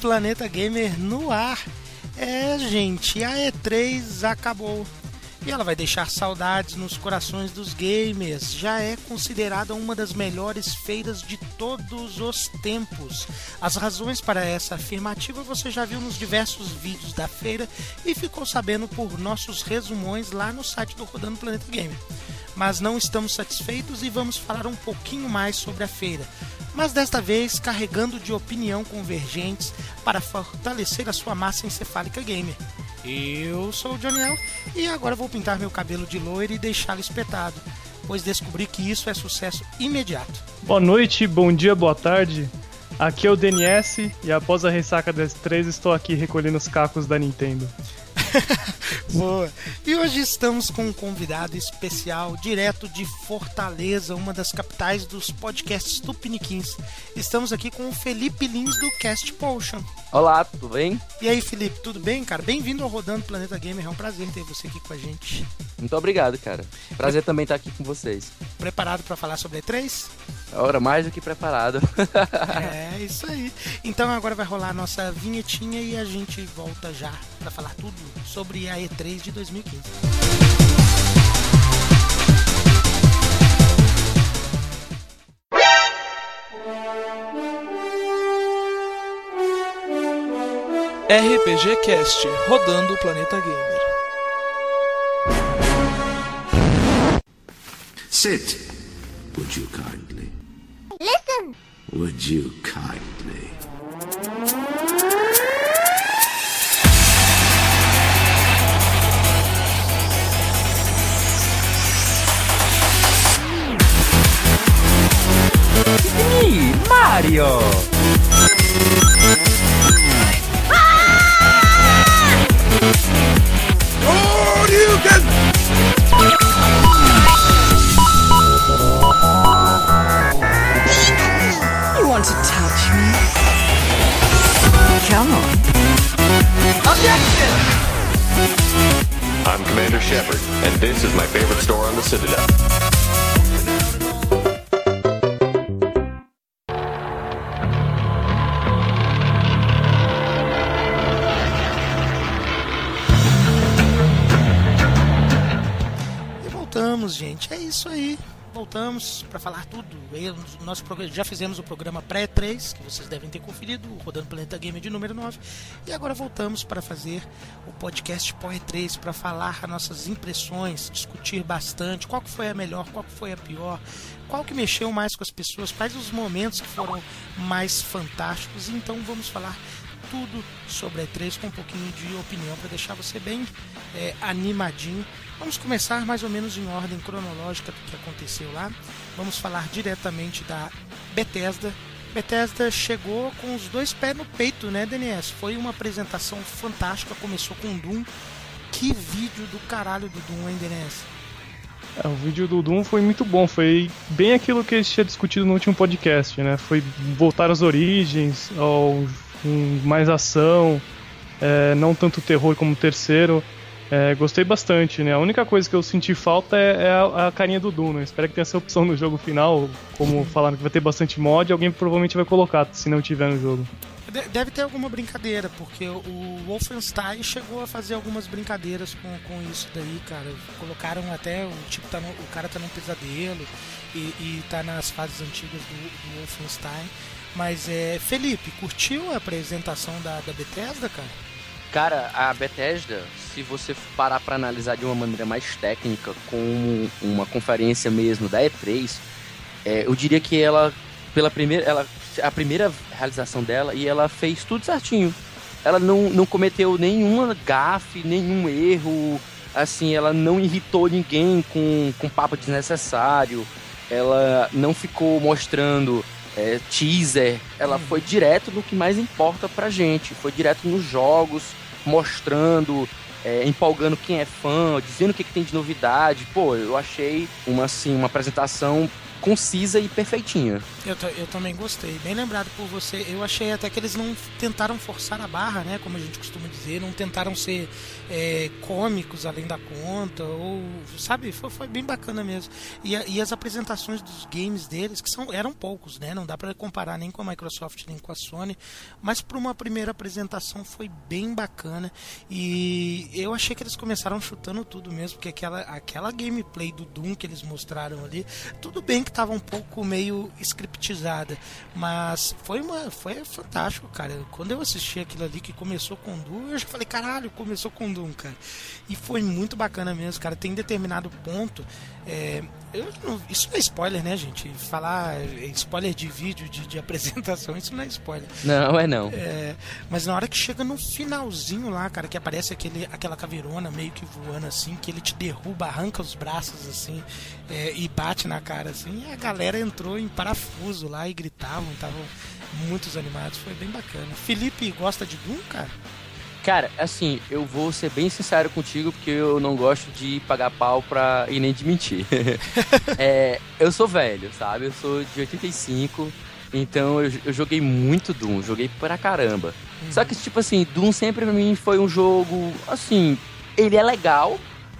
Planeta Gamer no ar. É, gente, a E3 acabou. E ela vai deixar saudades nos corações dos gamers. Já é considerada uma das melhores feiras de todos os tempos. As razões para essa afirmativa você já viu nos diversos vídeos da feira e ficou sabendo por nossos resumões lá no site do Rodando Planeta Gamer. Mas não estamos satisfeitos e vamos falar um pouquinho mais sobre a feira mas desta vez carregando de opinião convergentes para fortalecer a sua massa encefálica gamer. Eu sou o Joniel e agora vou pintar meu cabelo de loiro e deixá-lo espetado, pois descobri que isso é sucesso imediato. Boa noite, bom dia, boa tarde. Aqui é o DNS e após a ressaca das três estou aqui recolhendo os cacos da Nintendo. Boa. E hoje estamos com um convidado especial direto de Fortaleza, uma das capitais dos podcasts Tupiniquins. Estamos aqui com o Felipe Lins do Cast Potion. Olá, tudo bem? E aí, Felipe, tudo bem, cara? Bem-vindo ao Rodando Planeta Gamer. É um prazer ter você aqui com a gente. Muito obrigado, cara. Prazer também estar aqui com vocês. Preparado para falar sobre E3? Ora, mais do que preparado. é, isso aí. Então agora vai rolar a nossa vinhetinha e a gente volta já para falar tudo sobre a E3 de 2015. RPG Cast, rodando o planeta gamer. Sit, would you kindly? Listen! Would you kindly? Me, Mario! Ah! Oh, you Come on. I'm Commander Shepard, and this is my favorite store on the Citadel. E voltamos, gente. É isso aí. Voltamos para falar tudo. Eu, nosso programa, já fizemos o programa pré-3, que vocês devem ter conferido, Rodando Planeta Gamer de número 9. E agora voltamos para fazer o podcast pós-3, para falar as nossas impressões, discutir bastante qual que foi a melhor, qual que foi a pior, qual que mexeu mais com as pessoas, quais os momentos que foram mais fantásticos. Então vamos falar tudo sobre a E3 com um pouquinho de opinião para deixar você bem é, animadinho. Vamos começar mais ou menos em ordem cronológica do que aconteceu lá. Vamos falar diretamente da Bethesda. Bethesda chegou com os dois pés no peito, né, DNS? Foi uma apresentação fantástica, começou com Doom. Que vídeo do caralho do Doom, hein, DNS? É, o vídeo do Doom foi muito bom, foi bem aquilo que a gente tinha discutido no último podcast, né? Foi voltar às origens, ao, mais ação, é, não tanto terror como o terceiro. É, gostei bastante, né? A única coisa que eu senti falta é, é a, a carinha do né? Espero que tenha essa opção no jogo final, como falaram que vai ter bastante mod, alguém provavelmente vai colocar, se não tiver no jogo. De- Deve ter alguma brincadeira, porque o Wolfenstein chegou a fazer algumas brincadeiras com, com isso daí, cara. Colocaram até o tipo, tá no- o cara tá num pesadelo e, e tá nas fases antigas do, do Wolfenstein. Mas é. Felipe, curtiu a apresentação da, da Bethesda, cara? Cara, a Bethesda, se você parar pra analisar de uma maneira mais técnica, com uma conferência mesmo da E3, é, eu diria que ela, pela primeira, ela, a primeira realização dela, e ela fez tudo certinho. Ela não, não cometeu nenhuma gafe, nenhum erro, assim, ela não irritou ninguém com, com papo desnecessário, ela não ficou mostrando é, teaser, ela foi direto no que mais importa pra gente, foi direto nos jogos, mostrando, é, empolgando quem é fã, dizendo o que, que tem de novidade. Pô, eu achei uma, assim, uma apresentação concisa e perfeitinha. Eu, eu também gostei. Bem lembrado por você. Eu achei até que eles não tentaram forçar a barra, né? Como a gente costuma dizer. Não tentaram ser é, cômicos além da conta. Ou, sabe? Foi, foi bem bacana mesmo. E, e, as apresentações dos games deles, que são, eram poucos, né? Não dá para comparar nem com a Microsoft nem com a Sony. Mas para uma primeira apresentação foi bem bacana. E eu achei que eles começaram chutando tudo mesmo. Porque aquela, aquela gameplay do Doom que eles mostraram ali. Tudo bem que estava um pouco meio scriptizada, mas foi uma foi fantástico, cara. Quando eu assisti aquilo ali que começou com Doom, eu já falei, caralho, começou com Doom, cara. E foi muito bacana mesmo, cara. Tem determinado ponto é, não, isso não é spoiler, né, gente? Falar spoiler de vídeo, de, de apresentação, isso não é spoiler. Não, é não. É, mas na hora que chega no finalzinho lá, cara, que aparece aquele, aquela caveirona meio que voando assim, que ele te derruba, arranca os braços assim é, e bate na cara assim, a galera entrou em parafuso lá e gritavam, estavam muitos animados, foi bem bacana. Felipe gosta de Doom, cara? Cara, assim, eu vou ser bem sincero contigo, porque eu não gosto de pagar pau pra. e nem de mentir. é, eu sou velho, sabe? Eu sou de 85, então eu, eu joguei muito Doom, joguei pra caramba. Uhum. Só que, tipo assim, Doom sempre pra mim foi um jogo, assim, ele é legal,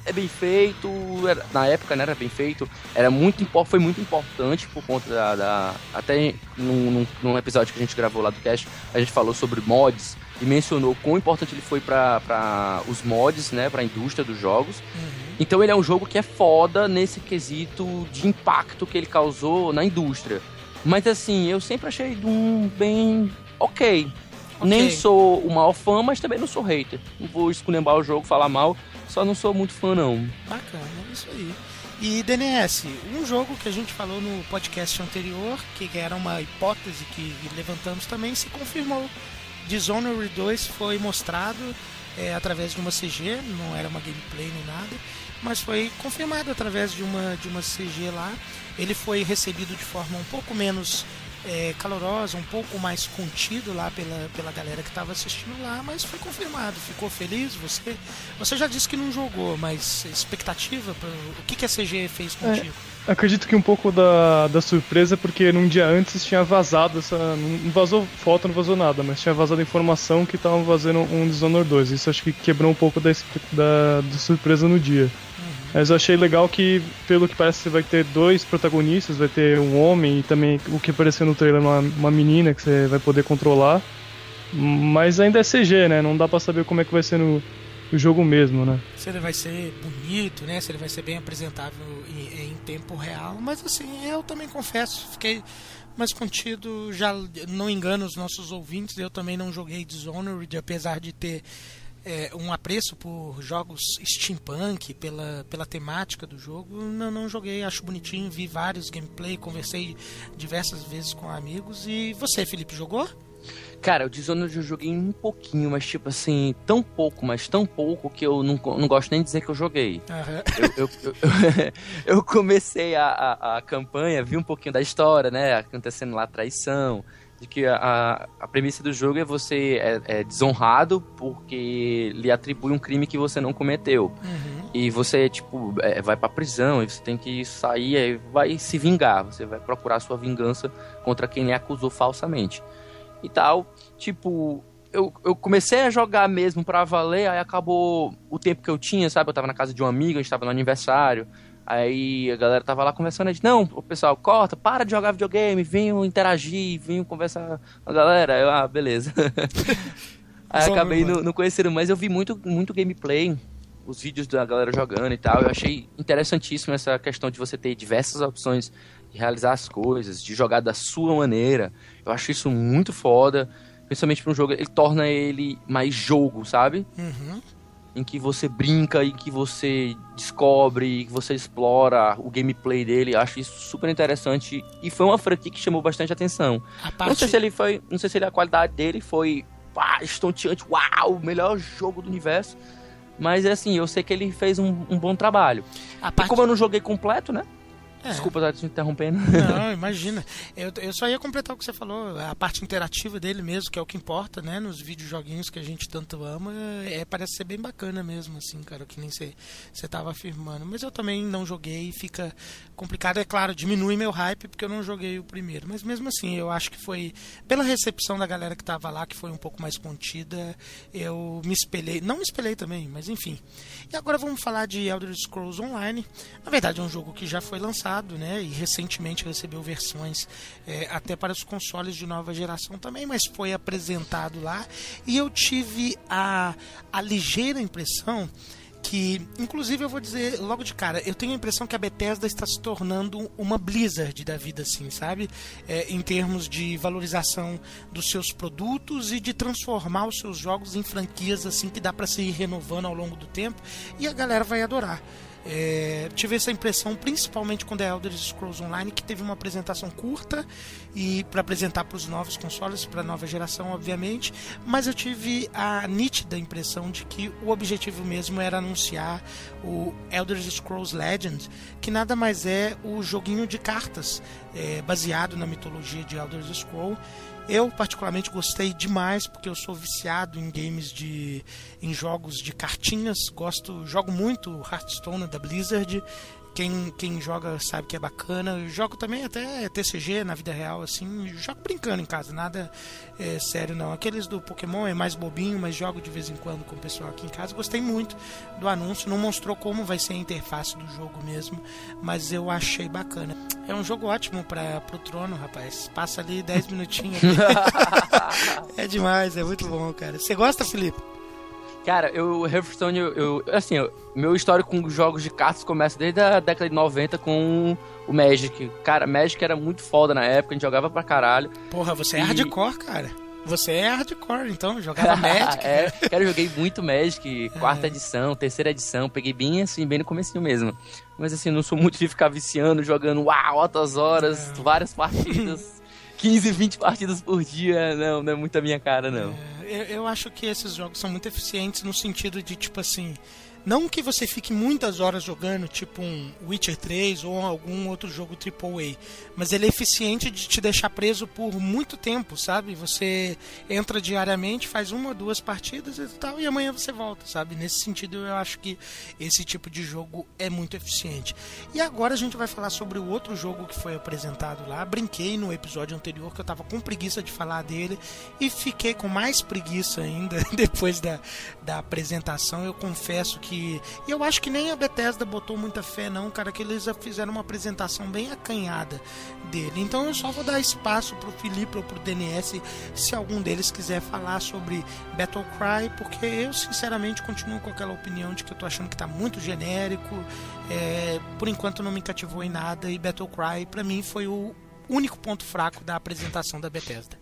é bem feito, era, na época né, era bem feito, era muito foi muito importante por conta da. da até num, num, num, episódio que a gente gravou lá do cast, a gente falou sobre mods e mencionou quão importante ele foi para os mods, né, para a indústria dos jogos. Uhum. Então ele é um jogo que é foda nesse quesito de impacto que ele causou na indústria. Mas assim, eu sempre achei um bem ok. Okay. Nem sou o maior fã, mas também não sou hater. Não vou esculhambar o jogo, falar mal, só não sou muito fã não. Bacana, isso aí. E DNS, um jogo que a gente falou no podcast anterior, que era uma hipótese que levantamos também, se confirmou Dishonored 2 foi mostrado é, através de uma CG, não era uma gameplay nem nada, mas foi confirmado através de uma, de uma CG lá. Ele foi recebido de forma um pouco menos é, calorosa, um pouco mais contido lá pela, pela galera que estava assistindo lá, mas foi confirmado. Ficou feliz? Você, você já disse que não jogou, mas expectativa? Pra, o que, que a CG fez é, contigo? É, acredito que um pouco da, da surpresa, porque num dia antes tinha vazado essa. Não vazou foto, não vazou nada, mas tinha vazado informação que estavam fazendo um Dishonored 2. Isso acho que quebrou um pouco da, da, da surpresa no dia. Mas eu achei legal que, pelo que parece, vai ter dois protagonistas, vai ter um homem e também o que apareceu no trailer, uma, uma menina que você vai poder controlar. Mas ainda é CG, né? Não dá pra saber como é que vai ser no, no jogo mesmo, né? Se ele vai ser bonito, né? Se ele vai ser bem apresentável em, em tempo real. Mas assim, eu também confesso, fiquei mais contido, já não engano os nossos ouvintes, eu também não joguei Dishonored, apesar de ter é, um apreço por jogos steampunk, pela, pela temática do jogo. Não, não joguei, acho bonitinho, vi vários gameplay, conversei diversas vezes com amigos. E você, Felipe, jogou? Cara, o Dishonored eu joguei um pouquinho, mas tipo assim, tão pouco, mas tão pouco que eu não, não gosto nem de dizer que eu joguei. Uhum. Eu, eu, eu, eu, comecei a, a, a, campanha, vi um pouquinho da história, né? Acontecendo lá traição, de que a, a premissa do jogo é você é, é desonrado porque lhe atribui um crime que você não cometeu. Uhum. E você, tipo, é, vai pra prisão e você tem que sair e vai se vingar. Você vai procurar sua vingança contra quem lhe acusou falsamente. E tal, tipo, eu, eu comecei a jogar mesmo pra valer, aí acabou o tempo que eu tinha, sabe? Eu tava na casa de um amigo, a gente tava no aniversário. Aí a galera tava lá conversando, a gente, não, o pessoal, corta, para de jogar videogame, venham interagir, venham conversar com a galera. Eu, ah, beleza. Aí acabei não, não conhecendo, mas eu vi muito, muito gameplay, os vídeos da galera jogando e tal. Eu achei interessantíssimo essa questão de você ter diversas opções de realizar as coisas, de jogar da sua maneira. Eu acho isso muito foda, principalmente para um jogo, ele torna ele mais jogo, sabe? Uhum em que você brinca e que você descobre, que você explora o gameplay dele. Acho isso super interessante e foi uma franquia que chamou bastante atenção. Parte... Não sei se ele foi, não sei se ele, a qualidade dele foi pá, estonteante, uau, melhor jogo do universo. Mas assim, eu sei que ele fez um, um bom trabalho. Parte... E como eu não joguei completo, né? É. Desculpa estar te interrompendo. Não, imagina. Eu, eu só ia completar o que você falou, a parte interativa dele mesmo, que é o que importa, né? Nos videojoguinhos que a gente tanto ama, é, parece ser bem bacana mesmo, assim, cara, que nem você estava afirmando. Mas eu também não joguei e fica complicado. É claro, diminui meu hype porque eu não joguei o primeiro. Mas mesmo assim, eu acho que foi, pela recepção da galera que tava lá, que foi um pouco mais contida, eu me espelhei. Não me espelhei também, mas enfim. E agora vamos falar de Elder Scrolls Online. Na verdade, é um jogo que já foi lançado né? E recentemente recebeu versões é, até para os consoles de nova geração também, mas foi apresentado lá. E eu tive a, a ligeira impressão que, inclusive, eu vou dizer logo de cara, eu tenho a impressão que a Bethesda está se tornando uma Blizzard da vida, assim, sabe? É, em termos de valorização dos seus produtos e de transformar os seus jogos em franquias, assim, que dá para se ir renovando ao longo do tempo e a galera vai adorar. É, tive essa impressão principalmente quando é Elder Scrolls Online, que teve uma apresentação curta e para apresentar para os novos consoles, para a nova geração, obviamente, mas eu tive a nítida impressão de que o objetivo mesmo era anunciar o Elder Scrolls Legend, que nada mais é o joguinho de cartas é, baseado na mitologia de Elder Scrolls eu particularmente gostei demais porque eu sou viciado em games de em jogos de cartinhas, gosto, jogo muito Hearthstone da Blizzard. Quem, quem joga sabe que é bacana. Eu jogo também até TCG na vida real, assim. Jogo brincando em casa, nada é, sério não. Aqueles do Pokémon é mais bobinho, mas jogo de vez em quando com o pessoal aqui em casa. Gostei muito do anúncio. Não mostrou como vai ser a interface do jogo mesmo, mas eu achei bacana. É um jogo ótimo para pro trono, rapaz. Passa ali 10 minutinhos. é demais, é muito bom, cara. Você gosta, Felipe? Cara, eu, Hearthstone, eu, eu assim, eu, meu histórico com jogos de cartas começa desde a década de 90 com o Magic. Cara, Magic era muito foda na época, a gente jogava pra caralho. Porra, você é hardcore, cara. Você é hardcore, então, jogava Magic. é, cara, eu joguei muito Magic, quarta é. edição, terceira edição, peguei bem assim, bem no comecinho mesmo. Mas assim, não sou muito de ficar viciando, jogando uau, altas horas, é. várias partidas. 15, 20 partidas por dia, não, não é muito a minha cara, não. É, eu, acho que esses jogos são muito eficientes no sentido de, tipo assim, não que você fique muitas horas jogando, tipo um Witcher 3 ou algum outro jogo AAA, mas ele é eficiente de te deixar preso por muito tempo, sabe? Você entra diariamente, faz uma ou duas partidas e tal, e amanhã você volta, sabe? Nesse sentido, eu acho que esse tipo de jogo é muito eficiente. E agora a gente vai falar sobre o outro jogo que foi apresentado lá. Brinquei no episódio anterior que eu tava com preguiça de falar dele e fiquei com mais preguiça ainda depois da, da apresentação. Eu confesso que e eu acho que nem a Bethesda botou muita fé, não, cara, que eles fizeram uma apresentação bem acanhada dele. Então eu só vou dar espaço pro Felipe ou pro DNS se algum deles quiser falar sobre Battlecry, porque eu sinceramente continuo com aquela opinião de que eu tô achando que tá muito genérico. É, por enquanto não me cativou em nada e Battlecry para mim foi o único ponto fraco da apresentação da Bethesda.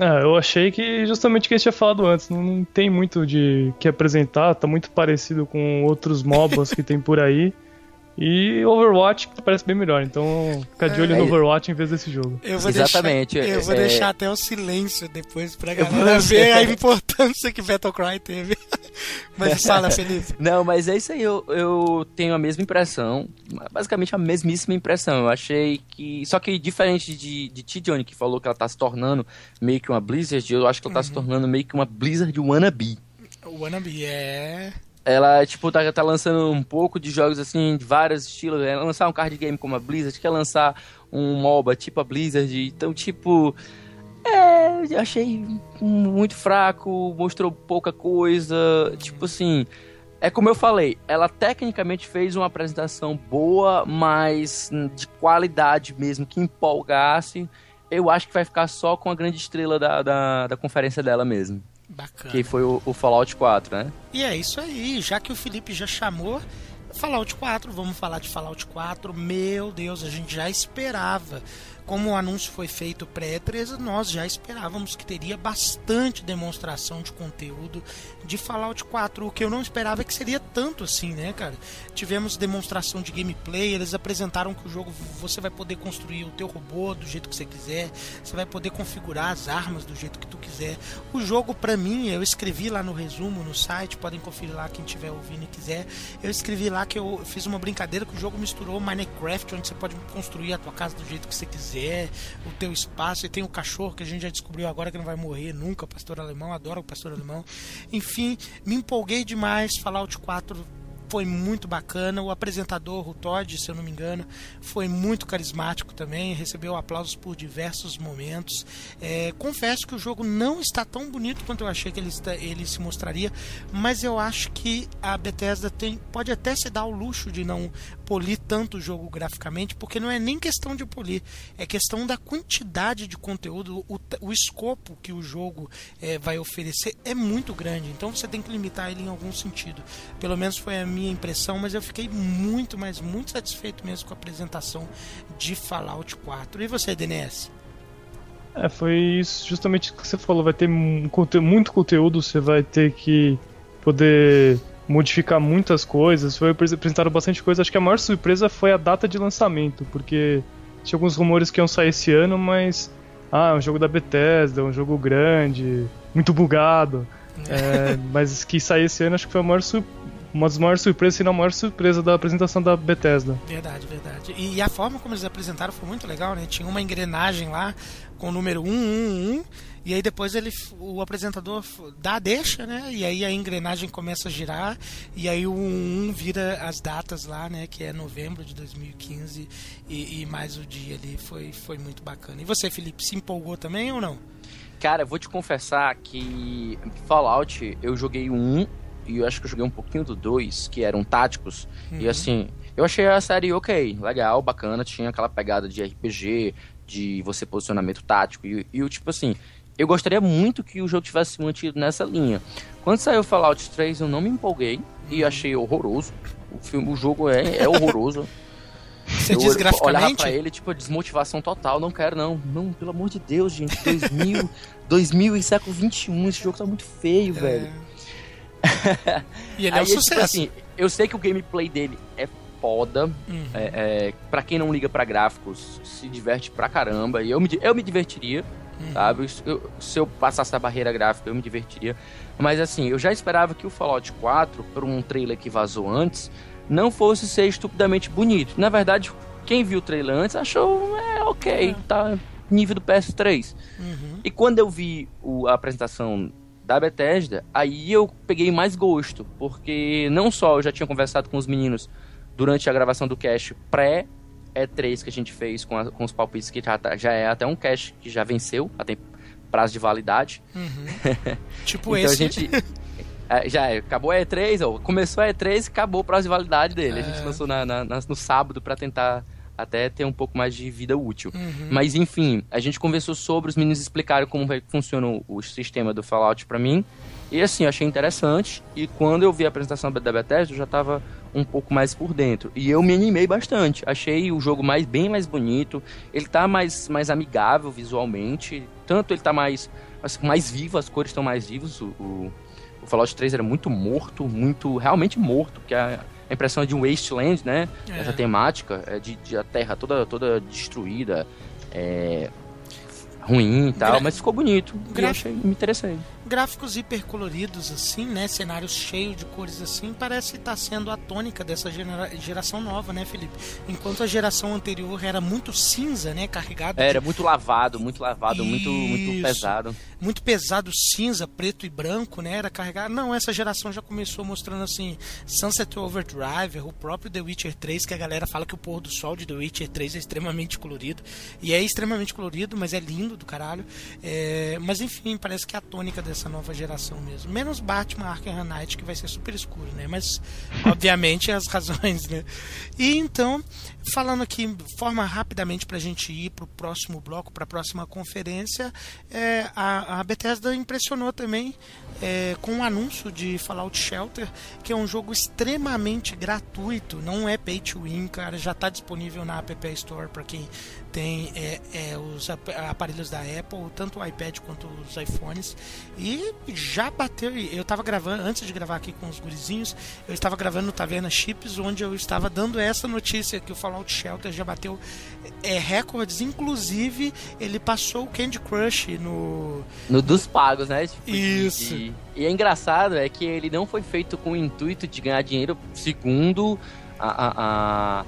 É, eu achei que justamente o que gente tinha falado antes, não, não tem muito de que apresentar, tá muito parecido com outros MOBAs que tem por aí. E Overwatch parece bem melhor, então fica de olho é, no Overwatch em vez desse jogo. Eu vou Exatamente. Deixar, eu vou é... deixar até o silêncio depois pra galera ver a importância que Battlecry teve. mas fala, Felipe. Não, mas é isso aí, eu, eu tenho a mesma impressão, basicamente a mesmíssima impressão. Eu achei que. Só que diferente de, de T. Johnny, que falou que ela tá se tornando meio que uma Blizzard, eu acho que ela tá uhum. se tornando meio que uma Blizzard wannabe. Wannabe, é ela, tipo, tá, tá lançando um pouco de jogos, assim, de vários estilos. Ela lançar um card game como a Blizzard, quer lançar um MOBA tipo a Blizzard. Então, tipo... É, achei muito fraco, mostrou pouca coisa. Tipo assim, é como eu falei, ela tecnicamente fez uma apresentação boa, mas de qualidade mesmo, que empolgasse. Eu acho que vai ficar só com a grande estrela da, da, da conferência dela mesmo. Bacana. Que foi o, o Fallout 4, né? E é isso aí, já que o Felipe já chamou, Fallout 4, vamos falar de Fallout 4. Meu Deus, a gente já esperava como o anúncio foi feito pré-E3, nós já esperávamos que teria bastante demonstração de conteúdo de Fallout 4. O que eu não esperava é que seria tanto assim, né, cara? Tivemos demonstração de gameplay, eles apresentaram que o jogo você vai poder construir o teu robô do jeito que você quiser, você vai poder configurar as armas do jeito que tu quiser. O jogo, para mim, eu escrevi lá no resumo no site, podem conferir lá quem estiver ouvindo e quiser. Eu escrevi lá que eu fiz uma brincadeira que o jogo misturou Minecraft, onde você pode construir a tua casa do jeito que você quiser, o teu espaço, e tem o cachorro que a gente já descobriu agora que não vai morrer nunca, pastor alemão, adoro o pastor alemão. Enfim, me empolguei demais, Fallout 4 foi muito bacana. O apresentador, o Todd, se eu não me engano, foi muito carismático também, recebeu aplausos por diversos momentos. É, confesso que o jogo não está tão bonito quanto eu achei que ele, está, ele se mostraria, mas eu acho que a Bethesda tem, pode até se dar o luxo de não polir tanto o jogo graficamente, porque não é nem questão de polir, é questão da quantidade de conteúdo, o, o escopo que o jogo é, vai oferecer é muito grande, então você tem que limitar ele em algum sentido. Pelo menos foi a minha impressão, mas eu fiquei muito, mas muito satisfeito mesmo com a apresentação de Fallout 4. E você, DNS? É, foi isso, justamente o que você falou, vai ter muito conteúdo, você vai ter que poder modificar muitas coisas, foi apresentaram bastante coisa. Acho que a maior surpresa foi a data de lançamento, porque tinha alguns rumores que iam sair esse ano, mas ah, é um jogo da Bethesda, um jogo grande, muito bugado. É, mas que sair esse ano acho que foi a maior uma das maiores surpresas, se não a maior surpresa da apresentação da Bethesda. Verdade, verdade. E, a forma como eles apresentaram foi muito legal, né? Tinha uma engrenagem lá com o número 111 e aí depois ele, o apresentador dá a deixa, né? E aí a engrenagem começa a girar e aí o 1 vira as datas lá, né? Que é novembro de 2015 e, e mais o dia ali foi, foi muito bacana. E você, Felipe, se empolgou também ou não? Cara, vou te confessar que Fallout eu joguei o 1 e eu acho que eu joguei um pouquinho do 2, que eram táticos. Uhum. E assim, eu achei a série ok, legal, bacana, tinha aquela pegada de RPG, de você posicionamento tático. E, e tipo assim, eu gostaria muito que o jogo tivesse mantido nessa linha. Quando saiu Fallout 3, eu não me empolguei e achei horroroso. O, filme, o jogo é, é horroroso. Você eu diz graficamente? olhava pra ele, tipo, desmotivação total. Não quero, não. Não, pelo amor de Deus, gente. 2000, 2000 e século 21, esse jogo tá muito feio, é... velho. e ele é um tipo sucesso. Tipo assim, eu sei que o gameplay dele é foda. Uhum. É, é, pra quem não liga para gráficos, se diverte pra caramba. E eu me, eu me divertiria. Uhum. Sabe? Eu, se eu passasse a barreira gráfica, eu me divertiria. Mas assim, eu já esperava que o Fallout 4, por um trailer que vazou antes, não fosse ser estupidamente bonito. Na verdade, quem viu o trailer antes achou, é ok, é. tá nível do PS3. Uhum. E quando eu vi o, a apresentação da Bethesda, aí eu peguei mais gosto, porque não só eu já tinha conversado com os meninos durante a gravação do cast pré e3 que a gente fez com, a, com os palpites, que já, tá, já é até um cash que já venceu, já tem prazo de validade. Uhum. tipo então esse. a gente. É, já é, acabou a E3, ó, começou a E3 e acabou o prazo de validade dele. É. A gente é. lançou na, na, no sábado para tentar até ter um pouco mais de vida útil. Uhum. Mas enfim, a gente conversou sobre, os meninos explicaram como funciona o, o sistema do Fallout para mim. E assim, eu achei interessante. E quando eu vi a apresentação da Bethesda, eu já tava um pouco mais por dentro. E eu me animei bastante. Achei o jogo mais bem mais bonito. Ele tá mais, mais amigável visualmente. Tanto ele tá mais, mais vivo, as cores estão mais vivas. O, o, o, Fallout 3 era muito morto, muito. realmente morto, porque a, a impressão é de um wasteland, né? É. Essa temática é de, de, a terra toda, toda destruída. É, ruim e tal, Gra mas ficou bonito. Gra e achei, me interessei gráficos hipercoloridos assim, né, cenários cheios de cores assim, parece estar tá sendo a tônica dessa gera geração nova, né, Felipe? Enquanto a geração anterior era muito cinza, né, carregado. Era de... muito lavado, muito lavado, muito muito pesado. Muito pesado, cinza, preto e branco, né, era carregado. Não, essa geração já começou mostrando assim Sunset Overdrive, o próprio The Witcher 3, que a galera fala que o pôr do sol de The Witcher 3 é extremamente colorido e é extremamente colorido, mas é lindo do caralho. É... mas enfim, parece que a tônica dessa essa nova geração mesmo. Menos Batman Arkham Knight, que vai ser super escuro, né? Mas, obviamente, as razões, né? E então, falando aqui, forma rapidamente para a gente ir para o próximo bloco, para a próxima conferência, é, a, a Bethesda impressionou também é, com o um anúncio de Fallout Shelter, que é um jogo extremamente gratuito, não é pay to win, cara, já está disponível na App Store para quem tem é, é, os aparelhos da Apple, tanto o iPad quanto os iPhones. E já bateu. Eu estava gravando, antes de gravar aqui com os gurizinhos, eu estava gravando no Taverna Chips, onde eu estava dando essa notícia que o Fallout Shelter já bateu é, recordes. Inclusive, ele passou o Candy Crush no. No dos pagos, né? Tipo, Isso. E, e é engraçado é que ele não foi feito com o intuito de ganhar dinheiro, segundo a, a, a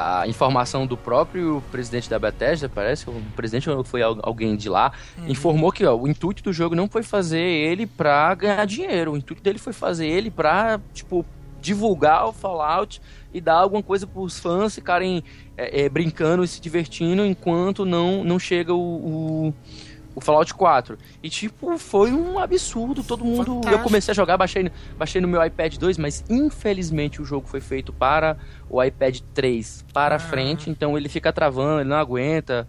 a informação do próprio presidente da Bethesda, parece que o presidente ou foi alguém de lá, uhum. informou que ó, o intuito do jogo não foi fazer ele pra ganhar dinheiro, o intuito dele foi fazer ele pra, tipo, divulgar o Fallout e dar alguma coisa pros fãs ficarem é, é, brincando e se divertindo enquanto não, não chega o, o o Fallout 4. E, tipo, foi um absurdo. Todo mundo. Fantástico. Eu comecei a jogar, baixei, baixei no meu iPad 2, mas infelizmente o jogo foi feito para o iPad 3 para ah. frente, então ele fica travando, ele não aguenta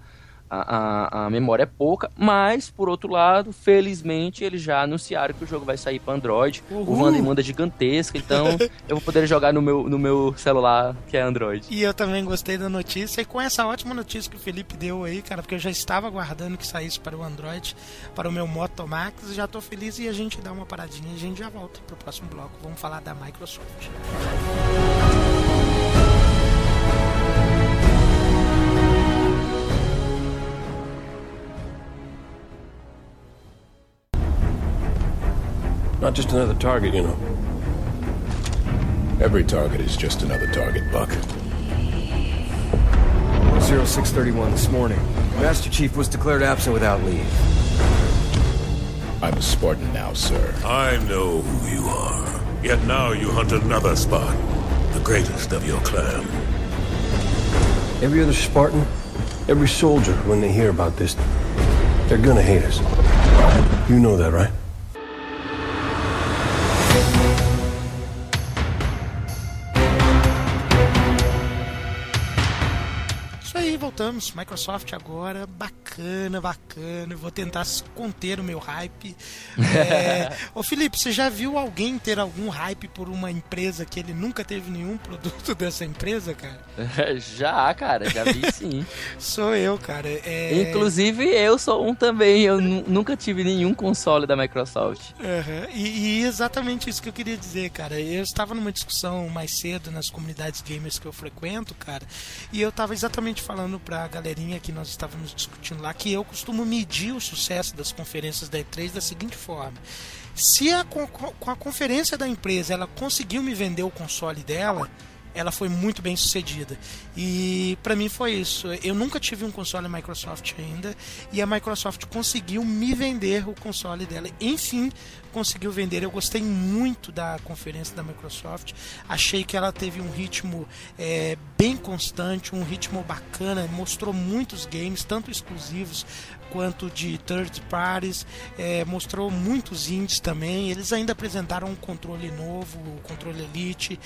a, a, a, memória é pouca, mas, por outro lado, felizmente, eles já anunciaram que o jogo vai sair para Android. Uhul. O Wanda é gigantesca, então eu vou poder jogar no meu, no meu celular, que é Android. E eu também gostei da notícia, e com essa ótima notícia que o Felipe deu aí, cara, porque eu já estava aguardando que saísse para o Android, para o meu Moto Max, já estou feliz e a gente dá uma paradinha e a gente já volta pro próximo bloco. Vamos falar da Microsoft. Not just another target, you know. Every target is just another target, Buck. 0631 this morning. Master Chief was declared absent without leave. I'm a Spartan now, sir. I know who you are. Yet now you hunt another Spartan, the greatest of your clan. Every other Spartan, every soldier, when they hear about this, they're gonna hate us. You know that, right? Voltamos. Microsoft agora, bacana, bacana. vou tentar conter o meu hype. É... Ô Felipe, você já viu alguém ter algum hype por uma empresa que ele nunca teve nenhum produto dessa empresa, cara? já, cara, já vi sim. sou eu, cara. É... Inclusive eu sou um também. Eu nunca tive nenhum console da Microsoft. Uhum. E, e exatamente isso que eu queria dizer, cara. Eu estava numa discussão mais cedo nas comunidades gamers que eu frequento, cara, e eu estava exatamente falando para a galerinha que nós estávamos discutindo lá que eu costumo medir o sucesso das conferências da E3 da seguinte forma: se a, com a conferência da empresa ela conseguiu me vender o console dela, ela foi muito bem sucedida. E para mim foi isso. Eu nunca tive um console Microsoft ainda e a Microsoft conseguiu me vender o console dela. Enfim, conseguiu vender. Eu gostei muito da conferência da Microsoft. Achei que ela teve um ritmo é, bem constante, um ritmo bacana. Mostrou muitos games, tanto exclusivos quanto de third parties, é, mostrou muitos indies também. Eles ainda apresentaram um controle novo, o controle Elite,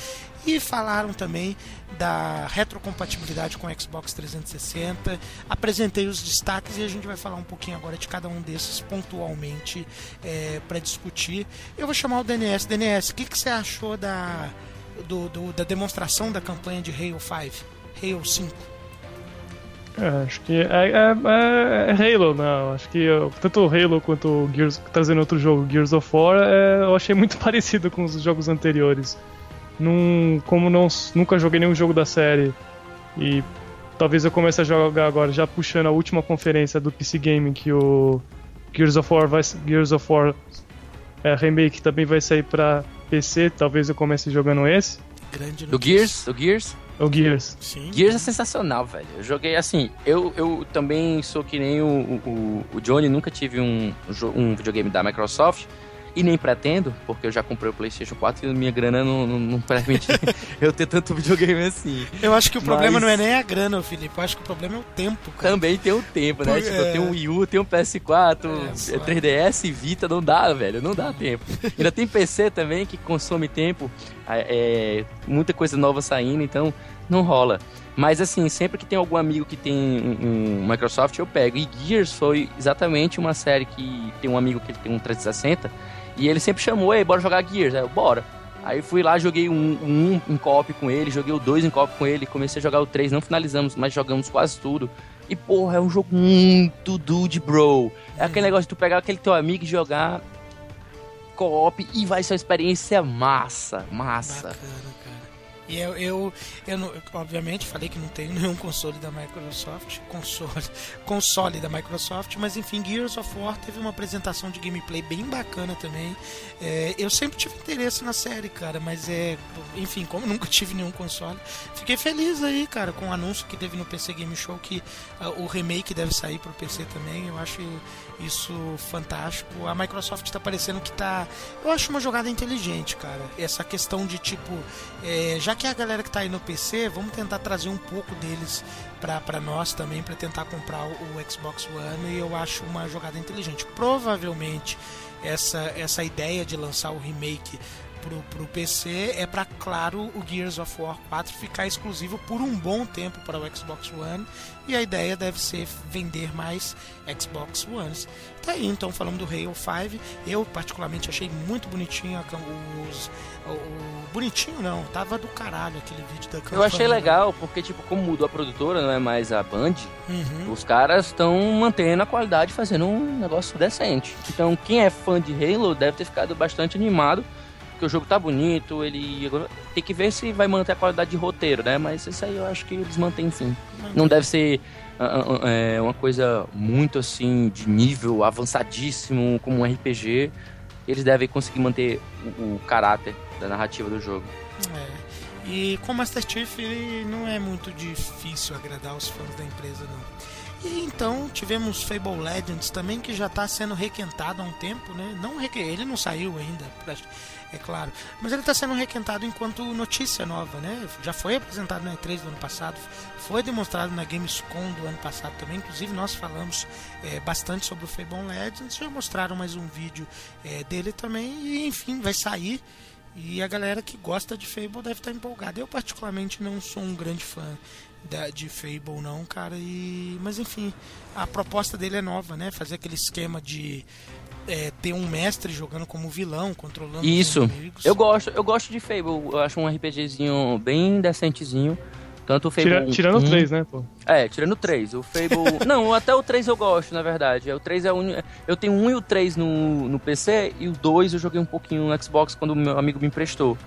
e falaram também da retrocompatibilidade com o Xbox 360. Apresentei os destaques e a gente vai falar um pouquinho agora de cada um desses pontualmente é, para discutir. Eu vou chamar o DNS. DNS, o que, que você achou da, do, do, da demonstração da campanha de Halo 5? Halo 5? É, acho que é, é, é, é Halo, né? Acho que tanto o Halo quanto o Gears, trazendo outro jogo, Gears of War, é, eu achei muito parecido com os jogos anteriores. Num, como não, nunca joguei nenhum jogo da série e talvez eu comece a jogar agora, já puxando a última conferência do PC Gaming, que o Gears of War, vai, Gears of War é, Remake também vai sair pra PC, talvez eu comece jogando esse. Grande do Gears? Do Gears? O Gears. Sim. Gears é sensacional, velho. Eu joguei assim. Eu, eu também sou que nem o, o, o Johnny, nunca tive um, um videogame da Microsoft. E nem pretendo, porque eu já comprei o PlayStation 4 e minha grana não, não, não permite eu ter tanto videogame assim. Eu acho que o problema Mas... não é nem a grana, Felipe. Eu acho que o problema é o tempo, cara. Também tem o tempo, né? Por... Tipo, é... eu tenho um Wii U, tenho um PS4, é, 3DS, Vita, não dá, velho. Não dá tempo. Ainda tem PC também que consome tempo. É, muita coisa nova saindo, então não rola. Mas assim, sempre que tem algum amigo que tem um, um, Microsoft, eu pego. E Gears foi exatamente uma série que tem um amigo que tem um 360 e ele sempre chamou, aí, bora jogar Gears. Aí eu, bora. Aí fui lá, joguei um, um em co com ele, joguei o dois em co com ele, comecei a jogar o três, não finalizamos, mas jogamos quase tudo. E, porra, é um jogo muito dude, bro. É aquele negócio de tu pegar aquele teu amigo e jogar co-op e vai ser uma experiência massa, massa. Bacana, cara. E eu, eu, eu não- obviamente falei que não tenho nenhum console da Microsoft, console, console da Microsoft, mas enfim, Gears of War teve uma apresentação de gameplay bem bacana também. É, eu sempre tive interesse na série, cara, mas é, enfim, como nunca tive nenhum console, fiquei feliz aí, cara, com o anúncio que teve no PC Game Show que ah, o remake deve sair pro PC também. Eu acho isso fantástico. A Microsoft tá parecendo que tá. Eu acho uma jogada inteligente, cara. Essa questão de tipo, é, já que a galera que tá aí no PC, vamos tentar trazer um pouco deles pra nós também, pra tentar comprar o, o Xbox One. E eu acho uma jogada inteligente. Provavelmente essa, essa ideia de lançar o remake pro, pro PC é para claro o Gears of War 4 ficar exclusivo por um bom tempo para o Xbox One e a ideia deve ser vender mais Xbox Ones. Tá aí, então falando do Halo 5, eu particularmente achei muito bonitinho os o, o- bonitinho não, tava do caralho aquele vídeo da campanha. Eu achei legal, porque, tipo, como mudou a produtora, não é mais a Band, Uhum. os caras estão mantendo a qualidade, fazendo um negócio decente. Então, quem é fã de Halo deve ter ficado bastante animado, porque o jogo tá bonito, ele... Tem que ver se vai manter a qualidade de roteiro, né? Mas isso aí eu acho que eles mantêm sim. Não deve ser ah, ah, é, uma coisa muito, assim, de nível avançadíssimo, como um RPG. Eles devem conseguir manter o, o caráter da narrativa do jogo. É. E com Master Chief ele não é muito difícil agradar os fãs da empresa não. E então tivemos Fable Legends também que já está sendo requentado há um tempo, né? Não ele não saiu ainda, é claro, mas ele está sendo requentado enquanto notícia nova, né? Já foi apresentado na E3 do ano passado, foi demonstrado na Gamescom do ano passado também. Inclusive nós falamos é, bastante sobre o Fable Legends, já mostraram mais um vídeo é, dele também e enfim vai sair. E a galera que gosta de Fable deve estar empolgada. Eu, particularmente, não sou um grande fã de Fable, não, cara. E, mas, enfim, a proposta dele é nova, né? Fazer aquele esquema de é, ter um mestre jogando como vilão, controlando os Isso. inimigos. Eu gosto, eu gosto de Fable. Eu acho um RPGzinho bem decentezinho. Tanto o Fable. Tira- tirando o 1 3, né, pô? É, tirando o 3. O Fable. não, até o 3 eu gosto, na verdade. O 3 é o único. Eu tenho o 1 e o 3 no, no PC e o 2 eu joguei um pouquinho no Xbox quando o meu amigo me emprestou.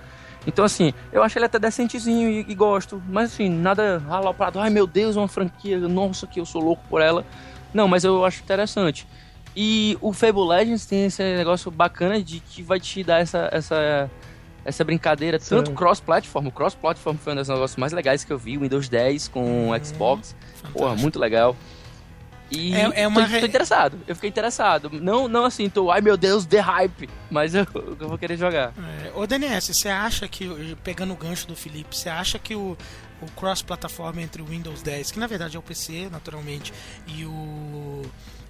Então, assim, eu acho ele até decentezinho e, e gosto. Mas, assim, nada aloprado. Ai, meu Deus, uma franquia. Nossa, que eu sou louco por ela. Não, mas eu acho interessante. E o Fable Legends tem esse negócio bacana de que vai te dar essa, essa, essa brincadeira, Sim. tanto cross-platform. O cross-platform foi um dos negócios mais legais que eu vi, o Windows 10 com o Xbox. Porra, muito legal. E É- é uma tô, tô interessado, eu fiquei interessado. Não, não assim, tô, ai meu Deus, the hype, mas eu, eu vou querer jogar. É, ô DNS, você acha que, pegando o gancho do Felipe, você acha que o, o cross-plataforma entre o Windows 10, que na verdade é o PC, naturalmente, e o.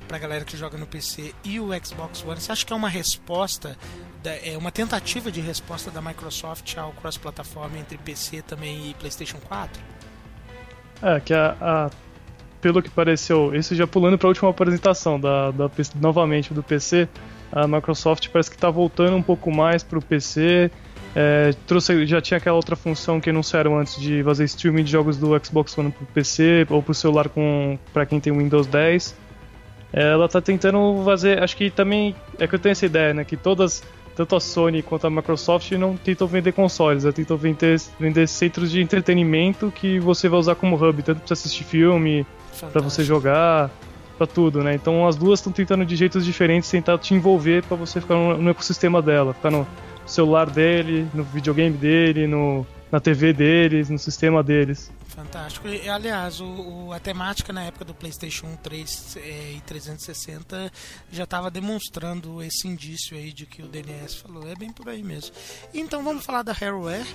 pra galera que joga no PC e o Xbox One, você acha que é uma resposta, é uma tentativa de resposta da Microsoft ao cross-plataforma entre PC também e PlayStation 4? É, que a, a- pelo que pareceu, isso já pulando para a última apresentação da, da novamente do PC, a Microsoft parece que está voltando um pouco mais para o PC. é, trouxe, já tinha aquela outra função que anunciaram antes de fazer streaming de jogos do Xbox One para o PC ou para o celular com para quem tem Windows 10. É, ela está tentando fazer, acho que também é que eu tenho essa ideia, né, que todas tanto a Sony quanto a Microsoft não tentam vender consoles, elas tentam vender, vender centros de entretenimento que você vai usar como hub, tanto para assistir filme, para você jogar, para tudo, né? Então as duas estão tentando de jeitos diferentes tentar te envolver para você ficar no, no ecossistema dela, ficar no celular dele, no videogame dele, no, na TV deles, no sistema deles. Fantástico. E, aliás, o, o- a temática na época do PlayStation 1, 3 eh, e 360 já estava demonstrando esse indício aí de que o DNS falou. É bem por aí mesmo. Então vamos falar da Hareware.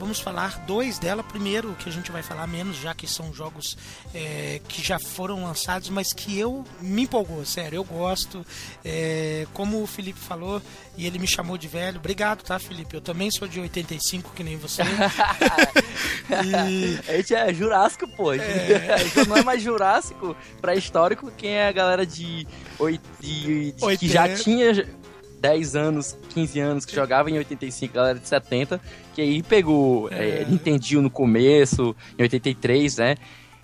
Vamos falar dois dela. Primeiro, que a gente vai falar menos, já que são jogos eh, que já foram lançados, mas que eu me empolgou, sério. Eu gosto. Eh, como o Felipe falou, e ele me chamou de velho. Obrigado, tá, Felipe? Eu também sou de 85, que nem você. E- A gente é Jurássico, pô. Já não é mais Jurássico pré-histórico, quem é a galera de, oi- de- de- que já 80. tinha 10 anos, 15 anos, que jogava em 85, galera de 70, que aí pegou É. é, no começo, em 83, né?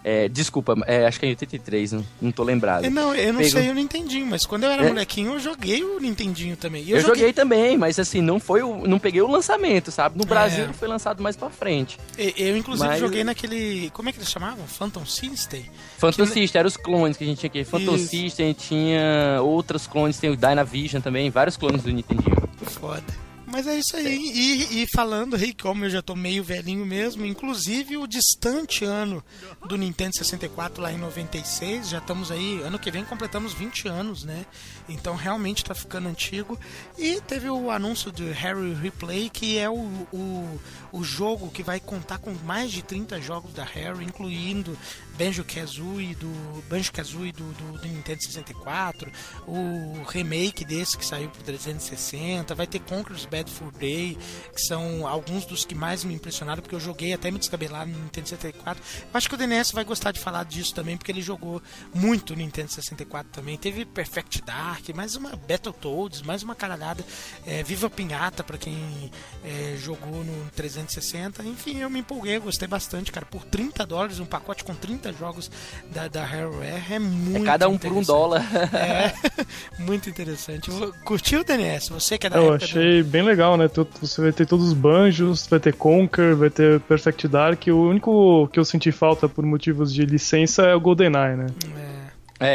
É, desculpa, é, acho que é em 83, não, não tô lembrado. É, Não, eu não Pegou- sei o Nintendinho, mas quando eu era É. molequinho eu joguei o Nintendinho também. E Eu, joguei também, mas assim, não foi o, não peguei o lançamento, sabe? No Brasil É. foi lançado mais pra frente. E- Eu, inclusive, Mas- joguei naquele. Como é que eles chamavam? Phantom System? Phantom Que- System, eram os clones que a gente tinha aqui. Phantom Isso. System tinha outros clones, tem o Dynavision também, vários clones do Nintendinho. Foda. Mas é isso aí. E, e falando aí, como eu já tô meio velhinho mesmo, inclusive o distante ano do Nintendo 64 lá em 96, já estamos aí, ano que vem completamos 20 anos, né? Então realmente tá ficando antigo. E teve o anúncio do Harry Replay, que é o, o, o jogo que vai contar com mais de 30 jogos da Harry, incluindo Banjo-Kazooie do Banjo-Kazooie do, do, do Nintendo 64, o remake desse que saiu pro 360, vai ter Conker's Bad Fur Day, que são alguns dos que mais me impressionaram, porque eu joguei até me descabelar no Nintendo 64. Eu acho que o DNS vai gostar de falar disso também, porque ele jogou muito no Nintendo 64 também. Teve Perfect Dark, mais uma Battletoads, mais uma caralhada. É, Viva Pinhata, pra quem é, jogou no 360. Enfim, eu me empolguei, gostei bastante, cara. Por 30 dólares, um pacote com 30 jogos da, da Harroware é muito É cada um por um dólar. É, muito interessante. Curtiu, DNS? Você que é da Eu época do- achei bem legal, né? Você vai ter todos os banjos, vai ter Conker, vai ter Perfect Dark. O único que eu senti falta por motivos de licença é o GoldenEye, né? É,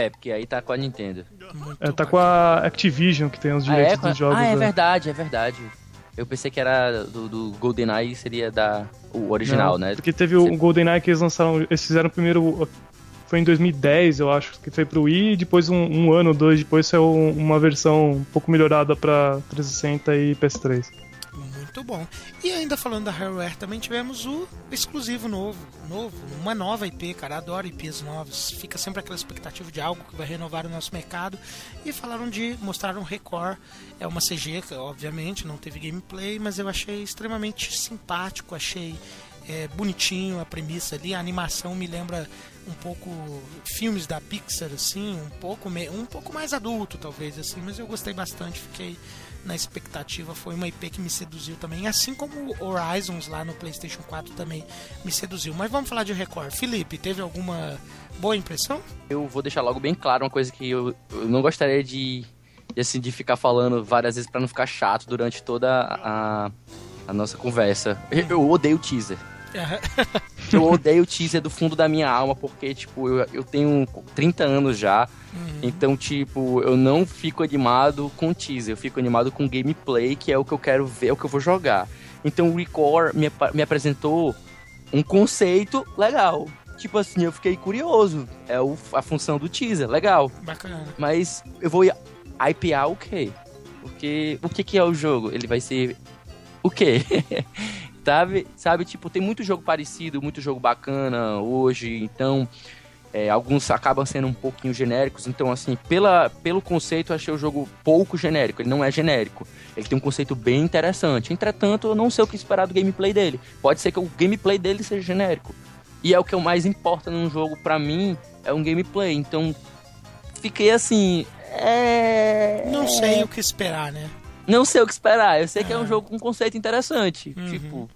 porque aí tá com a Nintendo. É, tá com a Activision, que tem os Ah, direitos é? dos jogos. ah, é verdade, é verdade. Eu pensei que era do, do GoldenEye seria da o original, Não, né? Porque teve o GoldenEye que eles lançaram, eles fizeram primeiro. Foi em 2010, eu acho, que foi pro Wii, e depois um, um ano, dois depois saiu uma versão um pouco melhorada pra 360 e PS3. Muito bom. E ainda falando da Harroware, também tivemos o exclusivo novo, novo, uma nova IP, cara, adoro IPs novas. Fica sempre aquela expectativa de algo que vai renovar o nosso mercado. E falaram de mostrar um Record, é uma CG, obviamente, não teve gameplay, mas eu achei extremamente simpático, achei é, bonitinho a premissa ali, a animação me lembra um pouco filmes da Pixar assim, um pouco um pouco mais adulto talvez assim, mas eu gostei bastante, fiquei na expectativa, foi uma IP que me seduziu também, assim como Horizons lá no PlayStation 4 também me seduziu. Mas vamos falar de Record. Felipe, teve alguma boa impressão? Eu vou deixar logo bem claro uma coisa que eu, eu não gostaria de, de, assim, de ficar falando várias vezes pra não ficar chato durante toda a, a nossa conversa. Eu, eu odeio teaser. Eu odeio teaser do fundo da minha alma, porque, tipo, eu, eu tenho 30 anos já. Então, tipo, eu não fico animado com teaser, eu fico animado com gameplay, que é o que eu quero ver, é o que eu vou jogar. Então o Record me, me apresentou um conceito legal. Tipo assim, eu fiquei curioso. É o- a função do teaser, legal. Bacana. Mas eu vou IPA o quê? Porque o que, que é o jogo? Ele vai ser o quê? sabe? Sabe, tipo, tem muito jogo parecido, muito jogo bacana hoje, então é, alguns acabam sendo um pouquinho genéricos, então assim, pela, pelo conceito eu achei o jogo pouco genérico, ele não é genérico. Ele tem um conceito bem interessante. Entretanto, eu não sei o que esperar do gameplay dele. Pode ser que o gameplay dele seja genérico. E é o que mais importa num jogo pra mim, é um gameplay. Então, fiquei assim, é... Não sei o que esperar, né? Não sei o que esperar. Eu sei que é um jogo com um conceito interessante. Tipo.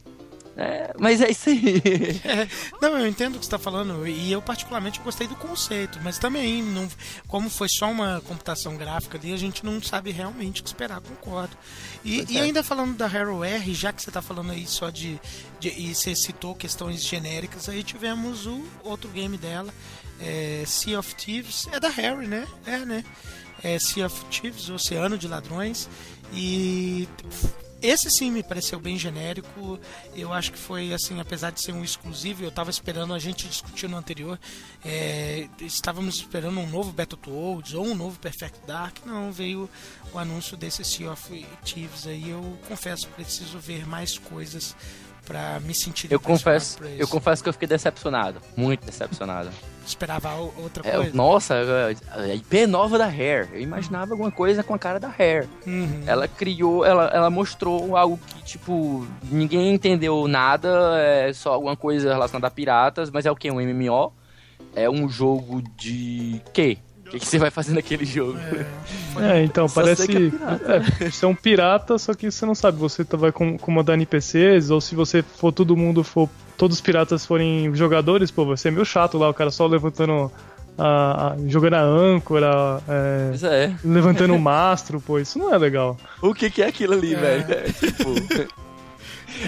É, mas é isso aí. É, não, eu entendo o que você está falando e eu particularmente gostei do conceito, mas também, não, como foi só uma computação gráfica ali, a gente não sabe realmente o que esperar, concordo. E, e é. ainda falando da Harroware, já que você está falando aí só de, de- e você citou questões genéricas, aí tivemos o outro game dela, é, Sea of Thieves, é da Harry, né? É, né? É Sea of Thieves, Oceano de Ladrões, e esse sim me pareceu bem genérico. Eu acho que foi assim, apesar de ser um exclusivo, eu estava esperando, a gente discutiu no anterior, é, estávamos esperando um novo Battletoads ou um novo Perfect Dark. Não, veio o anúncio desse Sea of Thieves aí. Eu confesso, preciso ver mais coisas para me sentir Eu confesso, eu confesso que eu fiquei decepcionado. Muito decepcionado. Esperava outra É, coisa. nossa, a IP nova da Hair. Eu imaginava alguma coisa com a cara da Hair. Uhum. Ela criou, ela, ela mostrou algo que, tipo, ninguém entendeu nada, é só alguma coisa relacionada a piratas, mas é o que? Um MMO? É um jogo de quê? O que, que você vai fazer naquele jogo? É, então, Só parece. que é pirata. É, você é um pirata, só que você não sabe, você tá- vai com- comandar NPCs, ou se você for todo mundo, for. Todos os piratas forem jogadores, pô, vai ser meio chato lá, o cara só levantando. A, a- jogando a âncora, é, Isso é. levantando o mastro, pô, isso não é legal. O que, que é aquilo ali, velho? É, tipo.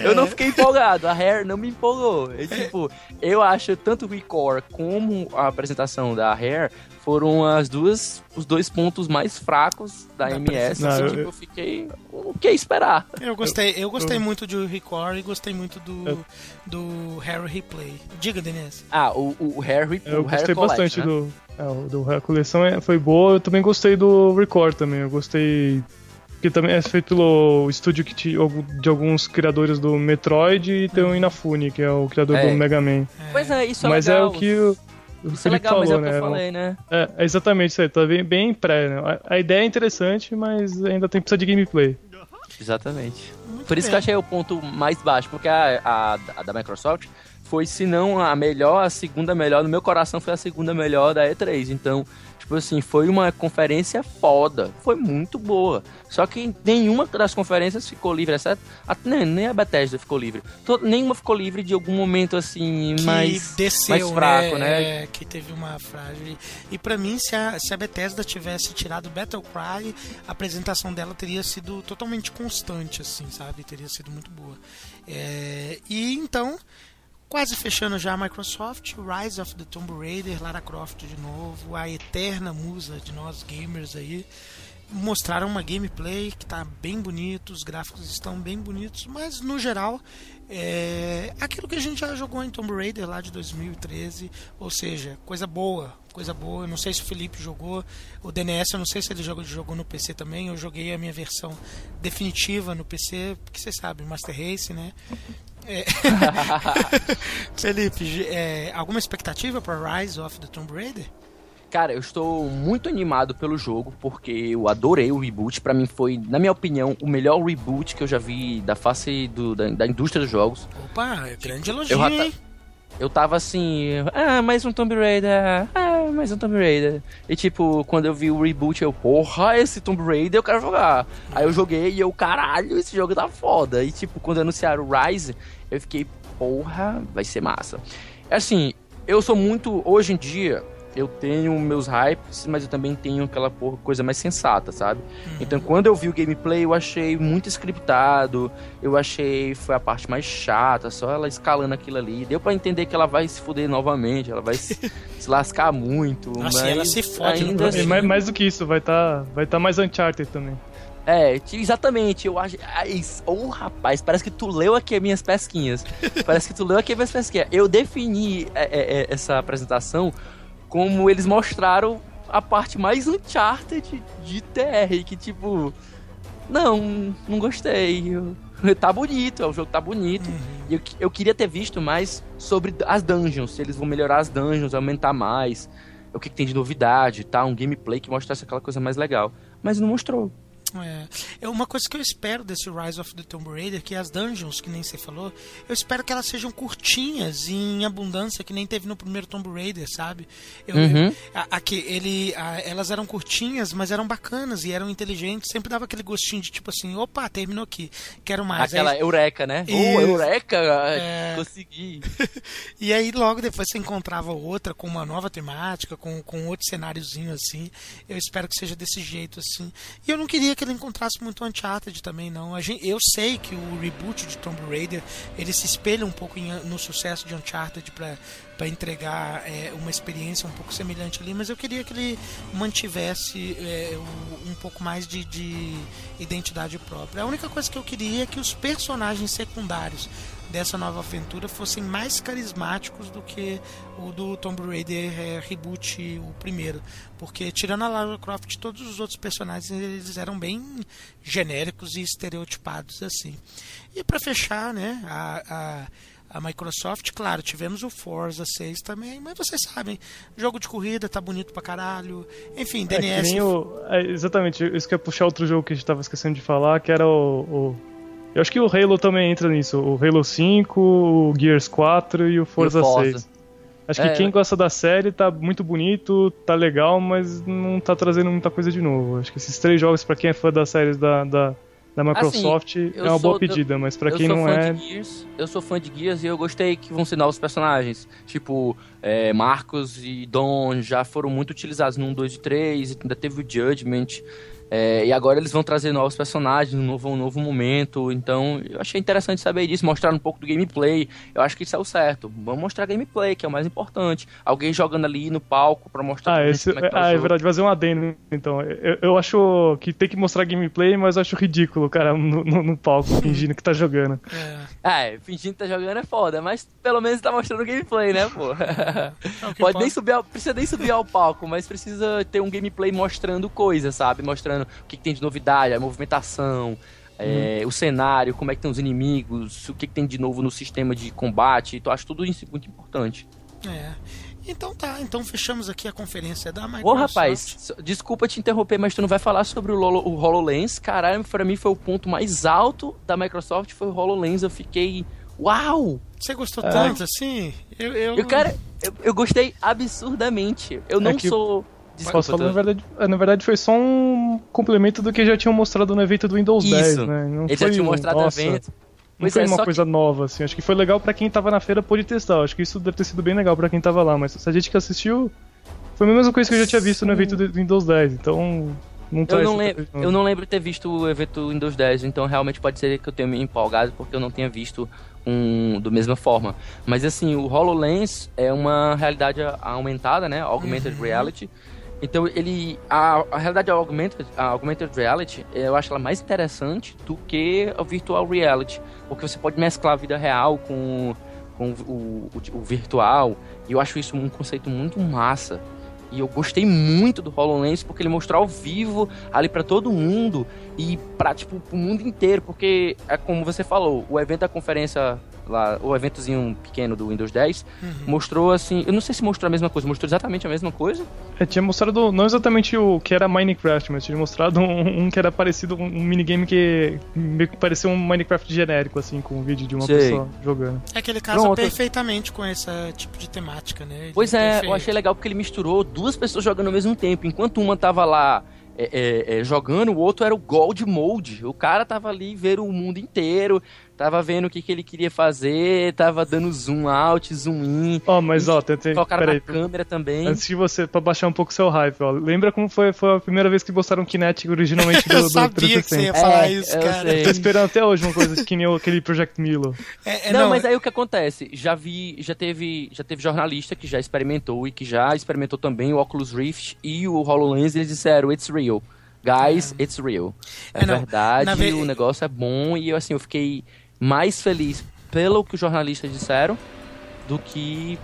Eu não fiquei empolgado, a Hair não me empolgou. É, tipo, eu acho tanto o Record como a apresentação da Hair foram as duas, os dois pontos mais fracos da, MS. apresentação. assim, Não, tipo, eu- eu fiquei. O que esperar? Eu gostei, eu gostei eu- muito do Record e gostei muito do, Eu- do Harry Replay. Diga, Denise. Ah, o, o Harry. Eu o gostei Collect, bastante né? do. É, o do a coleção é- foi boa, eu também gostei do Record também. Eu gostei. Que também é feito pelo estúdio que algum- de alguns criadores do Metroid e tem o Inafune, que é o criador É. do Mega Man. Pois é, isso é mas legal. é o que Isso é legal, mas é falou, o que né? eu falei, né? É, é exatamente isso aí, tá bem, bem pré, né? A, a ideia é interessante, mas ainda tem que precisar de gameplay. Exatamente. Muito Por isso bem. que eu achei o ponto mais baixo, porque a, a, a da Microsoft foi, se não a melhor, a segunda melhor. No meu coração foi a segunda melhor da E3. Então, tipo assim, foi uma conferência foda. Foi muito boa. Só que nenhuma das conferências ficou livre, exceto. Nem, nem a Bethesda ficou livre. To- nenhuma ficou livre de algum momento assim, que mais, desceu, mais fraco, né? né? É, que teve uma frágil. E pra mim, se a, se a Bethesda tivesse tirado Battle Cry, a apresentação dela teria sido totalmente constante, assim, sabe? Teria sido muito boa. É, e então, quase fechando já a Microsoft, Rise of the Tomb Raider, Lara Croft de novo, a eterna musa de nós gamers aí. Mostraram uma gameplay que tá bem bonito, os gráficos estão bem bonitos, mas no geral é aquilo que a gente já jogou em Tomb Raider lá de 2013, ou seja, coisa boa, coisa boa. Eu não sei se o Felipe jogou, o DNS, eu não sei se ele jogou, jogou no PC também. Eu joguei a minha versão definitiva no PC, porque você sabe, Master Race, né? É. Felipe, é, alguma expectativa para Rise of the Tomb Raider? Cara, eu estou muito animado pelo jogo, porque eu adorei o reboot. Pra mim foi, na minha opinião, o melhor reboot que eu já vi da face do- da, da indústria dos jogos. Opa, é grande elogio, Eu? Eu tava assim, ah, mais um Tomb Raider, ah, mais um Tomb Raider. E tipo, quando eu vi o reboot, eu, porra, esse Tomb Raider eu quero jogar. Aí eu joguei e eu, caralho, esse jogo tá foda. E tipo, quando anunciaram o Rise, eu fiquei, porra, vai ser massa. Assim, eu sou muito, hoje em dia, eu tenho meus hypes, mas eu também tenho aquela porra, coisa mais sensata, sabe? Então, quando eu vi o gameplay, eu achei muito scriptado, eu achei foi a parte mais chata, só ela escalando aquilo ali. Deu pra entender que ela vai se fuder novamente, ela vai se, se lascar muito, Nossa, mas ela se fode ainda assim, mais, mais do que isso, vai estar vai tá mais Uncharted também. É, exatamente, eu acho. Ai, oh, rapaz, parece que tu leu aqui as minhas pesquinhas. parece que tu leu aqui as minhas pesquinhas. Eu defini é, é, é, essa apresentação como eles mostraram a parte mais Uncharted de TR, que tipo. Não, não gostei. Eu- Tá bonito, o jogo tá bonito. E eu, eu queria ter visto mais sobre as dungeons, se eles vão melhorar as dungeons, aumentar mais, o que, que tem de novidade, tá? Um gameplay que mostrasse aquela coisa mais legal. Mas não mostrou. É. é uma coisa que eu espero desse Rise of the Tomb Raider, que as dungeons, que nem você falou, eu espero que elas sejam curtinhas e em abundância, que nem teve no primeiro Tomb Raider, sabe? Eu, Uhum. eu- a- aqui, ele, a- elas eram curtinhas, mas eram bacanas e eram inteligentes, sempre dava aquele gostinho de tipo assim, opa, terminou aqui, quero mais. Aquela Aí- eureka, né? Oh, eureka! É. Consegui. E aí logo depois você encontrava outra com uma nova temática, com, com outro cenáriozinho assim. Eu espero que seja desse jeito assim. E eu não queria que ele encontrasse muito Uncharted também não. Gente, eu sei que o reboot de Tomb Raider ele se espelha um pouco em- no sucesso de Uncharted para entregar é, uma experiência um pouco semelhante ali, mas eu queria que ele mantivesse é, o- um pouco mais de, de identidade própria. A única coisa que eu queria é que os personagens secundários dessa nova aventura fossem mais carismáticos do que o do Tomb Raider é, reboot o primeiro porque tirando a Lara Croft todos os outros personagens eles eram bem genéricos e estereotipados assim e para fechar né a, a a Microsoft, claro, tivemos o Forza 6 também, mas vocês sabem, jogo de corrida tá bonito pra caralho. Enfim, É, DNS. o- é, exatamente, isso que ia puxar outro jogo que a gente tava esquecendo de falar, que era o, o- Eu acho que o Halo também entra nisso. O Halo 5, o Gears 4 e o Forza, Forza. 6. Acho que É, quem gosta da série tá muito bonito, tá legal, mas não tá trazendo muita coisa de novo. Acho que esses três jogos, pra quem é fã das séries da, da, da Microsoft, Assim, é uma boa sou- pedida, mas pra eu quem não é. Gears, eu sou fã de Gears e eu gostei que vão ser novos personagens. Tipo, é, Marcos e Don já foram muito utilizados no 1, 2 e 3, ainda teve o Judgment. É, e agora eles vão trazer novos personagens, um novo, um novo momento. Então, eu achei interessante saber disso, mostrar um pouco do gameplay. Eu acho que isso é o certo. Vamos mostrar gameplay, que é o mais importante. Alguém jogando ali no palco pra mostrar Ah, esse, como é que tá o ah, é verdade, fazer um adendo, então. Eu, eu acho que tem que mostrar gameplay, mas eu acho ridículo o cara no, no, no palco fingindo que tá jogando. É, fingindo que tá jogando é foda, mas pelo menos tá mostrando gameplay, né, pô? que Pode nem subir ao, precisa nem subir ao palco, mas precisa ter um gameplay mostrando coisas, sabe? Mostrando o que, que tem de novidade, a movimentação, é, o cenário, como é que tem os inimigos, o que, que tem de novo no sistema de combate. Então acho tudo isso muito importante. É. Então tá, então fechamos aqui a conferência da Microsoft. Ô, rapaz, desculpa te interromper, mas tu não vai falar sobre o, Lolo, o HoloLens. Caralho, pra mim foi o ponto mais alto da Microsoft, foi o HoloLens. Eu fiquei... Uau! Você gostou É. tanto assim? Eu, eu... Eu, cara, eu, eu gostei absurdamente. Eu não É que- sou... Posso falar, na verdade, é, na verdade foi só um complemento do que já tinham mostrado no evento do Windows 10, Isso. né? Não Eles já foi, tinham mostrado no nossa, evento. Não Pois foi é, uma coisa nova, assim. Acho que foi legal pra quem tava na feira pôde testar. Acho que isso deve ter sido bem legal pra quem tava lá. Mas a gente que assistiu, foi a mesma coisa que eu já tinha visto no evento do Windows 10. Então, não Eu traz não, tanta lem- coisa eu não lembro de ter visto o evento Windows 10, então realmente pode ser que eu tenha me empolgado porque eu não tenha visto um do mesma forma. Mas assim, o HoloLens é uma realidade aumentada, né? Augmented Reality. Então ele. A, a realidade augmented, a augmented reality, eu acho ela mais interessante do que a virtual reality. Porque você pode mesclar a vida real com, com o, o, o virtual. E eu acho isso um conceito muito massa. E eu gostei muito do HoloLens porque ele mostrou ao vivo ali pra todo mundo e pra, tipo, pro mundo inteiro. Porque, é como você falou, o evento da conferência lá, o eventozinho pequeno do Windows 10, mostrou assim. Eu não sei se mostrou a mesma coisa, mostrou exatamente a mesma coisa. É, tinha mostrado não exatamente o que era Minecraft, mas tinha mostrado um, um que era parecido, um minigame que meio que parecia um Minecraft genérico, assim, com um vídeo de uma Sei. pessoa jogando. É que ele casa Pronto. perfeitamente com esse tipo de temática, né? Pois é, Perfeito. eu achei legal porque ele misturou duas pessoas jogando ao mesmo tempo. Enquanto uma tava lá é, é, é, jogando, o outro era o Gold Mode. O cara tava ali vendo o mundo inteiro, tava vendo o que, que ele queria fazer, tava dando zoom out, zoom in. Ó, mas ó, Colocaram peraí, na câmera também. Antes de você, pra baixar um pouco o seu hype, ó. Lembra como foi, foi a primeira vez que mostraram o Kinect originalmente do, Eu do sabia que você ia 360? falar É, isso, eu cara. sei. Tô esperando até hoje uma coisa que nem o- aquele Project Milo. É, é, não, mas aí o que acontece? Já vi, já teve, já teve jornalista que já experimentou e que já experimentou também o Oculus Rift e o HoloLens, eles disseram, it's real. Guys, it's real. É, É, não, verdade, na ve- o negócio é bom e eu, assim, eu fiquei mais feliz pelo que os jornalistas disseram do que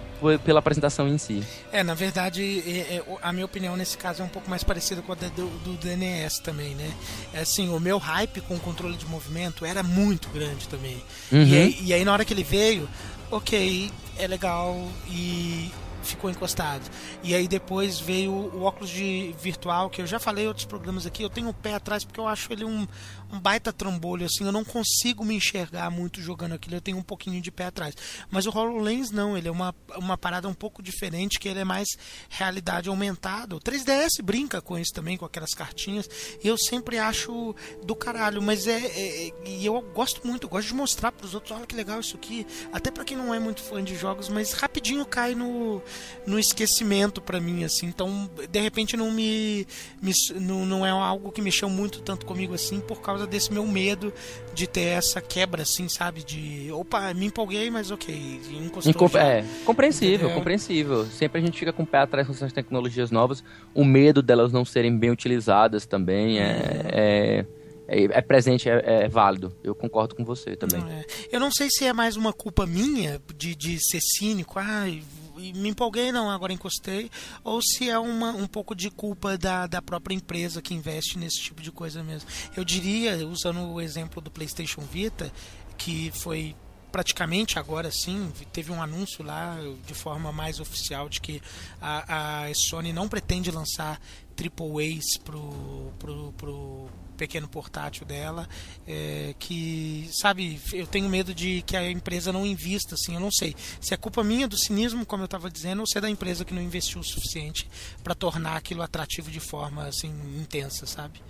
pela apresentação em si. É, na verdade, é, é, a minha opinião nesse caso é um pouco mais parecida com a do, do DNS também, né? É assim, o meu hype com o controle de movimento era muito grande também. Uhum. E, aí, e aí na hora que ele veio, ok, é legal e ficou encostado. E aí depois veio o óculos de virtual, que eu já falei em outros programas aqui, eu tenho o pé atrás porque eu acho ele um, um baita trambolho, assim, eu não consigo me enxergar muito jogando aquilo, eu tenho um pouquinho de pé atrás. Mas o HoloLens não, ele é uma, uma parada um pouco diferente, que ele é mais realidade aumentada. O 3DS brinca com isso também, com aquelas cartinhas, e eu sempre acho do caralho, mas é, é- é- e eu gosto muito, eu gosto de mostrar para os outros, olha que legal isso aqui, até para quem não é muito fã de jogos, mas rapidinho cai no, no esquecimento para mim, assim, então de repente não me, me não, não é algo que mexeu muito tanto comigo assim, por causa desse meu medo de ter essa quebra, assim, sabe, de, opa, me empolguei, mas ok, encostou Incom- já. é, compreensível, Entendeu? compreensível. Sempre a gente fica com o pé atrás com essas tecnologias novas. O medo delas não serem bem utilizadas também é, é, é, é presente, é, é válido. Eu concordo com você também. Não, é. Eu não sei se é mais uma culpa minha de, de ser cínico, e me empolguei, não, agora encostei, ou se é uma, um pouco de culpa da, da própria empresa que investe nesse tipo de coisa mesmo. Eu diria, usando o exemplo do PlayStation Vita, que foi praticamente agora sim, teve um anúncio lá de forma mais oficial de que a, a Sony não pretende lançar triple A's pro, pro, pro pequeno portátil dela, é, que, sabe, eu tenho medo de que a empresa não invista, assim, eu não sei se é culpa minha do cinismo, como eu estava dizendo, ou se é da empresa que não investiu o suficiente para tornar aquilo atrativo de forma, assim, intensa, sabe?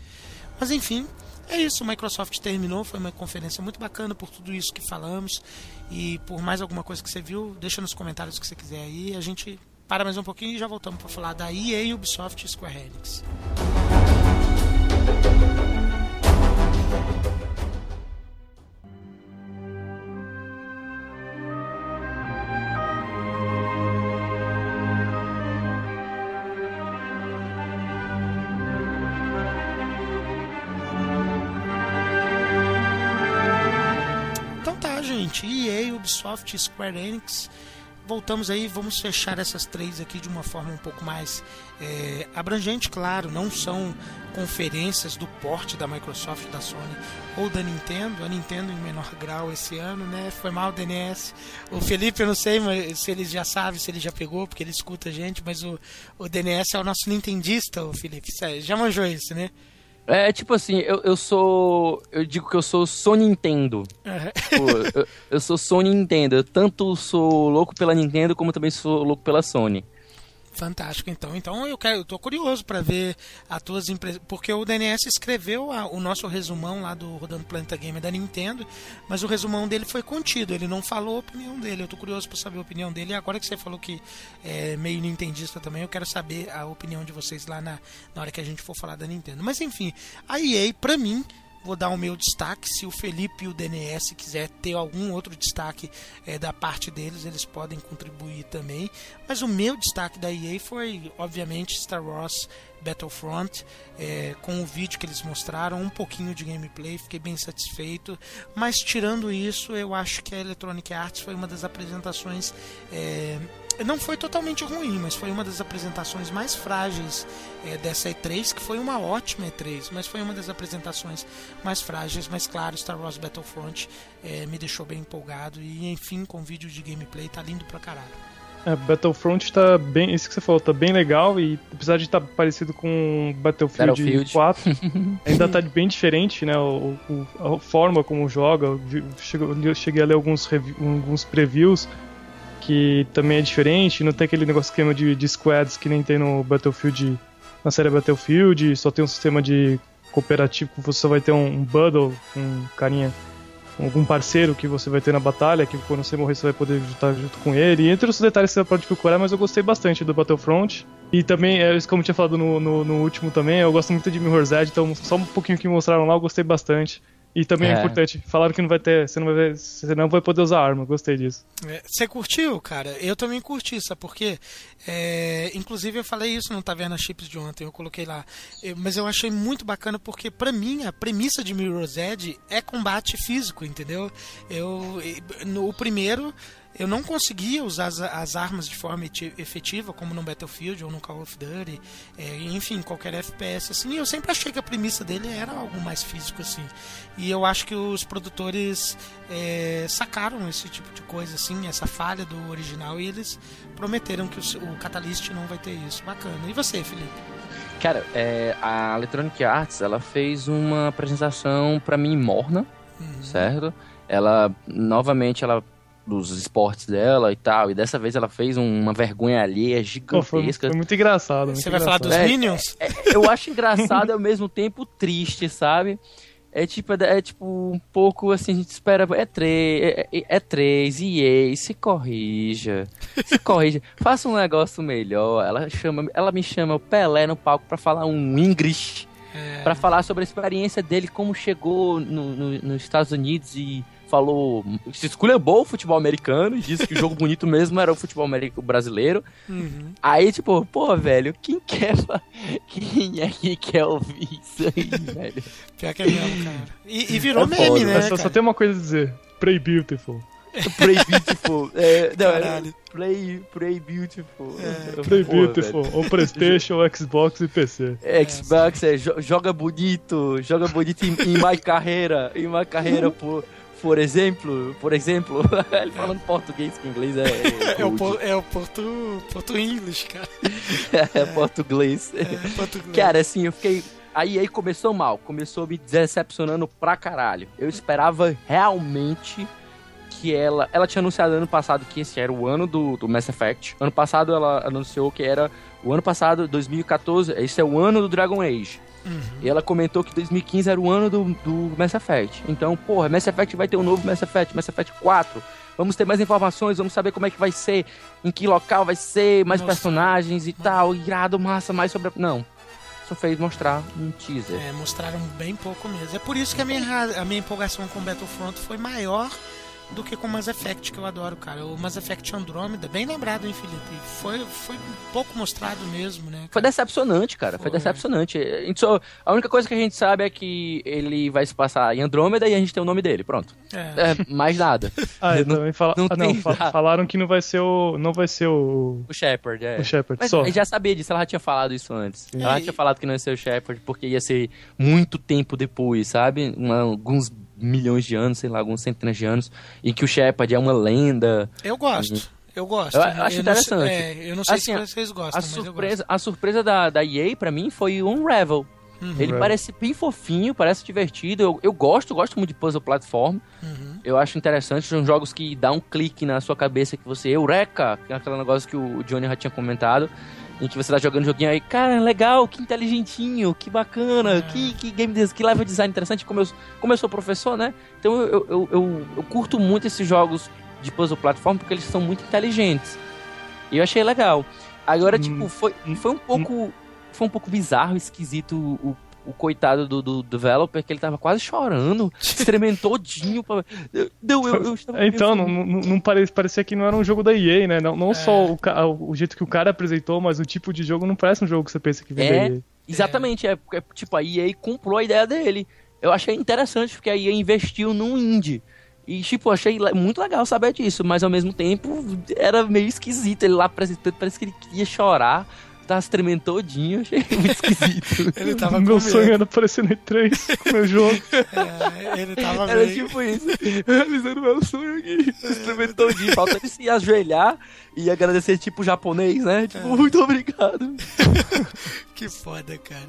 Mas enfim, é isso. Microsoft terminou. Foi uma conferência muito bacana por tudo isso que falamos. E por mais alguma coisa que você viu, deixa nos comentários o que você quiser aí. A gente para mais um pouquinho e já voltamos para falar da EA, Ubisoft e Square Enix. Gente. EA, Ubisoft Square Enix voltamos aí, vamos fechar essas três aqui de uma forma um pouco mais é, abrangente, claro, não são conferências do porte da Microsoft, da Sony ou da Nintendo, a Nintendo em menor grau esse ano, né? Foi mal o DNS. O Felipe, eu não sei se ele já sabe, se ele já pegou, porque ele escuta a gente, mas o, o DNS é o nosso nintendista, o Felipe. Já manjou isso, né? É, tipo assim, eu, eu sou. Eu digo que eu sou Sony Nintendo. Uhum. Pô, eu, eu, sou Sony Nintendo. Eu tanto sou louco pela Nintendo como também sou louco pela Sony. Fantástico, então. Então eu quero, tô curioso para ver as tuas impressões, porque o DNS escreveu a, o nosso resumão lá do Rodando Planeta Game da Nintendo, mas o resumão dele foi contido, ele não falou a opinião dele. Eu tô curioso para saber a opinião dele. E agora que você falou que é meio nintendista também, eu quero saber a opinião de vocês lá na, na hora que a gente for falar da Nintendo. Mas enfim, a EA, para mim, vou dar o meu destaque. Se o Felipe e o DNS quiser ter algum outro destaque é, da parte deles, eles podem contribuir também. Mas o meu destaque da EA foi, obviamente, Star Wars Battlefront, é, com o vídeo que eles mostraram, um pouquinho de gameplay, fiquei bem satisfeito. Mas tirando isso, eu acho que a Electronic Arts foi uma das apresentações. É, não foi totalmente ruim, mas foi uma das apresentações mais frágeis é, dessa E3, que foi uma ótima E3, mas foi uma das apresentações mais frágeis. Mas claro, Star Wars Battlefront é, me deixou bem empolgado e enfim, com vídeo de gameplay tá lindo pra caralho. É, Battlefront tá bem. Isso que você falou, tá bem legal e apesar de estar tá parecido com Battlefield, Battlefield. 4, ainda tá bem diferente, né? O, o, a forma como joga. Eu cheguei a ler alguns, alguns previews que também é diferente, não tem aquele negócio esquema de, de squads que nem tem no Battlefield, na série Battlefield, só tem um sistema de cooperativo que você só vai ter um, bundle, um carinha, algum parceiro que você vai ter na batalha, que quando você morrer você vai poder estar junto com ele, e entre os detalhes você pode procurar, mas eu gostei bastante do Battlefront. E também, é isso como eu tinha falado no, no, no último também, eu gosto muito de Mirror's Edge, então só um pouquinho que mostraram lá eu gostei bastante. E também é. é. importante, falaram que não vai ter, você não vai, você não vai poder usar arma, gostei disso. É, você curtiu, cara? Eu também curti, sabe por quê? É, inclusive eu falei isso no Taverna Chips de ontem, eu coloquei lá. Eu, mas eu achei muito bacana porque, pra mim, a premissa de Mirror's Edge é combate físico, entendeu? Eu, no, o primeiro eu não conseguia usar as, as, armas de forma efetiva, como no Battlefield ou no Call of Duty, é, enfim, qualquer FPS assim. Eu sempre achei que a premissa dele era algo mais físico assim. E eu acho que os produtores é, sacaram esse tipo de coisa assim, essa falha do original e eles prometeram que o, o Catalyst não vai ter isso. Bacana. E você, Felipe? Cara, é, a Electronic Arts ela fez uma apresentação para mim morna, uhum. certo? Ela novamente ela dos esportes dela e tal. E dessa vez ela fez uma vergonha alheia gigantesca. Pô, foi, foi, muito engraçado. Muito Você engraçado. vai falar dos é, Minions? É, é, eu acho engraçado e ao mesmo tempo triste, sabe? É tipo, é, é, tipo um pouco assim, a gente espera. É três, é, é, é três, e se corrija. Se corrija. Faça um negócio melhor. Ela, chama, ela me chama o Pelé no palco para falar um English. É. para falar sobre a experiência dele, como chegou no, no, nos Estados Unidos e falou. Se esculhambou o futebol americano e disse que o jogo bonito mesmo era o futebol brasileiro. Uhum. Aí, tipo, pô, velho, quem quer. Quem é que quer ouvir isso aí, velho? Pior que é mesmo, cara. E, e virou é meme, foda, né? Só, só, tem uma coisa a dizer: Pray Beautiful. Play Beautiful. É, não, é play, play Beautiful. É. Play Pô, Beautiful. Velho. Ou Playstation, Xbox e PC. É, Xbox é joga bonito, joga bonito em, em My Carreira, em My Carreira, pô por exemplo, por exemplo, ele falando português que inglês é. É, é o, por, é o portu, portu English, cara. é, é português. É, português. Cara, assim, eu fiquei. a EA começou mal, começou me decepcionando pra caralho. Eu esperava realmente que ela. Ela tinha anunciado ano passado que esse era o ano do, do Mass Effect. Ano passado ela anunciou que era o ano passado, 2014, esse é o ano do Dragon Age. Uhum. E ela comentou que 2015 era o ano do, do Mass Effect. Então, porra, Mass Effect vai ter um novo Mass Effect, Mass Effect 4. Vamos ter mais informações, vamos saber como é que vai ser, em que local vai ser, mais Nossa. personagens e tal. Irado, massa, mais sobre. Não só fez mostrar um teaser. É, mostraram bem pouco mesmo. É por isso que a minha, a minha empolgação com Battlefront foi maior do que com Mass Effect, que eu adoro, cara. O Mass Effect Andromeda, bem lembrado, hein, Felipe? Foi, foi pouco mostrado mesmo, né? Cara? Foi decepcionante, cara. Foi, foi decepcionante. Só, a única coisa que a gente sabe é que ele vai se passar em Andrômeda e a gente tem o nome dele, pronto. É. é mais nada. ah, não, também fala... não, ah, não falaram que não vai ser o. Não vai ser o. O Shepard, é. O Shepard, Mas só. já sabia disso, ela já tinha falado isso antes. Ela já tinha falado que não ia ser o Shepard, porque ia ser muito tempo depois, sabe? Uma, alguns milhões de anos, sei lá, algumas centenas de anos, e que o Shepard é uma lenda. Eu gosto. Eu gosto. Eu acho eu interessante. Não, é, eu não sei assim, se vocês gostam, a surpresa, A surpresa da, da EA, pra mim, foi o Unravel. Uhum. Ele uhum. parece bem fofinho, parece divertido. Eu, eu gosto, gosto muito de puzzle platform. Uhum. Eu acho interessante. São jogos que dá um clique na sua cabeça que você, Eureka! Que é aquele negócio que o Johnny já tinha comentado em que você tá jogando joguinho aí, cara, legal, que inteligentinho, que bacana, é. que, que game design, que level design interessante, como eu, como eu sou professor, né? Então eu, eu, eu, eu curto muito esses jogos de puzzle platform porque eles são muito inteligentes. E eu achei legal. Agora, hum, tipo, foi, foi um pouco. Foi um pouco bizarro, esquisito o o coitado do, do, developer, que ele tava quase chorando, tremendo todinho. Pra... Não, eu, eu estava então, não, não, não parecia, parecia que não era um jogo da EA, né? Não, não é. só o, o jeito que o cara apresentou, mas o tipo de jogo não parece um jogo que você pensa que vem é, da EA. Exatamente, é. é tipo, a EA comprou a ideia dele. Eu achei interessante porque a EA investiu num indie. E, tipo, achei muito legal saber disso, mas ao mesmo tempo era meio esquisito ele lá apresentando, parece que ele queria chorar tava se tremendo todinho, achei muito esquisito. ele tava Meu sonho era aparecer no E3 com meu jogo. É, ele tava Era tipo isso. Realizando meu sonho aqui. Se tremendo todinho. Falta ele se ajoelhar e agradecer tipo japonês, né? Tipo, é. muito obrigado. que foda, cara.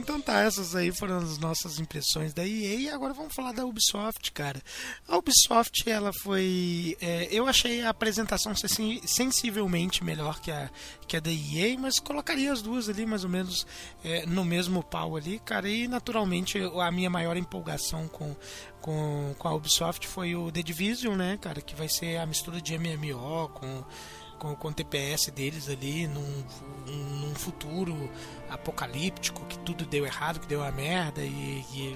Então tá, essas aí foram as nossas impressões da EA e agora vamos falar da Ubisoft, cara. A Ubisoft, ela foi. É, eu achei a apresentação sensivelmente melhor que a, que a da EA, mas colocaria as duas ali mais ou menos é, no mesmo pau ali, cara. E naturalmente a minha maior empolgação com, com, com a Ubisoft foi o The Division, né, cara? Que vai ser a mistura de MMO com com, com o TPS deles ali num, num futuro apocalíptico, que tudo deu errado, que deu a merda, e, e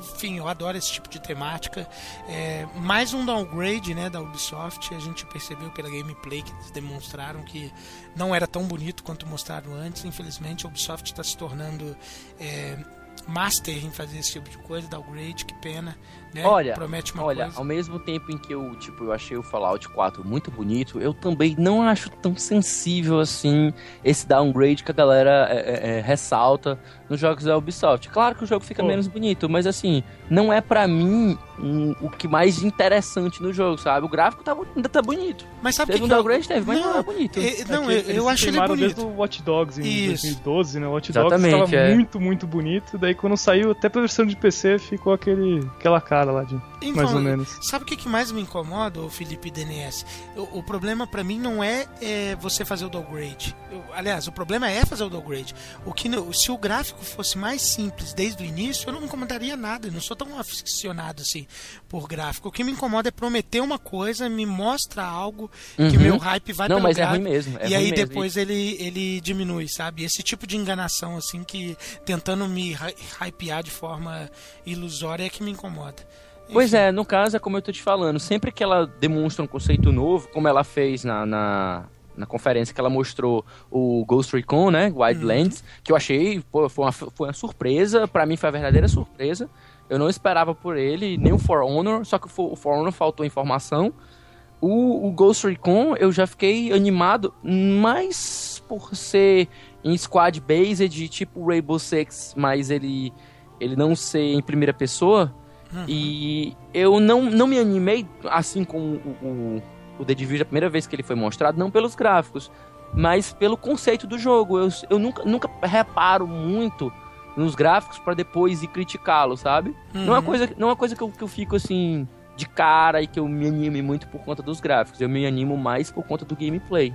enfim, eu adoro esse tipo de temática. É, mais um downgrade né, da Ubisoft, a gente percebeu pela gameplay que eles demonstraram que não era tão bonito quanto mostraram antes. Infelizmente, a Ubisoft está se tornando. É, master em fazer esse tipo de coisa, downgrade, que pena, né? Olha, Promete uma olha, coisa. ao mesmo tempo em que eu, tipo, eu achei o Fallout 4 muito bonito, eu também não acho tão sensível assim esse downgrade que a galera é, é, é ressalta nos jogos da Ubisoft. Claro que o jogo fica Pô. menos bonito, mas assim, não é para mim um, o que mais interessante no jogo, sabe? O gráfico tá, ainda tá bonito. Mas sabe teve que um downgrade, teve, mas não, não é bonito. É, não, eu, eu acho ele bonito. desde o Watch Dogs em Isso. 2012, né? O Watch Dogs Exatamente, tava é. muito, muito bonito, daí quando saiu até pra versão de PC ficou aquele, aquela cara lá de então, mais ou menos. Sabe o que, que mais me incomoda, o Felipe DNS? O, o problema para mim não é, é, você fazer o downgrade. Eu, aliás, o problema é fazer o downgrade. O que se o gráfico fosse mais simples desde o início, eu não me incomodaria nada. Eu não sou tão aficionado assim por gráfico. O que me incomoda é prometer uma coisa, me mostra algo uhum. que meu hype vai não, mas gráfico, é ruim mesmo. É e ruim aí mesmo, depois ele, ele diminui, sabe? Esse tipo de enganação assim que tentando me hypear de forma ilusória é que me incomoda. Pois é, no caso é como eu tô te falando, sempre que ela demonstra um conceito novo, como ela fez na, na, na conferência que ela mostrou o Ghost Recon, né, Wildlands, uhum. que eu achei, pô, foi uma, foi uma surpresa, para mim foi a verdadeira surpresa. Eu não esperava por ele, nem o For Honor, só que o For Honor faltou informação. O, o Ghost Recon eu já fiquei animado, mais por ser em squad based, tipo Rainbow Six, mas ele, ele não ser em primeira pessoa, Uhum. E eu não, não me animei, assim como o, o, o The Division, a primeira vez que ele foi mostrado, não pelos gráficos, mas pelo conceito do jogo. Eu, eu nunca, nunca reparo muito nos gráficos para depois ir criticá-lo, sabe? Uhum. Não é uma coisa, não é uma coisa que eu, que eu fico assim de cara e que eu me anime muito por conta dos gráficos. Eu me animo mais por conta do gameplay.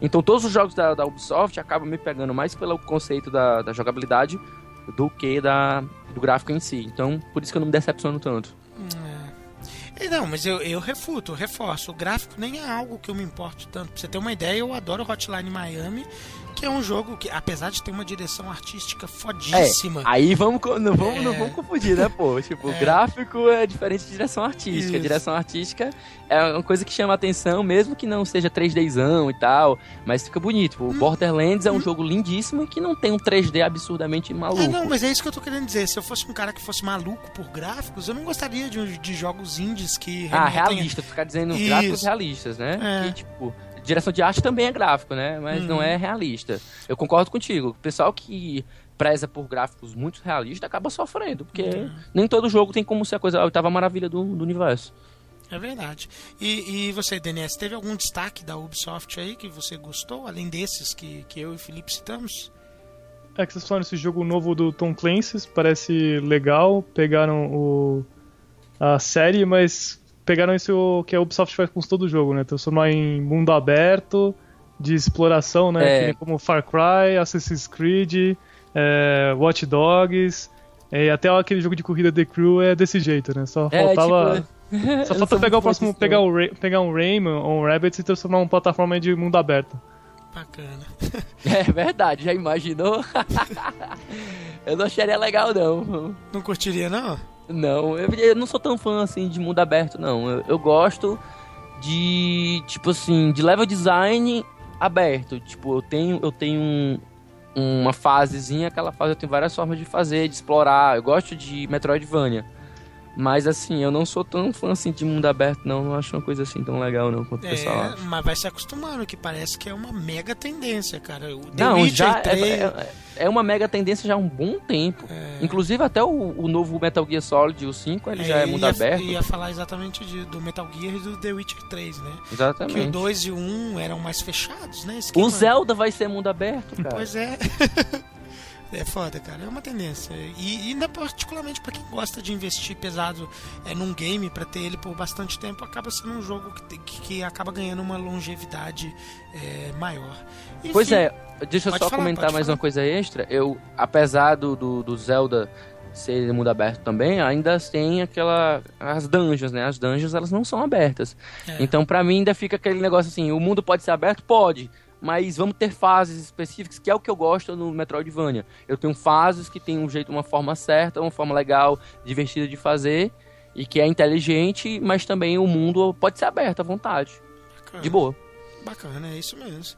Então todos os jogos da, da Ubisoft acabam me pegando mais pelo conceito da, da jogabilidade do que da, do gráfico em si. Então por isso que eu não me decepciono tanto. É. Não, mas eu, eu refuto, reforço. O gráfico nem é algo que eu me importo tanto. Pra você ter uma ideia, eu adoro Hotline Miami que é um jogo que, apesar de ter uma direção artística fodíssima. É, aí vamos, não vamos, é, não vamos confundir, né, pô? Tipo, é, gráfico é diferente de direção artística. Isso. Direção artística é uma coisa que chama atenção, mesmo que não seja 3Dzão e tal, mas fica bonito. O hum, Borderlands hum. é um hum. jogo lindíssimo e que não tem um 3D absurdamente maluco. É, não, mas é isso que eu tô querendo dizer. Se eu fosse um cara que fosse maluco por gráficos, eu não gostaria de, de jogos indies que. Ah, realista, ficar dizendo isso. gráficos realistas, né? É. Que, tipo direção de arte também é gráfico, né? Mas não é realista. Eu concordo contigo. O pessoal que preza por gráficos muito realistas acaba sofrendo, porque uhum. nem todo jogo tem como ser a coisa a oitava maravilha do, do universo. É verdade. E, e você, DNS, teve algum destaque da Ubisoft aí que você gostou, além desses que, que eu e o Felipe citamos? É que vocês falaram esse jogo novo do Tom Clancy, parece legal, pegaram o, a série, mas pegaram isso que a Ubisoft faz com todo o jogo, né? Transformar em mundo aberto, de exploração, né? É. Como Far Cry, Assassin's Creed, é, Watch Dogs, é, e até aquele jogo de corrida The Crew é desse jeito, né? Só é, faltava. Tipo... Só falta pegar o próximo, pegar, o, pegar um Rayman ou um Rabbit e transformar uma plataforma de mundo aberto. Bacana. É verdade, já imaginou? eu não acharia legal, não. Não curtiria, não? Não, eu, eu, não sou tão fã assim de mundo aberto, não. Eu, eu, gosto de, tipo assim, de level design aberto. Tipo, eu tenho, eu tenho um, uma fasezinha, aquela fase eu tenho várias formas de fazer, de explorar. Eu gosto de Metroidvania. Mas assim, eu não sou tão fã assim de mundo aberto, não. Não acho uma coisa assim tão legal, não, quanto o pessoal é, acha. Mas vai se acostumando, que parece que é uma mega tendência, cara. O The não, Witcher já 3... é, é, é, uma mega tendência já há um bom tempo. É... Inclusive até o, o, novo Metal Gear Solid, o 5, ele já é mundo ia, aberto. ia falar exatamente de, do Metal Gear e do The Witcher 3, né? Exatamente. Que o 2 e o 1 eram mais fechados, né? Esquema... O Zelda vai ser mundo aberto, cara. Pois é. É foda, cara. É uma tendência. E, e ainda particularmente para quem gosta de investir pesado é, num game para ter ele por bastante tempo, acaba sendo um jogo que, que, que acaba ganhando uma longevidade é, maior. Enfim, pois é, deixa eu só falar, comentar mais falar. uma coisa extra. Eu, apesar do, do, do Zelda ser mundo aberto também, ainda tem aquela as dungeons, né? As dungeons elas não são abertas. É. Então para mim ainda fica aquele negócio assim, o mundo pode ser aberto, pode, mas vamos ter fases específicas, que é o que eu gosto no Metroidvania. Eu tenho fases que tem um jeito, uma forma certa, uma forma legal, divertida de fazer, e que é inteligente, mas também o mundo pode ser aberto à vontade. Bacana. De boa. Bacana, é isso mesmo.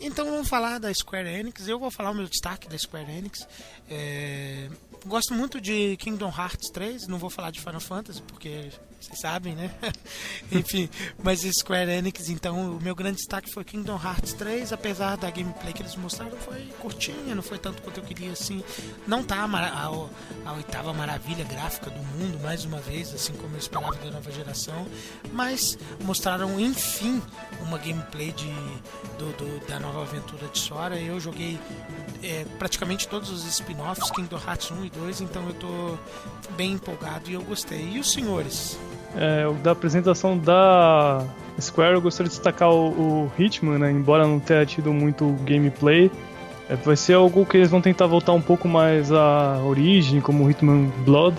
Então vamos falar da Square Enix. Eu vou falar o meu destaque da Square Enix. É... Gosto muito de Kingdom Hearts 3. Não vou falar de Final Fantasy porque vocês sabem, né? Enfim, mas Square Enix, então, o meu grande destaque foi Kingdom Hearts 3, apesar da gameplay que eles mostraram, foi curtinha, não foi tanto quanto eu queria, assim. Não tá a, a, a oitava maravilha gráfica do mundo, mais uma vez, assim como eu esperava da nova geração, mas mostraram, enfim, uma gameplay de, do, do da nova aventura de Sora. Eu joguei é, praticamente todos os spin-offs, Kingdom Hearts 1 e 2, então eu tô bem empolgado e eu gostei. E os senhores? É, da apresentação da Square, eu gostaria de destacar o, o Hitman, né? Embora não tenha tido muito gameplay, é, vai ser algo que eles vão tentar voltar um pouco mais à origem, como o Hitman Blood.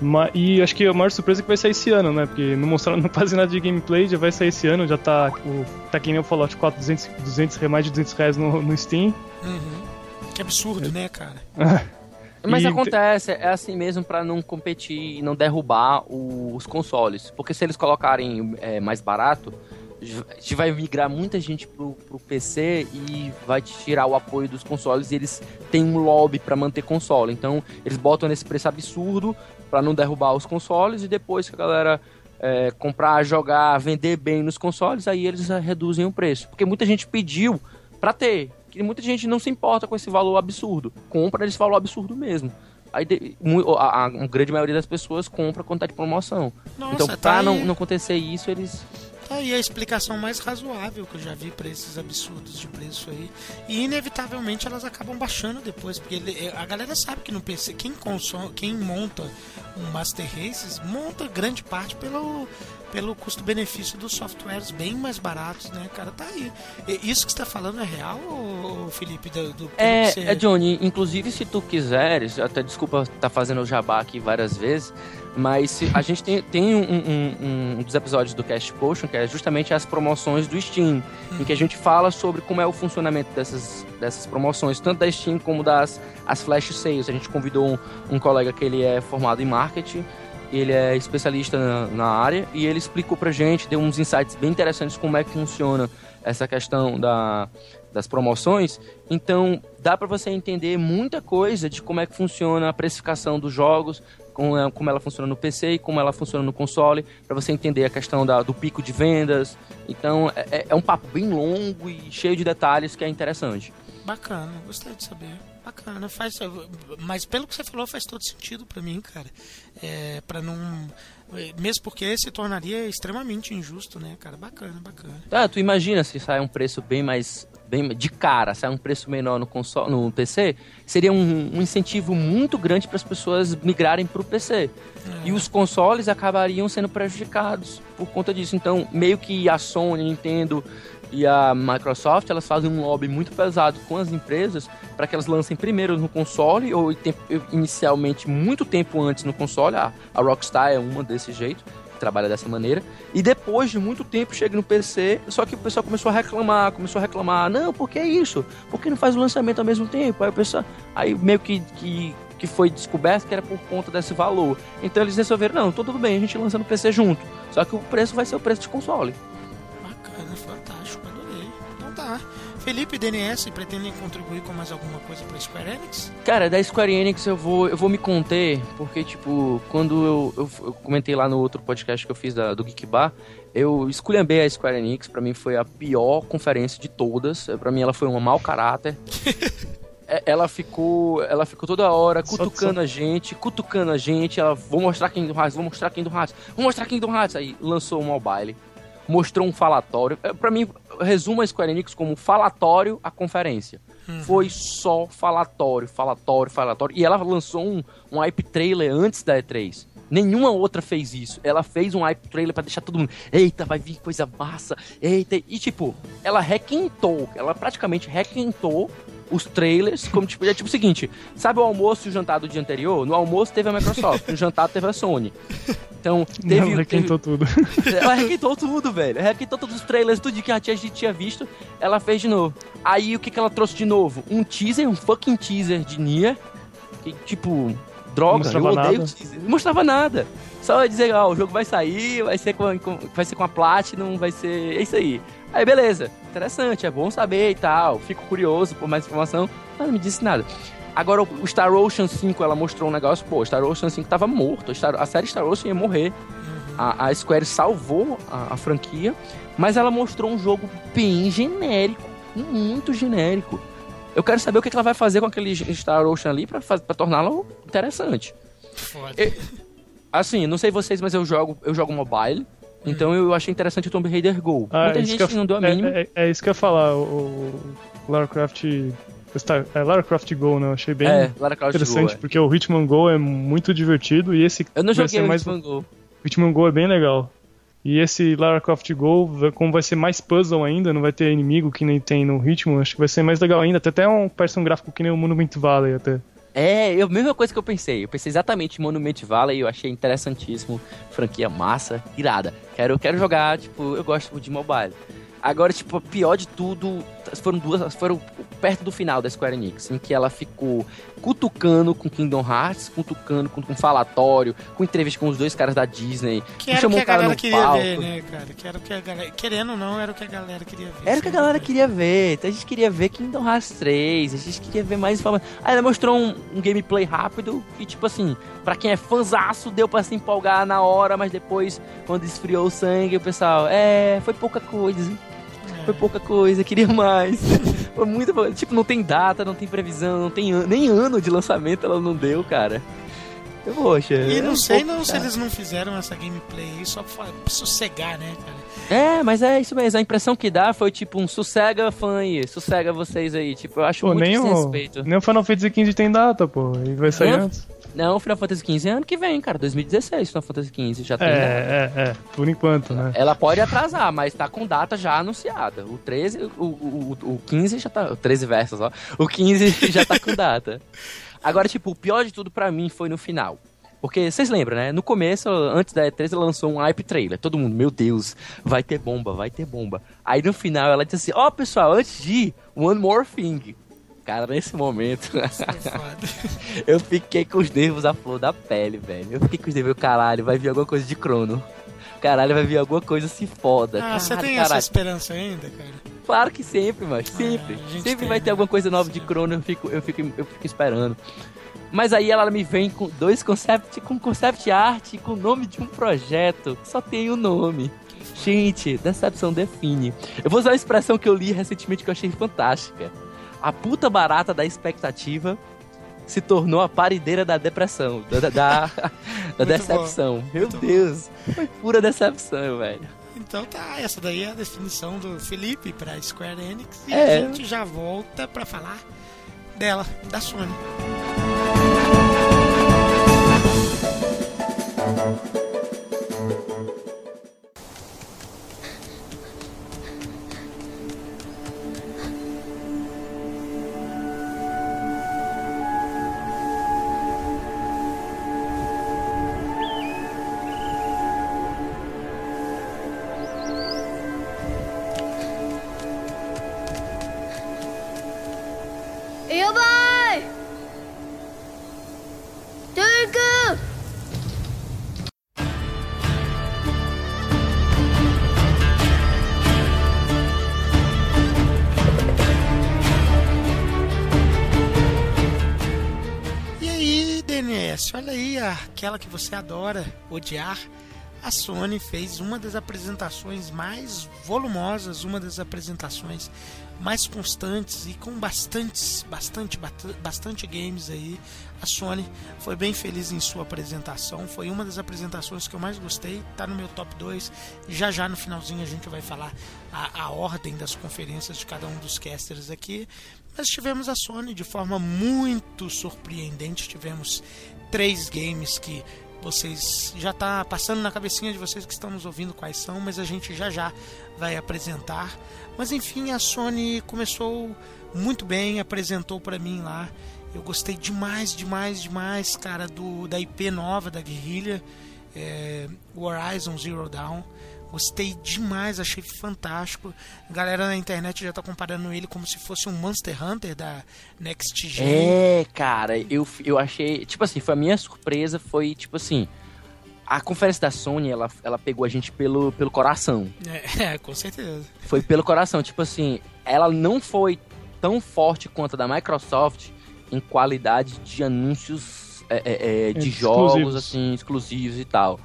Ma e acho que a maior surpresa é que vai sair esse ano, né? Porque não mostraram quase nada de gameplay, já vai sair esse ano, já tá, o, tá que nem eu Fallout 4, 200, 200, mais de 200 reais no, no Steam. Uhum. Que absurdo, é. né, cara? Mas e... acontece, é assim mesmo para não competir e não derrubar os consoles. Porque se eles colocarem é, mais barato, a gente vai migrar muita gente pro, pro PC e vai tirar o apoio dos consoles e eles têm um lobby para manter console. Então eles botam nesse preço absurdo para não derrubar os consoles e depois que a galera é, comprar, jogar, vender bem nos consoles, aí eles reduzem o preço. Porque muita gente pediu para ter que muita gente não se importa com esse valor absurdo. Compra esse valor absurdo mesmo. Aí a, a, grande maioria das pessoas compra quando tá de promoção. Nossa, então, tá pra não, não acontecer isso, eles. Tá aí a explicação mais razoável que eu já vi para esses absurdos de preço aí. E inevitavelmente elas acabam baixando depois, porque ele- a galera sabe que no PC, quem, consome, quem monta um Master Races, monta grande parte pelo, pelo custo-benefício dos softwares bem mais baratos, né, cara? Tá aí. E Isso que você tá falando é real, Felipe? Do, do- É, você- é, Johnny, inclusive se tu quiseres, até desculpa estar fazendo o jabá aqui várias vezes, mas se- a gente tem, tem um, um- um- dos episódios do Cast Potion, que é justamente as promoções do Steam, em que a gente fala sobre como é o funcionamento dessas, dessas promoções, tanto da Steam como das as flash sales. A gente convidou um, um colega que ele é formado em marketing, ele é especialista na, na área, e ele explicou pra gente, deu uns insights bem interessantes como é que funciona essa questão da, das promoções. Então, dá para você entender muita coisa de como é que funciona a precificação dos jogos, como, é- como ela funciona no PC e como ela funciona no console, para você entender a questão da- do pico de vendas. Então, é- é, é um papo bem longo e cheio de detalhes que é interessante. Bacana, gostei de saber. Bacana, faz. Mas pelo que você falou, faz todo sentido pra mim, cara. É, para não. Mesmo porque se tornaria extremamente injusto, né, cara? Bacana, bacana. Ah, tu imagina se sai um preço bem mais bem de cara, sai um preço menor no console, no PC, seria um, um incentivo muito grande para as pessoas migrarem para o PC. E os consoles acabariam sendo prejudicados por conta disso. Então, meio que a Sony, a Nintendo e a Microsoft, elas fazem um lobby muito pesado com as empresas para que elas lancem primeiro no console ou inicialmente muito tempo antes no console. A, a Rockstar é uma desse jeito trabalha dessa maneira. E depois de muito tempo chega no PC, só que o pessoal começou a reclamar, começou a reclamar, não, por que isso? Por que não faz o lançamento ao mesmo tempo? Aí o pessoal, aí meio que, que, que foi descoberto que era por conta desse valor. Então eles resolveram, não, tudo bem, a gente lança no PC junto. Só que o preço vai ser o preço de console. Bacana, fantástico, adorei. Então tá. Felipe DNS pretendem contribuir com mais alguma coisa pra Square Enix? Cara, da Square Enix eu vou, eu vou me conter, porque, tipo, quando eu, eu, eu comentei lá no outro podcast que eu fiz da, do Geek Bar, eu esculhambei a Square Enix, pra mim foi a pior conferência de todas, pra mim ela foi um mau caráter. É, ela ficou, ela ficou toda hora Só- cutucando só- a gente, cutucando a gente, ela, vou mostrar quem do Hearts, vou mostrar quem do Hearts, vou mostrar quem do Hearts, aí lançou o mobile, mostrou um falatório, É, pra mim, resuma a Square Enix como falatório a conferência. Foi só falatório, falatório, falatório. E ela lançou um, um hype trailer antes da E3. Nenhuma outra fez isso. Ela fez um hype trailer pra deixar todo mundo. Eita, vai vir coisa massa. Eita. E tipo, ela requentou. Ela praticamente requentou os trailers. Como tipo, é tipo o seguinte: sabe o almoço e o jantar do dia anterior? No almoço teve a Microsoft, no jantar teve a Sony. Então, teve. Ela teve- requentou tudo. ela requentou tudo, velho. Ela requentou todos os trailers, tudo que a gente tinha visto, ela fez de novo. Aí o que, que ela trouxe de novo? Um teaser, um fucking teaser de Nier. Que, tipo, droga, Não eu mostrava odeio nada. teaser. Não mostrava nada. Só ia dizer, ó, o jogo vai sair, vai ser com, a- com- vai ser com a Platinum, vai ser. É isso aí. Aí beleza, interessante, é bom saber e tal. Fico curioso por mais informação, mas não me disse nada. Agora, o Star Ocean 5, ela mostrou um negócio, pô, Star Ocean 5 tava morto. A série Star Ocean ia morrer. A, a Square salvou a, a franquia, mas ela mostrou um jogo bem genérico, muito genérico. Eu quero saber o que, que ela vai fazer com aquele Star Ocean ali pra, pra torná-lo interessante. Foda. E- assim, não sei vocês, mas eu jogo, eu jogo mobile. Então eu achei interessante o Tomb Raider Go. Ah, Muita isso gente que eu- não deu a é- mínima. É, é isso que eu ia falar, o, o Lara Croft. Star- É Lara Croft Go, né? Eu achei bem É, Lara Croft interessante, Go, é. porque o Hitman Go é muito divertido e esse Eu não vai joguei ser o mais Hitman Go. O Hitman Go é bem legal. E esse Lara Croft Go, como vai ser mais puzzle ainda, não vai ter inimigo que nem tem no Hitman, acho que vai ser mais legal ainda. Tem até um parece um gráfico que nem o Monument Valley até. É, a mesma coisa que eu pensei. Eu pensei exatamente em Monument Valley eu achei interessantíssimo. Franquia massa, irada. Quero, quero jogar, tipo, eu gosto de mobile. Agora, tipo, pior de tudo, foram duas, foram perto do final da Square Enix, em que ela ficou cutucando com Kingdom Hearts, cutucando com, com falatório, com entrevista com os dois caras da Disney. Que era o que a galera queria palco. ver, né, cara? Que era o que a galera... Querendo ou não, era o que a galera queria ver. Era o que a galera queria ver. Então a gente queria ver Kingdom Hearts 3, a gente queria ver mais informações. Aí ela mostrou um, um gameplay rápido que, tipo assim, pra quem é fãzaço, deu pra se empolgar na hora, mas depois, quando esfriou o sangue, o pessoal, é, foi pouca coisa. Foi pouca coisa, queria mais. Foi muito. Tipo, não tem data, não tem previsão, não tem an- nem ano de lançamento ela não deu, cara. Poxa. E não é um sei pouco não se eles não fizeram essa gameplay aí só pra sossegar, né, cara? É, mas é isso mesmo. A impressão que dá foi tipo um sossega fã aí, sossega vocês aí. Tipo, eu acho Pô, muito nem o, desrespeito. nem o Final Fantasy XV tem data, pô. E vai sair Não? antes. Não, o Final Fantasy XV é ano que vem, cara. 2016, Final Fantasy XV já tem. É, é, é. Por enquanto, né? Ela pode atrasar, mas tá com data já anunciada. O 13, o, o, o, o 15 já tá. O 13 versos, ó. O 15 já tá com data. Agora, tipo, o pior de tudo pra mim foi no final. Porque vocês lembram, né? No começo, antes da E3, ela lançou um hype trailer. Todo mundo, meu Deus, vai ter bomba, vai ter bomba. Aí no final ela disse assim: Ó, pessoal, antes de ir, one more thing. Cara, nesse momento, eu fiquei com os nervos à flor da pele, velho. Eu fiquei com os nervos, caralho, vai vir alguma coisa de crono. Caralho, vai vir alguma coisa se foda. Ah, você Caralho, tem essa caralho. esperança ainda, cara? Claro que sempre, mas sempre. a gente sempre tem, vai ter né? alguma coisa nova de Crono, eu fico, eu fico, eu fico esperando. Mas aí ela me vem com dois concept, com concept art, com o nome de um projeto. Só tem o nome. Gente, decepção define. Eu vou usar uma expressão que eu li recentemente que eu achei fantástica. A puta barata da expectativa se tornou a parideira da depressão, da, da, da- decepção. bom, Meu Deus, foi pura decepção, velho. Então tá, essa daí é a definição do Felipe pra Square Enix e É. a gente já volta pra falar dela, da Sony. Aquela que você adora odiar. A Sony fez uma das apresentações mais volumosas, uma das apresentações mais constantes e com bastantes, bastante, bastante games aí. A Sony foi bem feliz em sua apresentação, foi uma das apresentações que eu mais gostei, tá no meu top 2. Já já no finalzinho a gente vai falar a, a ordem das conferências de cada um dos casters aqui. Mas tivemos a Sony de forma muito surpreendente. Tivemos três games que vocês já tá passando na cabecinha de vocês que estão nos ouvindo quais são, mas a gente já já vai apresentar. Mas enfim, a Sony começou muito bem, apresentou para mim lá. Eu gostei demais, demais, demais, cara, do da IP nova da Guerrilla, é, o Horizon Zero Dawn. Gostei demais, achei fantástico. A galera na internet já tá comparando ele como se fosse um Monster Hunter da Next Gen. É, cara, eu, eu achei. Tipo assim, foi a minha surpresa, foi tipo assim. A conferência da Sony, ela, ela pegou a gente pelo, pelo coração. É, com certeza. Foi pelo coração. Tipo assim, ela não foi tão forte quanto a da Microsoft em qualidade de anúncios é, é, é, de Exclusivos. jogos, assim, exclusivos e tal.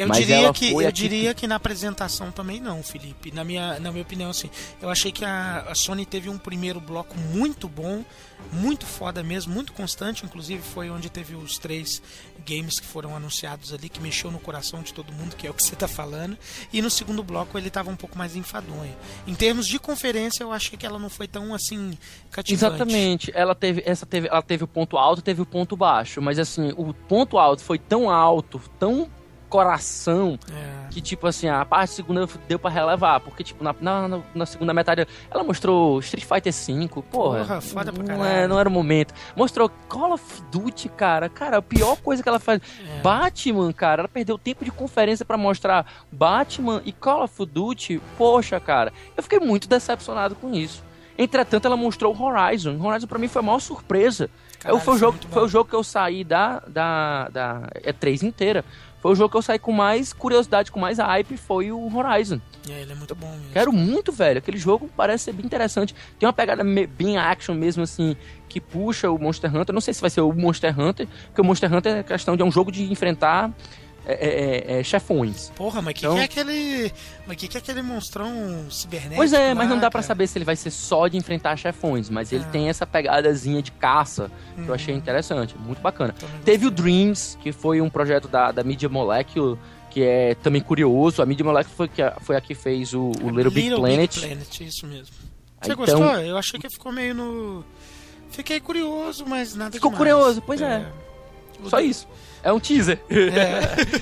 Eu Mas diria que eu diria que na apresentação também não, Felipe. Na minha, na minha opinião, assim, eu achei que a, a Sony teve um primeiro bloco muito bom, muito foda mesmo, muito constante. Inclusive foi onde teve os três games que foram anunciados ali, que mexeu no coração de todo mundo, que é o que você tá falando. E no segundo bloco ele tava um pouco mais enfadonho. Em termos de conferência, eu achei que ela não foi tão assim cativante. Exatamente. Ela teve, essa teve, ela teve o ponto alto, teve o ponto baixo, mas assim, o ponto alto foi tão alto, tão coração, É. que tipo assim, a parte segunda deu pra relevar, porque tipo, na, na, na segunda metade ela mostrou Street Fighter V, porra. Porra, foda pra não, é, não era o momento. Mostrou Call of Duty, cara. Cara, a pior coisa que ela faz. É. Batman, cara, ela perdeu tempo de conferência pra mostrar Batman e Call of Duty. Poxa, cara, eu fiquei muito decepcionado com isso. Entretanto, ela mostrou Horizon. Horizon pra mim foi a maior surpresa. Caralho, eu, foi, o foi jogo, foi bom. o jogo que eu saí da, da, da E3 inteira. Foi o jogo que eu saí com mais curiosidade, com mais hype, foi o Horizon. É, ele é muito bom mesmo. Quero muito, velho. Aquele jogo parece ser bem interessante. Tem uma pegada bem action mesmo, assim, que puxa o Monster Hunter. Não sei se vai ser o Monster Hunter, porque o Monster Hunter é questão de é um jogo de enfrentar é, é, é, chefões. Porra, mas que, Então- que é aquele. Mas que, que é aquele monstrão cibernético? Pois é, mas lá, não dá pra cara? saber se ele vai ser só de enfrentar chefões, mas ele Ah. tem essa pegadazinha de caça que eu Uhum. achei interessante, muito bacana. Também Teve o Dreams, que foi um projeto da, da Media Molecule, que é também curioso. A Media Molecule foi, que, foi a que fez o, o Little, Big Planet. Planet, isso mesmo. Você então- gostou? Eu achei que ficou meio no. Fiquei curioso, mas nada Ficou demais. curioso, pois é. Só isso. É um teaser.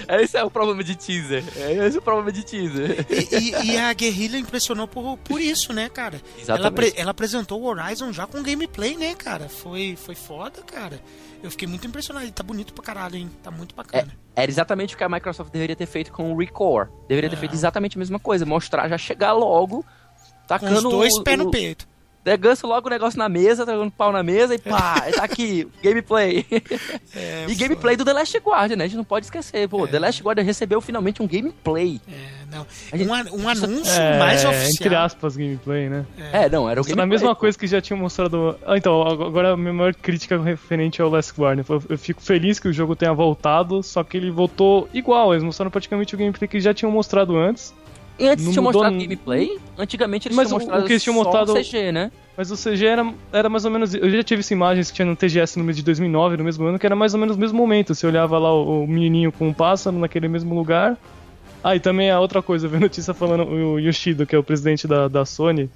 É. Esse é o problema de teaser. É esse é o problema de teaser. E, e- e a guerrilha impressionou por, por isso, né, cara? Ela, Exatamente. apre- ela apresentou o Horizon já com gameplay, né, cara? Foi, foi foda, cara. Eu fiquei muito impressionado. Ele tá bonito pra caralho, hein? Tá muito É, bacana. era exatamente o que a Microsoft deveria ter feito com o Recore. Deveria ter É. feito exatamente a mesma coisa. Mostrar, já chegar logo, com tacando os dois o- pés no peito. Degança logo o negócio na mesa, tacando pau na mesa e pá, tá aqui, gameplay. É, e gameplay do The Last Guardian, né? A gente não pode esquecer. Pô, The Last Guardian recebeu finalmente um gameplay. É, não. Gente- Um, um anúncio É, mais oficial. entre aspas, gameplay, né? É, não, era o Mostrando gameplay. a mesma coisa que já tinha mostrado. Ah, então, agora a minha maior crítica referente ao Last Guardian. Eu, eu fico feliz que o jogo tenha voltado, só que ele voltou igual. Eles mostraram praticamente o gameplay que já tinham mostrado antes. E antes não tinha mostrado n- gameplay? Antigamente eles Mas tinham o- o mostrado que eles tinham mostrado- o CG, né? Mas o CG era, era mais ou menos. Eu já tive essa imagens que tinha no TGS no mês de 2009, no mesmo ano, que era mais ou menos o mesmo momento. Você olhava lá o, o menininho com o pássaro naquele mesmo lugar. Ah, e também a outra coisa, eu vi notícia falando, o Yoshido, que é o presidente da, da Sony,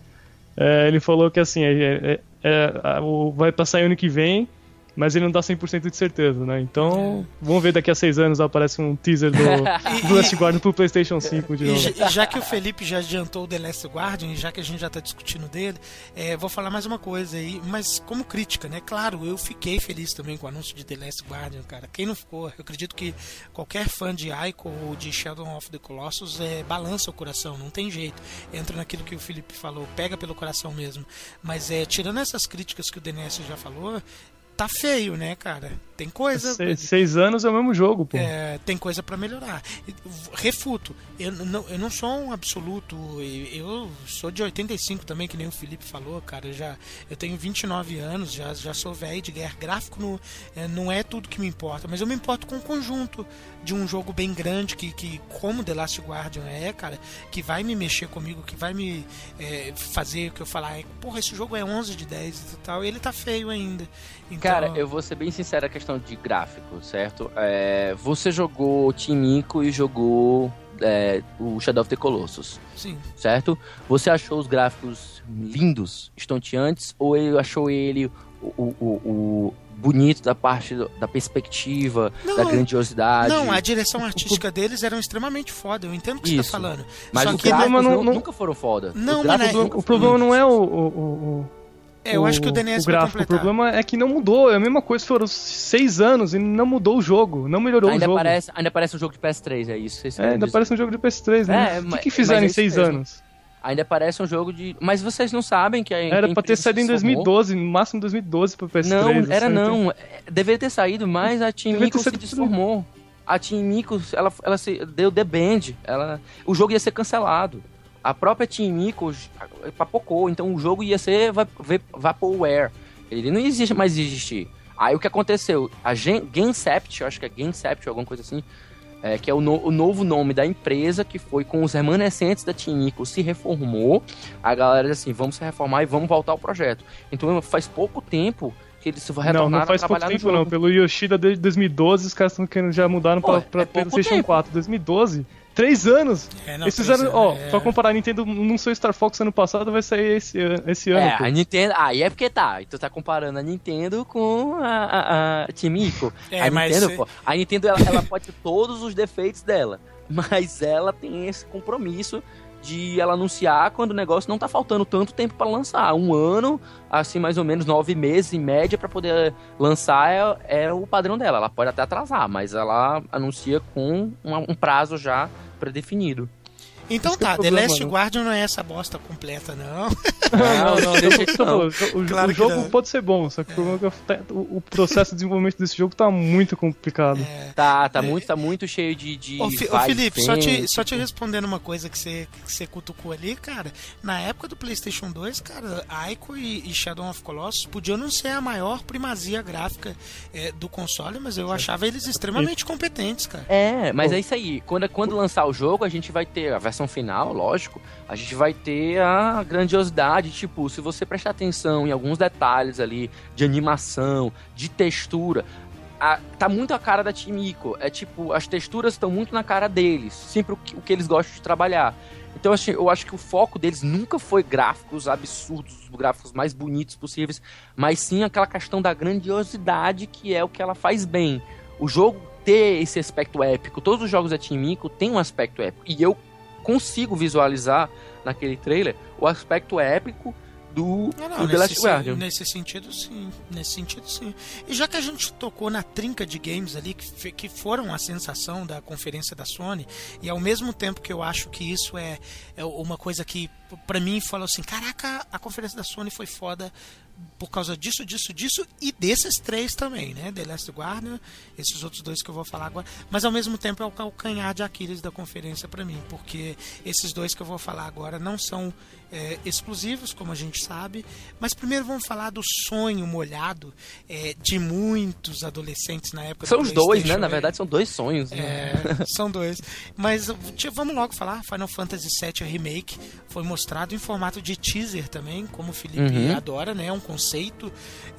é, ele falou que assim, é, é- é, o- vai passar ano que vem, mas ele não dá 100% de certeza, né? Então, vamos ver daqui a seis anos aparece um teaser do, do Last Guardian pro PlayStation 5 de E novo. já, e já que o Felipe já adiantou o The Last Guardian, e já que a gente já tá discutindo dele, é, vou falar mais uma coisa aí, mas como crítica, né? Claro, eu fiquei feliz também com o anúncio de The Last Guardian, cara. Quem não ficou? Eu acredito que qualquer fã de Ico ou de Shadow of the Colossus é, balança o coração, não tem jeito. Entra naquilo que o Felipe falou, pega pelo coração mesmo. Mas é, tirando essas críticas que o DNS já falou, tá feio, né, cara? Tem coisa. Seis, seis anos é o mesmo jogo, pô. É, tem coisa pra melhorar. Refuto. Eu não, eu não sou um absoluto. Eu sou de 85 também, que nem o Felipe falou, cara. Eu, já, eu tenho 29 anos, já, já sou velho de guerra. Gráfico no, é, não é tudo que me importa, mas eu me importo com o conjunto de um jogo bem grande, que, que como The Last Guardian é, cara, que vai me mexer comigo, que vai me é, fazer o que eu falar. Porra, esse jogo é 11 de 10 e tal. E ele tá feio ainda. Então, Cara, eu vou ser bem sincero a questão de gráfico, certo? É, você jogou Timico e jogou é, o Shadow of the Colossus, Sim. certo? Você achou os gráficos lindos, estonteantes, ou ele achou ele o, o- o- bonito da parte do- da perspectiva, Não, da grandiosidade? Não, a direção artística deles eram extremamente foda. Eu entendo o que você tá Isso. falando. Mas Só os que gráficos não- não- não- nunca foram foda. Não, Os mas é- nunca O problema não é o, o, o- É, eu acho que o DNS o gráfico. O problema é que não mudou. É a mesma coisa, foram seis anos e não mudou o jogo. Não melhorou Ainda o jogo. parece, ainda parece um jogo de PS3, é isso? É, ainda parece um jogo de PS3, né? É, o que, mas- que fizeram é em seis mesmo. anos? Ainda parece um jogo de. Mas vocês não sabem que a Era pra ter saído em se formou? 2012, no máximo 2012 pro PS3. Não, era assim, não. É, Deveria ter saído, mas a Team Deveria Mico se saído desformou. A Team Mico, ela, ela se deu the band. Ela, o jogo ia ser cancelado. A própria Team Mico papocou, então o jogo ia ser va- va- Vaporware. Ele não existe mais existir. Aí o que aconteceu? A Gen, acho que é Gencept, alguma coisa assim, é, que é o, no- o novo nome da empresa, que foi com os remanescentes da Team Mico, se reformou. A galera disse assim, vamos se reformar e vamos voltar ao projeto. Então faz pouco tempo que eles se Não, não faz pouco tempo não. Pelo Yoshida desde 2012, os caras estão querendo já mudaram Pô, pra, é pra PlayStation tempo. 4. 2012? Três anos! É, não, três fizeram, ó, anos, é. pra comparar, a Nintendo não foi Star Fox ano passado, vai sair esse, esse ano. É, pô. a Nintendo. Aí é porque tá. Tu tá comparando a Nintendo com a, a, a Team Ico. É, a mas Nintendo, pô. A Nintendo, ela, ela pode ter todos os defeitos dela. Mas ela tem esse compromisso de ela anunciar quando o negócio não tá faltando tanto tempo pra lançar. Um ano, assim, mais ou menos nove meses em média pra poder lançar é, é o padrão dela. Ela pode até atrasar, mas ela anuncia com uma- um prazo já predefinido. Então que é tá, The Last né? Guardian não é essa bosta completa, não. Não, não, deixa deixa não. O, o- Claro o jogo não. pode ser bom, só que o problema é que tá- o, o processo de desenvolvimento desse jogo tá muito complicado. Tá, tá muito, tá muito cheio de. de Ô, Fi- ô, Felipe, só te, só te respondendo uma coisa que você, que você cutucou ali, cara. Na época do PlayStation 2, cara, Ico e, e Shadow of Colossus podiam não ser a maior primazia gráfica é, do console, mas eu achava eles extremamente competentes, cara. É, mas é isso aí. Quando, quando lançar o jogo, a gente vai ter a versão final, lógico. A gente vai ter a grandiosidade. Tipo, se você prestar atenção em alguns detalhes ali de animação, de textura. a- tá muito a cara da Team Ico. É tipo, as texturas estão muito na cara deles. Sempre o que, o que eles gostam de trabalhar. Então assim, eu acho que o foco deles nunca foi gráficos absurdos, os gráficos mais bonitos possíveis, mas sim aquela questão da grandiosidade que é o que ela faz bem. O jogo ter esse aspecto épico, todos os jogos da Team Ico têm um aspecto épico. E eu consigo visualizar naquele trailer o aspecto épico do, Não, não, do The Last nesse, Guardian. nesse sentido, sim. Nesse sentido, sim. E já que a gente tocou na trinca de games ali, que, que foram a sensação da conferência da Sony, e ao mesmo tempo que eu acho que isso é, é uma coisa que, pra mim, falou assim: caraca, a conferência da Sony foi foda por causa disso, disso, disso, e desses três também, né? The Last Guardian, esses outros dois que eu vou falar agora. Mas ao mesmo tempo é o calcanhar de Aquiles da conferência pra mim, porque esses dois que eu vou falar agora não são é, exclusivos, como a gente sabe. Mas primeiro vamos falar do sonho molhado é, de muitos adolescentes na época São do os dois, né? Na é. verdade, são dois sonhos. né? É, são dois. Mas vamos logo falar. Final Fantasy VII Remake foi mostrado em formato de teaser também, como o Felipe Uhum. adora, né? É um conceito.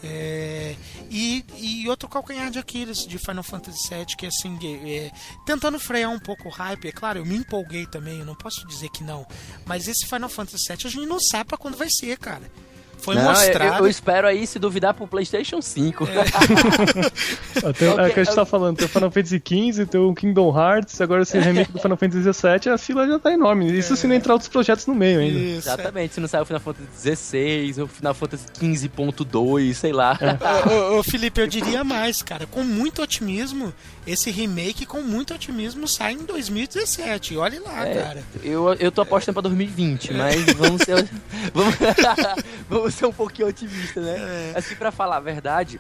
É, e, e outro calcanhar de Aquiles de Final Fantasy VII, que assim, é, tentando frear um pouco o hype. É claro, eu me empolguei também, eu não posso dizer que não. Mas esse Final Fantasy VII a gente não sabe pra quando vai ser, cara. Foi Não, eu- mostrado. Eu, eu espero aí, se duvidar, pro PlayStation 5. Até, é o que a gente tá falando, tem o Final Fantasy XV, tem o Kingdom Hearts, agora esse remake do Final Fantasy XVII, a fila já tá enorme. Isso se não entrar outros projetos no meio ainda. Isso, é. Exatamente, se não sair o Final Fantasy XVI, ou Final Fantasy 15.2, sei lá. Ô, ô, ô, Felipe, eu diria mais, cara. Com muito otimismo, esse remake com muito otimismo sai em 2017. Olha lá, É, cara. Eu, eu tô apostando pra 2020, mas vamos ser, vamos, vamos ser um pouquinho otimistas, né? Assim, pra falar a verdade,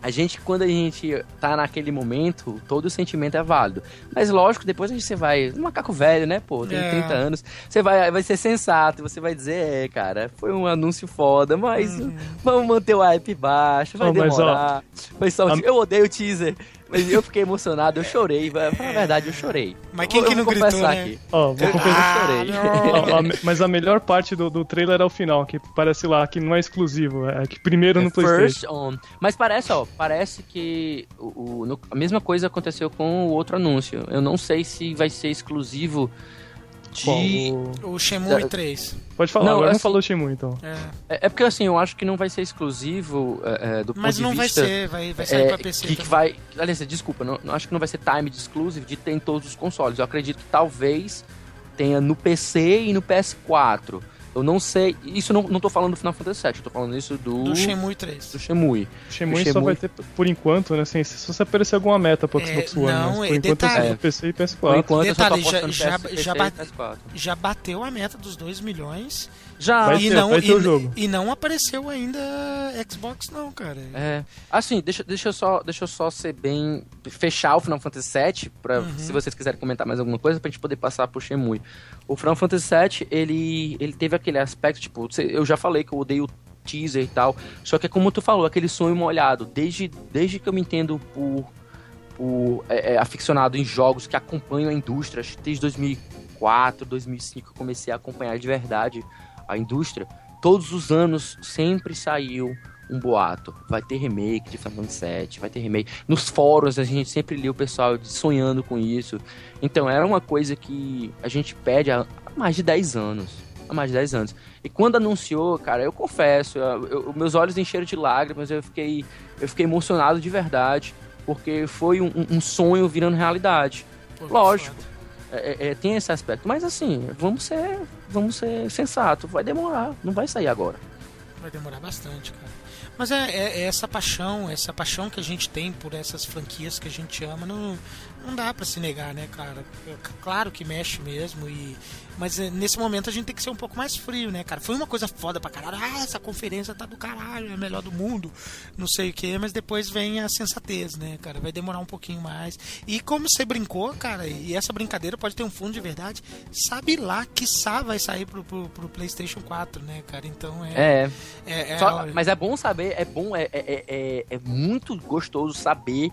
a gente, quando a gente tá naquele momento, todo o sentimento é válido. Mas lógico, depois a gente vai. Um macaco velho, né, pô? Tem É. 30 anos. Você vai, vai ser sensato, você vai dizer, é, cara, foi um anúncio foda, mas vamos manter o hype baixo, vai Ó, mas, ó, demorar. Mas só, a- eu odeio o teaser. Mas eu fiquei emocionado, eu chorei. Pra falar a verdade, eu chorei. Mas quem Eu que vou não gritou, confessar né? aqui. Ó, vou Eu confessar. chorei. Ó, a me- mas a melhor parte do, do trailer é o final, que parece lá que não é exclusivo, é que primeiro no É PlayStation. First on. Mas parece, ó, parece que o, o- no- a mesma coisa aconteceu com o outro anúncio. Eu não sei se vai ser exclusivo de. Qual? O Shenmue Da- 3. Pode falar, Não, agora não assim- falou Shenmue então. É. É, é porque assim, eu acho que não vai ser exclusivo é, é, do Mas ponto não de vai vista. ser, vai, vai sair é, pra PC. que, que vai. Aliás, desculpa, não, não acho que não vai ser time exclusive de ter em todos os consoles. Eu acredito que talvez tenha no PC e no PS4. Eu não sei. Isso não, não tô falando do Final Fantasy VII, eu tô falando isso do. Do Shenmue 3. do Shenmue. Shenmue O só Shenmue- vai ter, por enquanto, né? Assim, se você aparecer alguma meta pro É, Xbox One, não, mas por é enquanto é só detalhe. pro PC e Por PS4. enquanto eu só tô Detalhe, já- já- PS, já PC bate- e PS4. Já bateu a meta dos 2 milhões. Já. Vai e, ter, não, vai e, o jogo. e não apareceu ainda Xbox, não, cara. É. Assim, deixa, deixa, eu só, deixa eu só ser bem. fechar o Final Fantasy VII, pra, Uhum. se vocês quiserem comentar mais alguma coisa, pra gente poder passar pro Shenmue. O Final Fantasy VII, ele, ele teve aquele aspecto, tipo, eu já falei que eu odeio o teaser e tal, só que é como tu falou, aquele sonho molhado. Desde, desde que eu me entendo por, por é, é, aficionado em jogos que acompanham a indústria, acho que desde 2004, 2005 eu comecei a acompanhar de verdade a indústria. Todos os anos sempre saiu um boato. Vai ter remake de Final Fantasy VII, vai ter remake. Nos fóruns a gente sempre lia o pessoal sonhando com isso. Então era uma coisa que a gente pede há mais de 10 anos. Há mais de 10 anos. E quando anunciou, cara, eu confesso, eu- eu- meus olhos encheram de lágrimas, eu fiquei, eu fiquei emocionado de verdade, porque foi um, um sonho virando realidade. Pô, Lógico. foda. É, é, tem esse aspecto. Mas assim, vamos ser, vamos ser sensato. Vai demorar, não vai sair agora. Vai demorar bastante, cara. Mas é, é- é essa paixão, essa paixão que a gente tem por essas franquias que a gente ama, não, não dá pra se negar, né, cara? É Claro que mexe mesmo, e mas é, nesse momento a gente tem que ser um pouco mais frio, né, cara? Foi uma coisa foda pra caralho. Ah, essa conferência tá do caralho, é a melhor do mundo, não sei o que, mas depois vem a sensatez, né, cara? Vai demorar um pouquinho mais. E como você brincou, cara, e essa brincadeira pode ter um fundo de verdade, sabe lá que vai sair pro, pro, pro PlayStation 4, né, cara? Então é. É. é- é- Só- mas é bom saber, é bom, é, é, é, é muito gostoso saber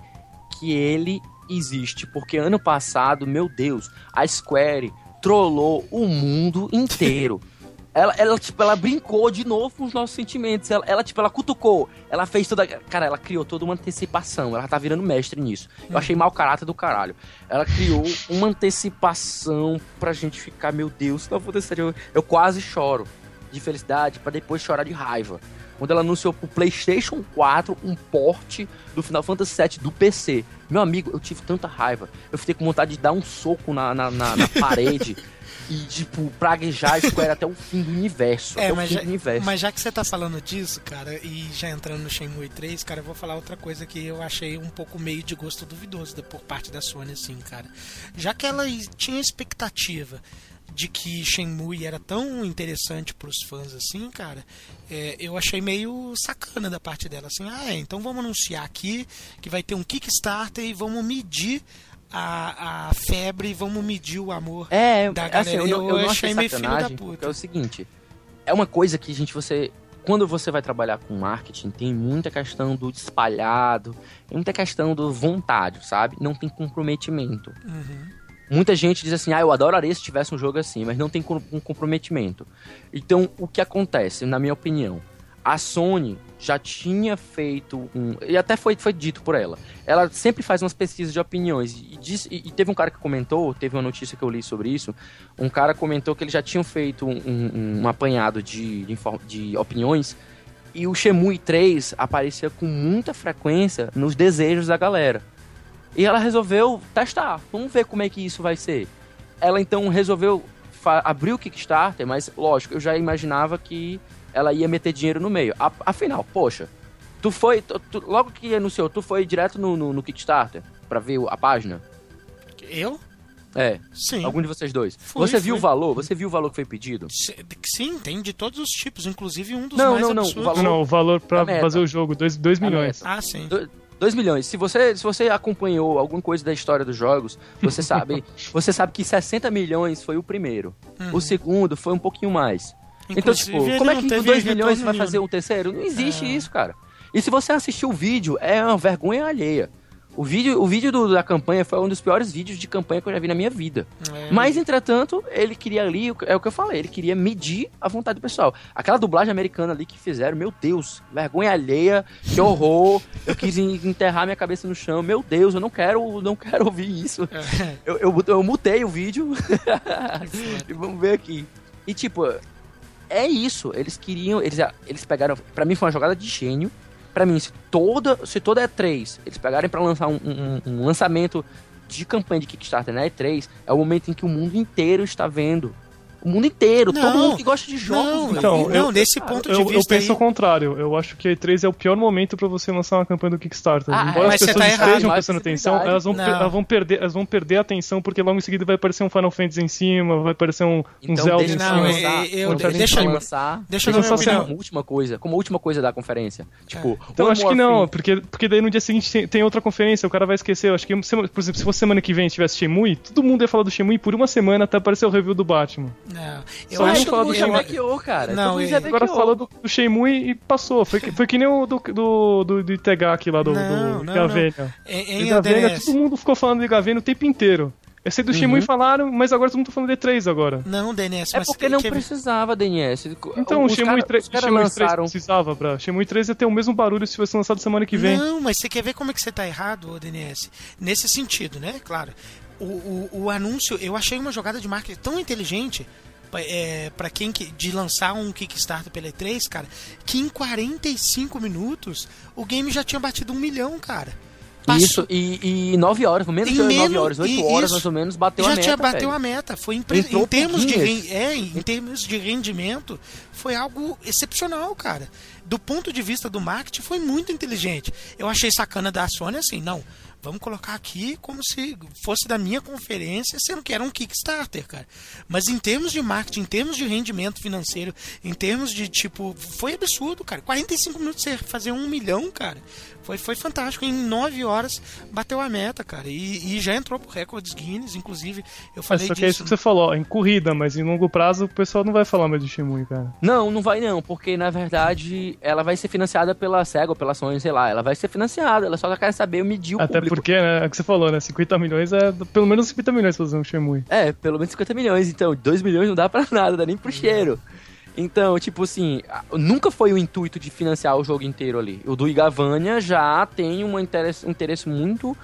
que ele existe. Porque ano passado, meu Deus, a Square trollou o mundo inteiro. Ela, ela, tipo, ela brincou de novo com os nossos sentimentos. Ela, ela, tipo, ela cutucou. Ela fez toda. Cara, ela criou toda uma antecipação. Ela tá virando mestre nisso. Eu achei mau caráter do caralho. Ela criou uma antecipação pra gente ficar, meu Deus, não acontecer, eu, eu quase choro de felicidade pra depois chorar de raiva. Quando ela anunciou pro PlayStation 4 um porte do Final Fantasy VII do PC. Meu amigo, eu tive tanta raiva. Eu fiquei com vontade de dar um soco na, na, na- na parede e, tipo, praguejar a Square até o fim do universo. É, mas fim já, do universo. mas já que você tá falando disso, cara, e já entrando no Shenmue 3, cara, eu vou falar outra coisa que eu achei um pouco meio de gosto duvidoso por parte da Sony, assim, cara. Já que ela tinha expectativa de que Shenmue era tão interessante pros fãs assim, cara, é, eu achei meio sacana da parte dela, assim, ah, é, então vamos anunciar aqui que vai ter um Kickstarter e vamos medir a, a febre, vamos medir o amor É, da assim, galera. eu, eu não achei meio filho da puta. é o seguinte, é uma coisa que a gente, você, quando você vai trabalhar com marketing, tem muita questão do espalhado, tem muita questão do vontade, sabe? Não tem comprometimento. Uhum. Muita gente diz assim, ah, eu adoraria se tivesse um jogo assim, mas não tem um comprometimento. Então, o que acontece, na minha opinião? A Sony já tinha feito um. E até foi, foi dito por ela. Ela sempre faz umas pesquisas de opiniões. E, disse- e- e teve um cara que comentou, teve uma notícia que eu li sobre isso. Um cara comentou que eles já tinham feito um, um- um apanhado de, de, de opiniões. E o Shemui 3 aparecia com muita frequência nos desejos da galera. E ela resolveu testar. Vamos ver como é que isso vai ser. Ela então resolveu abrir o Kickstarter, mas lógico, eu já imaginava que ela ia meter dinheiro no meio. A- afinal, poxa, tu foi. tu- tu- logo que anunciou, tu foi direto no, no- no Kickstarter pra ver a página? Eu? É. Sim. Algum de vocês dois. Fui, você viu fui. o valor? Você viu o valor que foi pedido? Sim, tem de todos os tipos, inclusive um dos Não, mais não, não, o valor- Não, o valor pra fazer o jogo, 2 milhões. Ah, sim. 2 milhões. Se você, se você acompanhou alguma coisa da história dos jogos, você sabe, você sabe que 60 milhões foi o primeiro. Uhum. O segundo foi um pouquinho mais. então, Inclusive, tipo, ele como é que com teve 2 milhões você vai fazer nenhum. um terceiro? Não existe É. isso, cara. E se você assistiu o vídeo, é uma vergonha alheia. O vídeo, o vídeo do- da campanha foi um dos piores vídeos de campanha que eu já vi na minha vida. É. Mas, entretanto, ele queria ali, é o que eu falei, ele queria medir a vontade do pessoal. Aquela dublagem americana ali que fizeram, meu Deus, vergonha alheia, que horror. Eu quis en- enterrar minha cabeça no chão. Meu Deus, eu não quero, não quero ouvir isso. É. Eu, eu, eu mutei o vídeo. e vamos ver aqui. E tipo, é isso. Eles queriam. Eles, eles pegaram. Pra mim foi uma jogada de gênio. Pra mim, se toda, se toda E3 eles pegarem pra lançar um, um- um lançamento de campanha de Kickstarter na E3, é o momento em que o mundo inteiro está vendo. O mundo inteiro, todo Não, mundo que gosta de jogos. não, velho. Então, não, eu- nesse ponto de Eu, eu vista penso aí- ao contrário. Eu acho que a E3 é o pior momento pra você lançar uma campanha do Kickstarter. Ah, Embora mas as pessoas tá estejam prestando é atenção, elas vão, Não. elas, vão perder, elas vão perder a atenção porque logo em seguida vai aparecer um Final Fantasy em cima, vai aparecer um, um Então, Zelda deixa em Não, cima. é- lançar, eu- eles deixa eu- lançar, deixa eu eu minha como última coisa, como última coisa da conferência. Tipo, Então One acho que não, porque, porque daí no dia seguinte tem, tem outra conferência, o cara vai esquecer. Eu acho que, por exemplo, se fosse semana que vem tivesse Shenmue, todo mundo ia falar do Shenmue por uma semana até aparecer o review do Batman. Não, eu Só acho não do que já Shenmue. hackeou, cara. Não, e- Agora falou do, do Shenmue e passou. Foi, que- foi que nem o do, do, do, do Itagaki lá, do, Não, do não, Gavenia. Em, em Gavenia, todo mundo ficou falando de Gavenia o tempo inteiro. Esse do Shenmue falaram, mas agora todo mundo tá falando de 3 agora. Não, DNS, É porque não que- precisava, DNS. Então, o Shenmue cara- 3, os o caras Shenmue 3 lançaram... precisava pra... Shenmue 3 ia ter o mesmo barulho se fosse lançado semana que vem. Não, mas você quer ver como é que você tá errado, ô DNS? Nesse sentido, né? Claro. O, o, o anúncio, eu achei uma jogada de marketing tão inteligente é, para quem que, de lançar um Kickstarter pela E3, cara, que em 45 minutos o game já tinha batido um milhão, cara. Passou- Isso, e, e 9 horas, menos de 9 menos- horas, 8 e- horas isso. mais ou menos, bateu já a meta. tinha bateu velho. a meta. Foi impre- Entrou em termos de é, em termos de rendimento, foi algo excepcional, cara. Do ponto de vista do marketing, foi muito inteligente. Eu achei sacana da Sony assim, não. Vamos colocar aqui como se fosse da minha conferência, sendo que era um Kickstarter, cara. Mas em termos de marketing, em termos de rendimento financeiro, em termos de tipo. Foi absurdo, cara. 45 minutos você fazer um milhão, cara. Foi, foi fantástico. Em 9 horas bateu a meta, cara. E, e já entrou pro recordes Guinness, inclusive. Eu Mas falei só que é isso disso. que você falou, ó, em corrida, mas em longo prazo o pessoal não vai falar mais de Shenmue, cara. Não, não vai não, porque na verdade ela vai ser financiada pela SEGA ou pela Sony, sei lá. Ela vai ser financiada, ela só quer saber medir o Até público. porque, né, é o que você falou, né? 50 milhões é pelo menos 50 milhões pra fazer um Shenmue. É, pelo menos 50 milhões, então 2 milhões não dá pra nada, dá nem pro cheiro. Então, tipo assim, nunca foi o intuito de financiar o jogo inteiro ali. O do Igavania já tem um interesse, um interesse muito,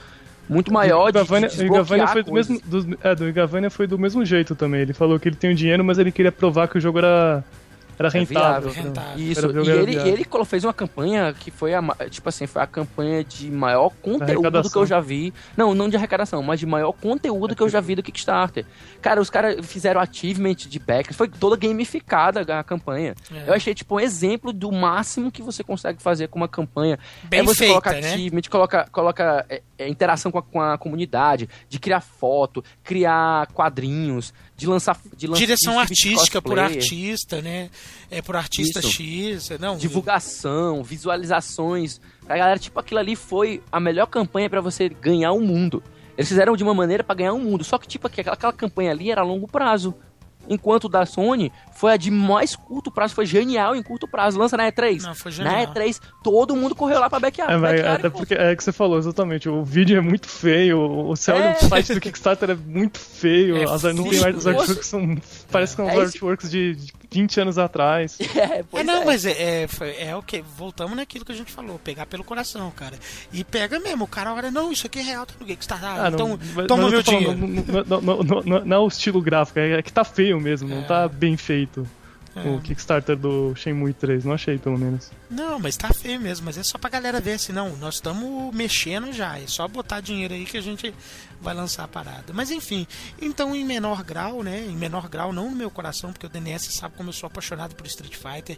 muito maior de, Igavania, de o Igavania foi do mesmo, dos- é, do Igavania foi do mesmo jeito também. Ele falou que ele tem o dinheiro, mas ele queria provar que o jogo era, era É rentável. viável. né? Isso, e ele, viável. ele fez uma campanha que foi a, tipo assim, foi a campanha de maior conteúdo que eu já vi. Não, não de arrecadação, mas de maior conteúdo que eu já vi do Kickstarter. Cara, os caras fizeram achievement de backers, foi toda gamificada a campanha. É. Eu achei, tipo, um exemplo do máximo que você consegue fazer com uma campanha. Bem é você feita, colocar né? achievement, coloca, coloca é, é, interação com a, com a comunidade, de criar foto, criar quadrinhos, de lançar. De lançar Direção artística por artista, né? É por artista Isso. X. Não, divulgação, visualizações. A galera, tipo, aquilo ali foi a melhor campanha pra você ganhar o mundo. Eles fizeram de uma maneira pra ganhar o mundo. Só que, tipo, aquela, aquela campanha ali era a longo prazo. Enquanto da Sony foi a de mais curto prazo, foi genial em curto prazo. Lança na E3. Não, foi na genial. E3, todo mundo correu lá pra backyard. É, backyard, até porque é que você falou, exatamente. O vídeo é muito feio, o céu É. do site do Kickstarter é muito feio. É as, não tem mais, os artworks são. Parecem que são É os artworks de, de 20 anos atrás. É, pois É, não, é. mas é, é, é o que? Voltamos naquilo que a gente falou, pegar pelo coração, cara. E pega mesmo, o cara olha, não, isso aqui é real, tá no Kickstarter, ah, Ah, não, então mas- toma mas meu falando, dinheiro. Não, não, não, não- não é o estilo gráfico, é é que tá feio mesmo, não É. tá bem feito. É. O Kickstarter do Shenmue 3, não achei pelo menos. Não, mas tá feio mesmo, mas é só pra galera ver assim, não, nós estamos mexendo já, é só botar dinheiro aí que a gente vai lançar a parada. Mas enfim, então em menor grau, né, em menor grau, não no meu coração, porque o DNS sabe como eu sou apaixonado por Street Fighter,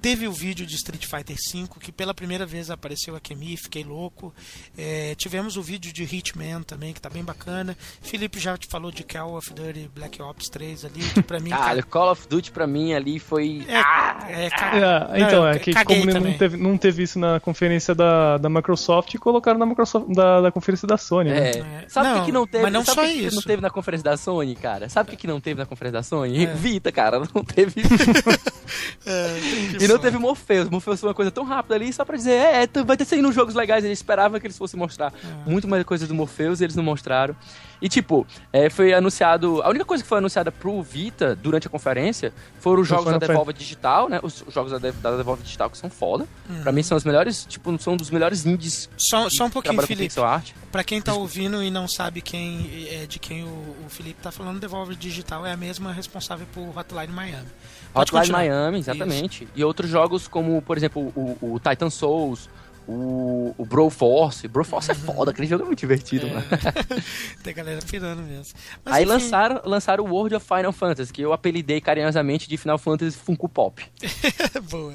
teve o vídeo de Street Fighter V, que pela primeira vez apareceu em mim, fiquei louco. É, tivemos o vídeo de Hitman também, que tá bem bacana. Felipe já te falou de Call of Duty Black Ops 3 ali, que pra mim... Cara, Call of Duty pra mim ali foi. é, é, ca- É, então, não, é que como não teve, não teve isso na conferência da, da Microsoft, colocaram na Microsoft da, da conferência da Sony, né? É. Sabe o Não, que, que não teve? mas não sabe só que que isso. não teve na conferência da Sony, cara? Sabe o que, que não teve na conferência da Sony? É. Vita, cara, não teve. e não teve Morpheus. Morpheus foi uma coisa tão rápida ali, só pra dizer, é, é, vai ter saindo jogos legais. Ele esperava que eles fossem mostrar É. muito mais coisas do Morpheus e eles não mostraram. E tipo, é, foi anunciado. A única coisa que foi anunciada pro Vita durante a conferência foram os jogos da Final Devolve Digital, né? Os jogos da, da Devolve Digital que são foda. Uhum. Pra mim são os melhores, tipo, são dos melhores indies. Só, que só um pouquinho, Felipe. Pra quem tá ouvindo e não sabe quem é de quem o, o Felipe tá falando, Devolver Digital é a mesma responsável por Hotline Miami. Pode Hotline continuar. Miami, exatamente. E outros jogos como, por exemplo, o, o Titan Souls, o, o Broforce. Broforce é foda, aquele jogo é muito divertido, Uhum. É. mano. Tem galera pirando mesmo. Mas, Aí enfim, lançaram, lançaram o World of Final Fantasy, que eu apelidei carinhosamente de Final Fantasy Funko Pop. Boa.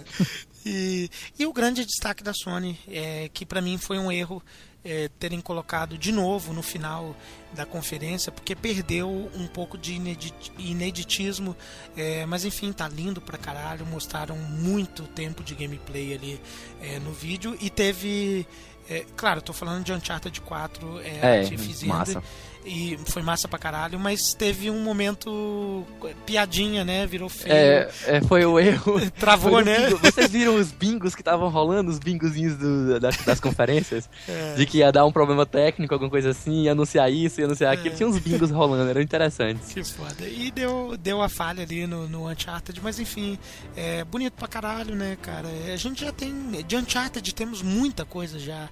E, e o grande destaque da Sony, é, que pra mim foi um erro é, terem colocado de novo no final da conferência, porque perdeu um pouco de inedit- ineditismo. é, mas enfim, tá lindo pra caralho. Mostraram muito tempo de gameplay ali é, no vídeo. E teve. é, claro, tô falando de Uncharted 4, é, É, massa. Ender, E foi massa pra caralho, mas teve um momento piadinha, né? Virou feio. É, é, foi o erro. Travou, Foi né? Vocês viram os bingos que estavam rolando, os bingozinhos do- das, das conferências? É. De que ia dar um problema técnico, alguma coisa assim, ia anunciar isso, ia anunciar aquilo. É. Tinha uns bingos rolando, eram interessantes. Que foda. E deu, deu a falha ali no, no Uncharted, mas enfim, é bonito pra caralho, né, cara? É, A gente já tem. De Uncharted temos muita coisa já.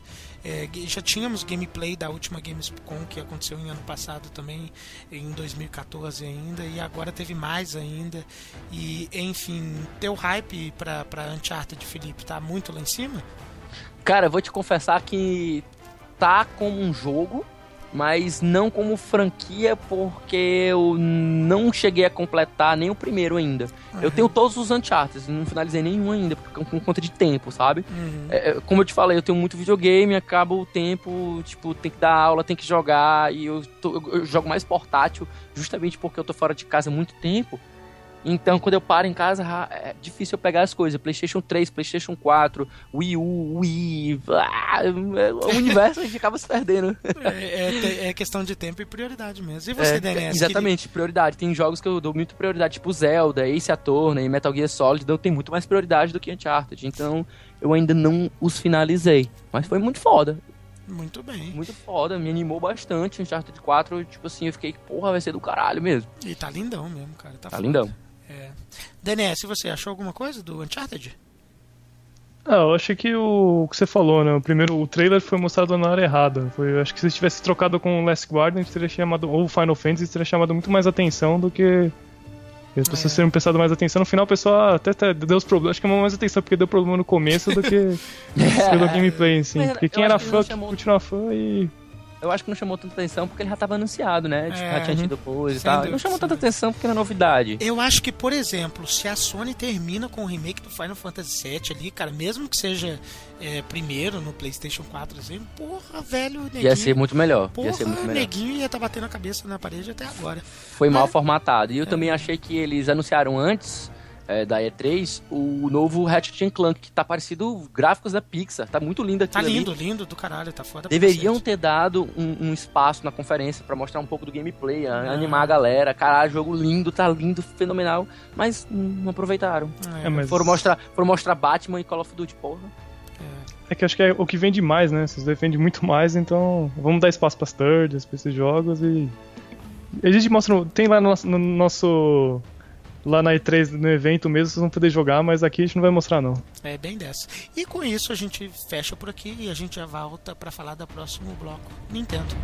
É, já tínhamos gameplay da última Gamescom que aconteceu em ano passado também, em 2014 ainda, e agora teve mais ainda. E enfim, teu hype pra, pra Uncharted, Felipe, tá muito lá em cima? Cara, eu vou te confessar que tá como um jogo, mas não como franquia, porque eu não cheguei a completar nem o primeiro ainda. Uhum. Eu tenho todos os Uncharted, não finalizei nenhum ainda, por com conta de tempo, sabe? Uhum. É, como eu te falei, eu tenho muito videogame, acaba o tempo, tipo, tem que dar aula, tem que jogar, e eu, tô, eu jogo mais portátil, justamente porque eu tô fora de casa há muito tempo. Então, quando eu paro em casa, é difícil eu pegar as coisas. PlayStation 3, PlayStation 4, Wii U, Wii. Ah, o universo a gente acaba se perdendo. É, é, é, questão de tempo e prioridade mesmo. E você, é, DNS? Exatamente, que... prioridade. Tem jogos que eu dou muito prioridade, tipo Zelda, Ace Attorney, Metal Gear Solid. Então, tem muito mais prioridade do que Uncharted. Então, eu ainda não os finalizei. Mas foi muito foda. Muito bem. Muito foda, me animou bastante. Uncharted 4, tipo assim, eu fiquei, porra, vai ser do caralho mesmo. E tá lindão mesmo, cara. Tá, tá lindão. É. DNS, você achou alguma coisa do Uncharted? Ah, eu achei que o, o que você falou, né? O primeiro, o trailer foi mostrado na hora errada. Foi, acho que se tivesse trocado com o Last Guardian, teria chamado, ou Final Fantasy, teria chamado muito mais atenção do que. As pessoas é. teriam prestado mais atenção. No final, o pessoal até, até deu os problemas. Acho que é mais atenção porque deu problema no começo do que pelo gameplay, assim. Porque quem era fã, chamou... continua fã e eu acho que não chamou tanta atenção porque ele já estava anunciado, né? Tipo, é, já tinha tido coisa e tal. Não chamou tanta atenção porque era novidade. Eu acho que, por exemplo, se a Sony termina com o remake do Final Fantasy VII ali, cara, mesmo que seja é, primeiro no PlayStation 4, assim, porra, velho, neguinho. Ia ser muito melhor. Porra, ia ser muito melhor. neguinho ia estar tá batendo a cabeça na parede até agora. Foi Mas... mal formatado. E eu é. também achei que eles anunciaram antes é, da E3 o novo Ratchet Clank, que tá parecido gráficos da Pixar. Tá muito lindo aquilo Tá lindo, ali. lindo do caralho, tá foda. Deveriam ter dado um, um, espaço na conferência para mostrar um pouco do gameplay, ah. animar a galera. Caralho, jogo lindo, tá lindo, fenomenal. Mas não aproveitaram. É, mas... foram, mostrar, foram mostrar Batman e Call of Duty, porra. É que acho que é o que vende mais, né? Vocês defendem muito mais, então vamos dar espaço pras thirds, pra esses jogos e. A gente mostra. Tem lá no nosso, no nosso lá na E3, no evento mesmo, vocês vão poder jogar, mas aqui a gente não vai mostrar não. É bem dessa. E com isso a gente fecha por aqui e a gente já volta para falar do próximo bloco Nintendo.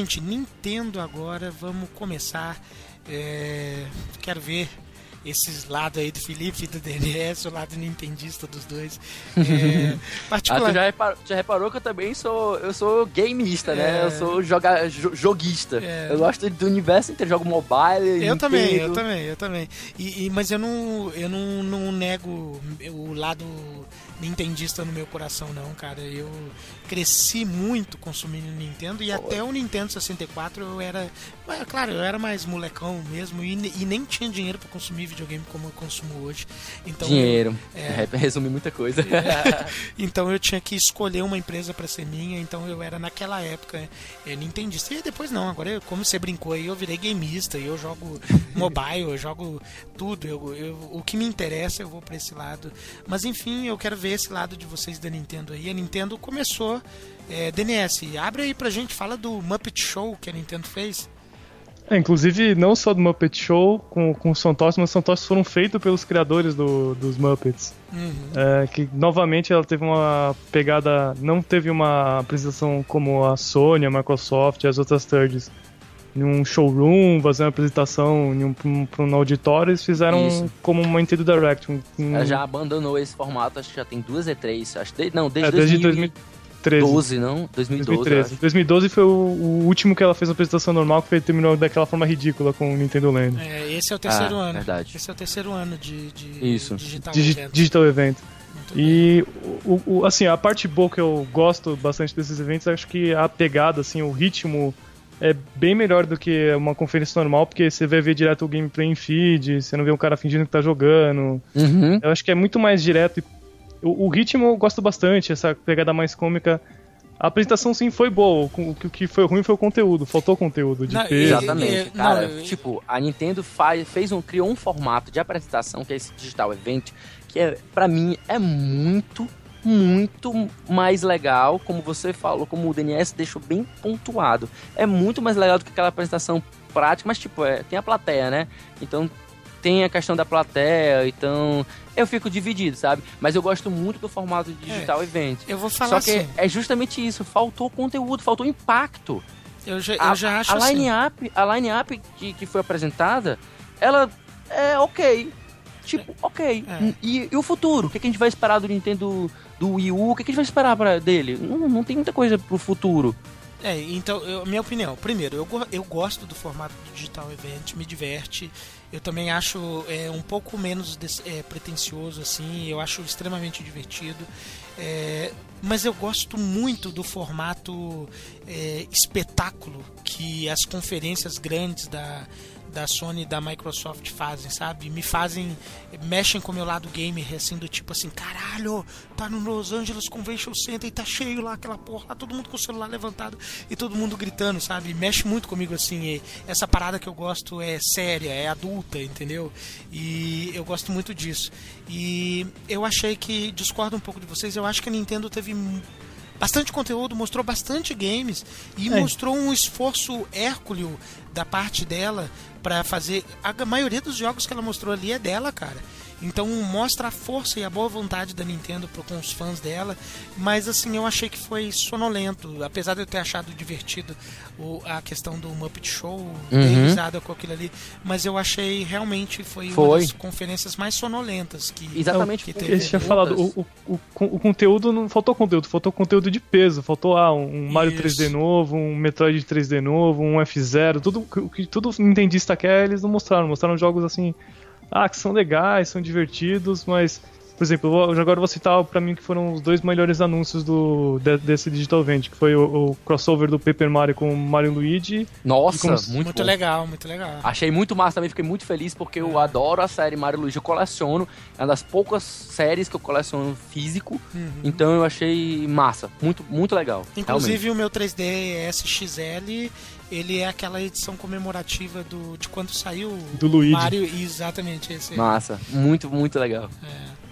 Gente, Nintendo agora, vamos começar. É, quero ver esses lados aí do Felipe e do DNS, o lado nintendista dos dois. É, particular... ah, tu já reparou, já reparou, que eu também sou, eu sou gameista, né? É... Eu sou joga, joguista. É... Eu gosto do universo inteiro, jogo mobile. Eu Nintendo. também, eu também, eu também. E, e, mas eu não, eu não, não nego o lado nintendista no meu coração, não, cara. Eu cresci muito consumindo Nintendo e até o Nintendo 64 eu era. Claro, eu era mais molecão mesmo e, e nem tinha dinheiro para consumir videogame como eu consumo hoje. Então, dinheiro. É, resume muita coisa. É, então eu tinha que escolher uma empresa para ser minha, então eu era naquela época é, nintendista. E depois não, agora como você brincou aí, eu virei gameista e eu jogo mobile, eu jogo tudo. Eu, eu, o que me interessa eu vou para esse lado. Mas enfim, eu quero ver esse lado de vocês da Nintendo aí. A Nintendo começou. É, DNS, abre aí pra gente, fala do Muppet Show que a Nintendo fez. É, inclusive, não só do Muppet Show com, com os Santos, mas os Santos foram feitos pelos criadores do, dos Muppets. Uhum. É, que novamente ela teve uma pegada. Não teve uma apresentação como a Sony, a Microsoft e as outras thirds em um showroom, fazer uma apresentação em um, um, um auditório, eles fizeram Isso. como uma Nintendo Direct. Um, um... Ela já abandonou esse formato, acho que já tem duas E3, acho que, não, desde, é, desde 2013. 12, não? 2012. 2013. 2012 foi o, o, último que ela fez uma apresentação normal, que foi, terminou daquela forma ridícula com o Nintendo Land. É, esse é o terceiro ah, ano. Verdade. Esse é o terceiro ano de, de Isso. digital Digi event. Digital event. E o, o, assim, a parte boa que eu gosto bastante desses eventos, acho que a pegada, assim, o ritmo é bem melhor do que uma conferência normal, porque você vai ver direto o gameplay em feed, você não vê um cara fingindo que tá jogando. Uhum. Eu acho que é muito mais direto. O, o, ritmo eu gosto bastante, essa pegada mais cômica. A apresentação sim foi boa, o que foi ruim foi o conteúdo, faltou conteúdo de não, Exatamente, cara. Não, tipo, a Nintendo faz, fez um, criou um formato de apresentação, que é esse Digital Event, que é, para mim é muito muito mais legal, como você falou, como o DNS deixou bem pontuado. É muito mais legal do que aquela apresentação prático, mas tipo, é, tem a plateia, né? Então tem a questão da plateia, então eu fico dividido, sabe? Mas eu gosto muito do formato digital É, event. eu vou falar Só que assim. é justamente isso, faltou conteúdo, faltou impacto. Eu já, A, eu já acho a assim. line-up, a line-up que, que foi apresentada, ela é ok. Tipo, ok. É. E, e o futuro? O que, que a gente vai esperar do Nintendo do Wii U? O que, que a gente vai esperar pra, dele? Não, não tem muita coisa pro futuro. É, então, eu- minha opinião. Primeiro, eu, eu gosto do formato do Digital Event, me diverte. Eu também acho é, um pouco menos é, pretencioso, assim. Eu acho extremamente divertido. É, mas eu gosto muito do formato é, espetáculo que as conferências grandes da, da Sony e da Microsoft fazem, sabe? Me fazem. mexem com o meu lado gamer, assim, do tipo assim, caralho, tá no Los Angeles Convention Center e tá cheio lá aquela porra, lá, todo mundo com o celular levantado e todo mundo gritando, sabe? Mexe muito comigo assim. essa parada que eu gosto é séria, é adulta, entendeu? E eu gosto muito disso. E eu achei que, discordo um pouco de vocês, eu acho que a Nintendo teve bastante conteúdo, mostrou bastante games e É. mostrou um esforço hérculeo da parte dela pra fazer. A maioria dos jogos que ela mostrou ali é dela, cara. Então mostra a força e a boa vontade da Nintendo pro- com os fãs dela. Mas assim, eu achei que foi sonolento. Apesar de eu ter achado divertido o- a questão do Muppet Show, ter Uhum. com aquilo ali. Mas eu achei realmente foi, uma Foi. das conferências mais sonolentas que, Exatamente. que teve. Eles tinham Outras. falado, o, o, o, o conteúdo não faltou conteúdo, faltou conteúdo de peso, faltou ah, um Mario Isso. 3D novo, um Metroid 3D novo, um F0, tudo o que tudo nintendista quer, eles não mostraram, mostraram jogos assim, ah, que são legais, são divertidos, mas por exemplo, eu agora eu vou citar pra mim que foram os dois melhores anúncios do, de- desse Digital Event, que foi o, o crossover do Paper Mario com o Mario Luigi. Nossa, como- muito, Muito legal, muito legal. Achei muito massa também, fiquei muito feliz porque eu adoro a série Mario Luigi, eu coleciono, é uma das poucas séries que eu coleciono físico, então eu achei massa, muito, muito legal. realmente. Inclusive o meu 3DS XL, ele é aquela edição comemorativa do, de quando saiu Do Luigi. Mario, exatamente esse. Massa, muito, muito legal.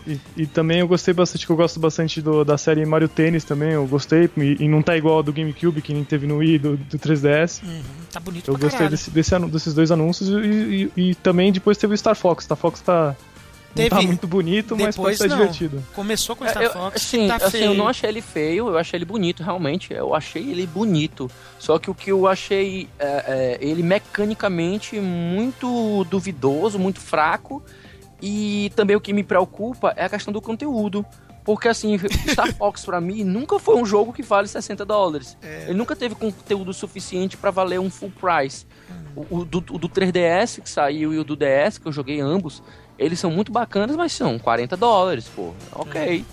E, e também eu gostei bastante, que eu gosto bastante do- da série Mario Tênis também, eu gostei, e, e não tá igual ao do GameCube, que nem teve no Wii, do, do 3DS. Uhum, tá bonito Eu pra gostei desse, desse desses dois anúncios e, e- e também depois teve o Star Fox. Star Fox tá, não Teve- tá muito bonito, mas Depois pode estar não. divertido. Começou com o É, Star eu, Fox, assim, tá assim, feio. eu não achei ele feio, eu achei ele bonito, realmente. Eu achei ele bonito. Só que o que eu achei é, é, ele mecanicamente muito duvidoso, muito fraco. E também o que me preocupa é a questão do conteúdo. Porque assim, Star Fox pra mim nunca foi um jogo que vale 60 dólares. Ele nunca teve conteúdo suficiente pra valer um full price. O, o do, o do 3DS que saiu e o do DS, que eu joguei ambos, eles são muito bacanas, mas são 40 dólares, pô. Ok.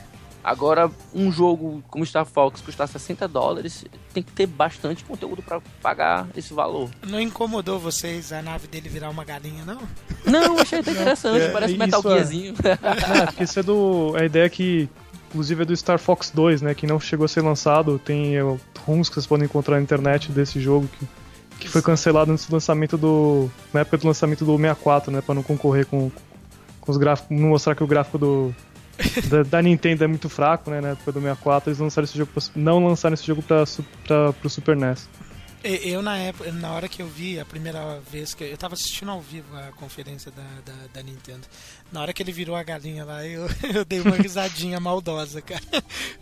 Agora, um jogo como Star Fox custar 60 dólares, tem que ter bastante conteúdo pra pagar esse valor. Não incomodou vocês a nave dele virar uma galinha, não? Não, achei até interessante, É, parece Metal é. Gearzinho. É, porque isso é do. A ideia que. Inclusive é do Star Fox 2, né? Que não chegou a ser lançado. Tem é, ROMs que vocês podem encontrar na internet desse jogo que, que foi cancelado antes do lançamento do. Na época do lançamento do 64, né? Pra não concorrer com, com os gráficos. Não mostrar que o gráfico do. Da, da Nintendo é muito fraco, né? Na época do 64, eles lançaram esse jogo pra, não lançaram esse jogo pra, su- pra, pro Super NES. Eu, na época, na hora que eu vi, a primeira vez que eu, eu tava assistindo ao vivo a conferência da, da, da Nintendo, na hora que ele virou a galinha lá, eu, eu dei uma risadinha maldosa, cara.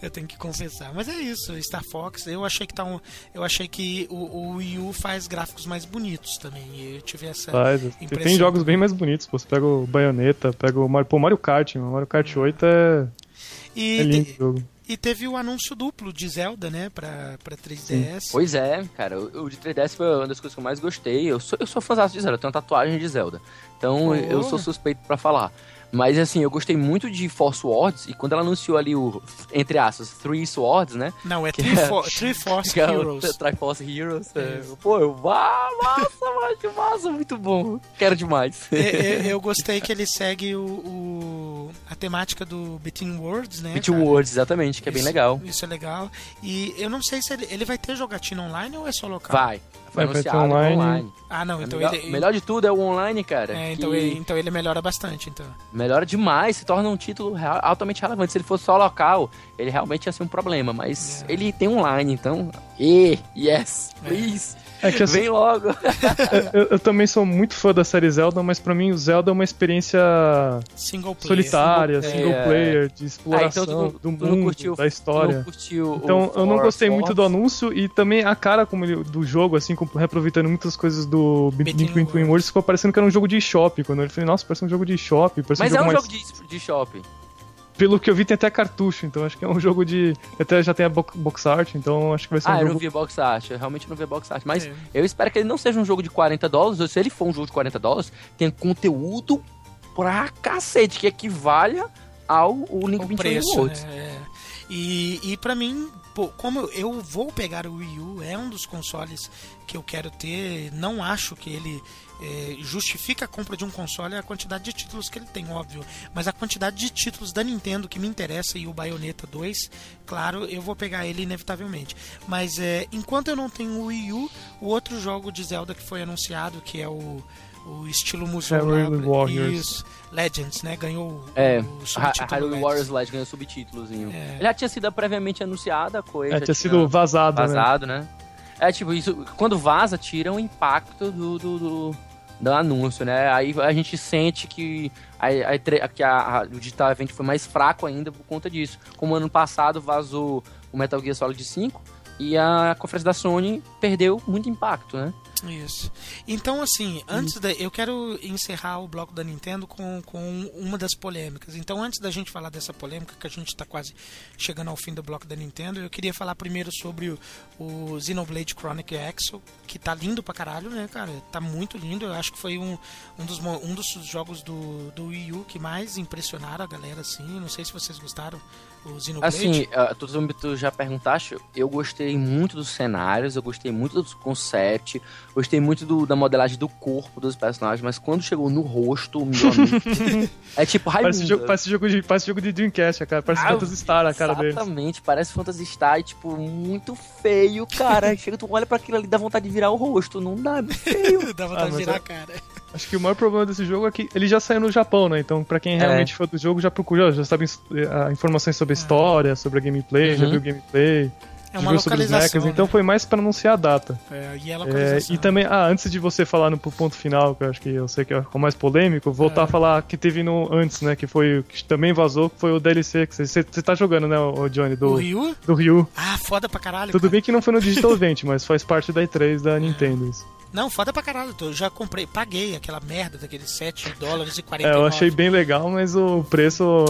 Eu tenho que confessar. Mas é isso, Star Fox, eu achei que tá um, eu achei que o, o Wii U faz gráficos mais bonitos também. e Eu tive essa Faz. Tem impressão. jogos bem mais bonitos, pô. Você pega o Bayonetta, pega o Mario, pô, Mario Kart, mano. Mario Kart 8 é, E, é lindo o jogo. E teve o anúncio duplo de Zelda, né, pra, pra 3DS. Pois é, cara, o o de 3DS foi uma das coisas que eu mais gostei. Eu sou, eu sou fãzão de Zelda, eu tenho uma tatuagem de Zelda. Então Oh. eu sou suspeito pra falar. Mas assim, eu gostei muito de Force Words e quando ela anunciou ali o, entre aspas, Three Swords, né? Não, é Three, é- For- Three Force é Heroes. Triforce Heroes. é, pô, eu, ah, massa, macho, massa, muito bom. Quero demais. É, é, eu gostei que ele segue o, o- a temática do Between Worlds, né? Between cara? Worlds, exatamente, que é bem legal. Isso é legal. E eu não sei se ele, ele vai ter jogatina online ou é só local? Vai. Foi É, anunciado online. online. Ah, não, É então melhor, ele. melhor de tudo é o online, cara. É, então, que ele, então ele melhora bastante, então. Melhora demais, se torna um título real- altamente relevante. Se ele fosse só local, ele realmente ia ser um problema. Mas É. ele tem online, então. E, yes, please. É que assim, Vem logo. eu, eu também sou muito fã da série Zelda, mas pra mim o Zelda é uma experiência Single player. solitária, Single single player. de Ah, exploração então tu, do tu mundo, curtiu, da história. Então o eu não gostei muito do Force? anúncio e também a cara como ele- do jogo, assim, como reaproveitando muitas coisas do Be- Between Twin Worlds. Ficou parecendo que era um jogo de shopping. Quando eu falei, nossa, parece um jogo de shopping, parece Mas um é jogo um mais... jogo de, de shopping. Pelo que eu vi, tem até cartucho, então acho que é um jogo de. Até já tem a bo- box art, então acho que vai ser Ah, um eu jogo. não vi box art, eu realmente não vi box art. Mas É. eu espero que ele não seja um jogo de 40 dólares, ou se ele for um jogo de 40 dólares, tenha conteúdo pra cacete, que equivalha ao o Link o 21 preço, Worlds. né? É. E, e para mim, pô, como eu, eu vou pegar o Wii U, é um dos consoles que eu quero ter. Não acho que ele é, justifica a compra de um console a quantidade de títulos que ele tem, óbvio. Mas a quantidade de títulos da Nintendo que me interessa e o Bayonetta 2, claro, eu vou pegar ele inevitavelmente. Mas é, enquanto eu não tenho o Wii U, o outro jogo de Zelda que foi anunciado, que é o, o estilo museu Hyrule lá, Warriors. Legends, né? Ganhou É, o subtítulo Hyrule. Warriors Legends ganhou subtítulozinho. É. Já tinha sido previamente anunciada a coisa. É, já tinha sido vazado, né? vazado, né? É tipo, isso, quando vaza, tira o impacto do, do, do, do anúncio, né? Aí a gente sente que, a, a E3 que a- a- o Digital Event foi mais fraco ainda por conta disso. Como ano passado vazou o Metal Gear Solid 5 e a conferência da Sony perdeu muito impacto, né? Isso. Então, assim, antes da. Eu quero encerrar o bloco da Nintendo com, com uma das polêmicas. Então, antes da gente falar dessa polêmica, que a gente está quase chegando ao fim do bloco da Nintendo, eu queria falar primeiro sobre o, o Xenoblade Chronicle X, que tá lindo pra caralho, né, cara? Tá muito lindo. Eu acho que foi um, um, dos, um dos jogos do, do Wii U que mais impressionaram a galera, assim. Não sei se vocês gostaram. O Xenoblade. Assim, uh, tu, tu- tu já perguntaste, eu gostei muito dos cenários, eu gostei muito do concept, gostei muito do- da modelagem do corpo dos personagens, mas quando chegou no rosto, meu amigo, é tipo Raimundo. Parece jogo, parece, jogo de, parece jogo de Dreamcast, cara. Parece Ah, Phantasy Star a cara deles. Exatamente, parece Phantasy Star, e, tipo, muito feio, cara. Chega, tu olha pra aquilo ali, dá vontade de virar o rosto, não dá, é feio. Dá vontade Ah, de virar é- a cara. Acho que o maior problema desse jogo é que ele já saiu no Japão, né? Então, pra quem é realmente fã do jogo, já procurou, já sabe eh, informações sobre a história, sobre a gameplay, já Uhum. viu gameplay. É uma viu sobre os localização. mechas, então né? foi mais pra anunciar a data. É, e a É, e também, ah, antes de você falar no ponto final, que eu acho que eu sei que é o mais polêmico, voltar É. a falar que teve no antes, né? Que foi que também vazou, que foi o DLC que você tá jogando, né, o Johnny? Do, O Ryu? do Ryu. Ah, foda pra caralho. Tudo cara. bem que não foi no Digital Event, mas faz parte da E3 da Nintendo. isso. Não, foda pra caralho. Eu já comprei, paguei aquela merda daqueles 7 dólares e É, 49. eu achei bem legal, mas o preço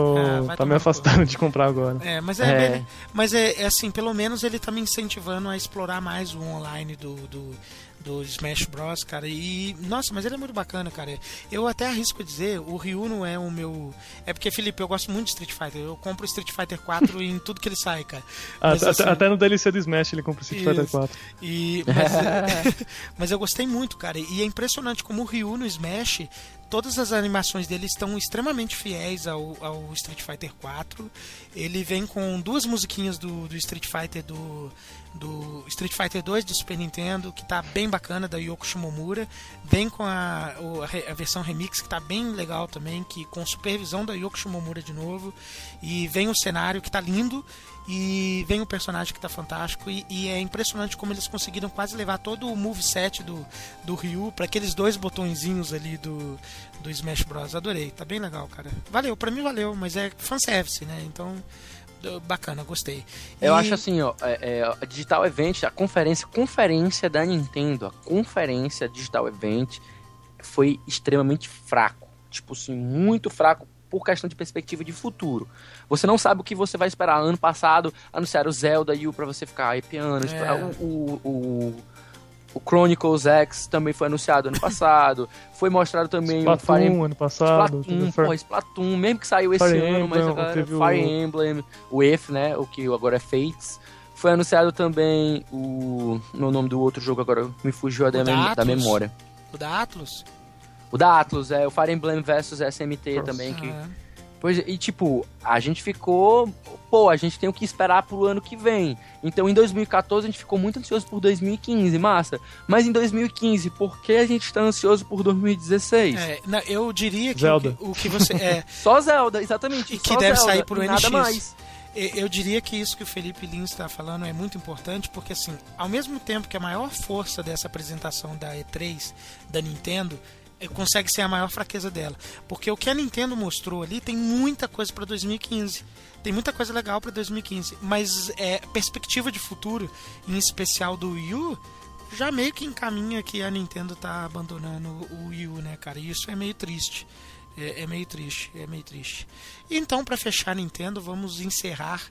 Ah, tá me afastando de comprar agora. É, mas é, É. mas é, é assim, pelo menos ele tá me incentivando a explorar mais o online do, do, do Smash Bros, cara. E nossa, mas ele é muito bacana, cara. Eu até arrisco dizer, o Ryu não é o meu. É porque, Felipe, eu gosto muito de Street Fighter. Eu compro Street Fighter 4 em tudo que ele sai, cara. Mas, Até, assim, até no DLC do Smash ele compra Street Fighter Isso. 4. E, mas, mas eu gostei muito, cara. E é impressionante como o Ryu no Smash, todas as animações dele estão extremamente fiéis ao, ao Street Fighter 4. Ele vem com duas musiquinhas do, do Street Fighter do, do Street Fighter 2 do Super Nintendo, que tá bem bacana, da Yoko Shimomura. Vem com a, a versão remix, que tá bem legal também, que com supervisão da Yoko Shimomura de novo. E vem o cenário que tá lindo. E vem o personagem que tá fantástico. E, e é impressionante como eles conseguiram quase levar todo o moveset do, do Ryu para aqueles dois botõezinhos ali do, do Smash Bros. Adorei, tá bem legal, cara. Valeu, pra mim valeu, mas é fanservice, né? Então, bacana, gostei. Eu E- acho assim, ó, é, é, a Digital Event, a conferência, conferência da Nintendo, a conferência Digital Event foi extremamente fraco. Tipo assim, muito fraco por questão de perspectiva de futuro. Você não sabe o que você vai esperar. Ano passado anunciaram o Zelda e o pra você ficar arrepiando. esperar O, o, o, o Chronicles X também foi anunciado ano passado. Foi mostrado também o Fire Splatoon ano passado. Splatoon, teve o porra, Fire- Splatoon, mesmo que saiu esse Fire ano, mas Emblem, agora teve o- Fire Emblem, o F, né, o que agora é Fates. Foi anunciado também o no nome do outro jogo agora me fugiu a da, da mem- da memória. O da Atlus? O da Atlus, é o Fire Emblem versus SMT também que Ah, Pois é, e tipo, a gente ficou. Pô, a gente tem o que esperar pro ano que vem. Então em 2014 a gente ficou muito ansioso por 2015, massa. Mas em 2015, por que a gente tá ansioso por 2016? É, não, eu diria que Zelda. O, que o que você. É, Só Zelda, exatamente. E que só deve Zelda, sair pro e nada NX. mais. Eu diria que isso que o Felipe Lins está falando é muito importante, porque assim, ao mesmo tempo que a maior força dessa apresentação da E3 da Nintendo consegue ser a maior fraqueza dela, porque o que a Nintendo mostrou ali tem muita coisa para 2015. Tem muita coisa legal para 2015, mas é perspectiva de futuro, em especial do Wii U, já meio que encaminha que a Nintendo tá abandonando o Wii U, né, cara? E isso é meio triste. É, é meio triste, é meio triste. Então, para fechar a Nintendo, vamos encerrar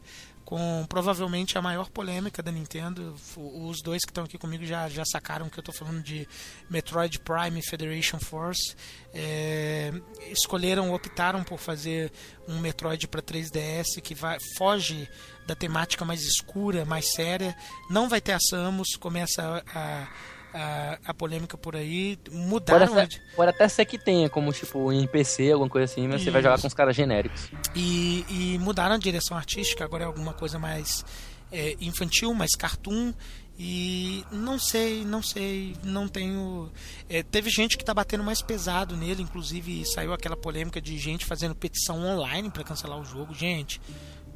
com provavelmente a maior polêmica da Nintendo. Os dois que estão aqui comigo já, já sacaram que eu estou falando de Metroid Prime Federation Force. É, escolheram, optaram por fazer um Metroid para 3DS que vai, foge da temática mais escura, mais séria. Não vai ter a Samus, começa a, a, a polêmica por aí. Pode Mudaram. até, pode até ser que tenha, como tipo em PC, alguma coisa assim, mas você vai jogar Isso. com os caras genéricos. E, e mudaram a direção artística, agora é alguma coisa mais é, infantil, mais cartoon. E não sei, não sei, não tenho. é, teve gente que tá batendo mais pesado nele, inclusive saiu aquela polêmica de gente fazendo petição online para cancelar o jogo. Gente,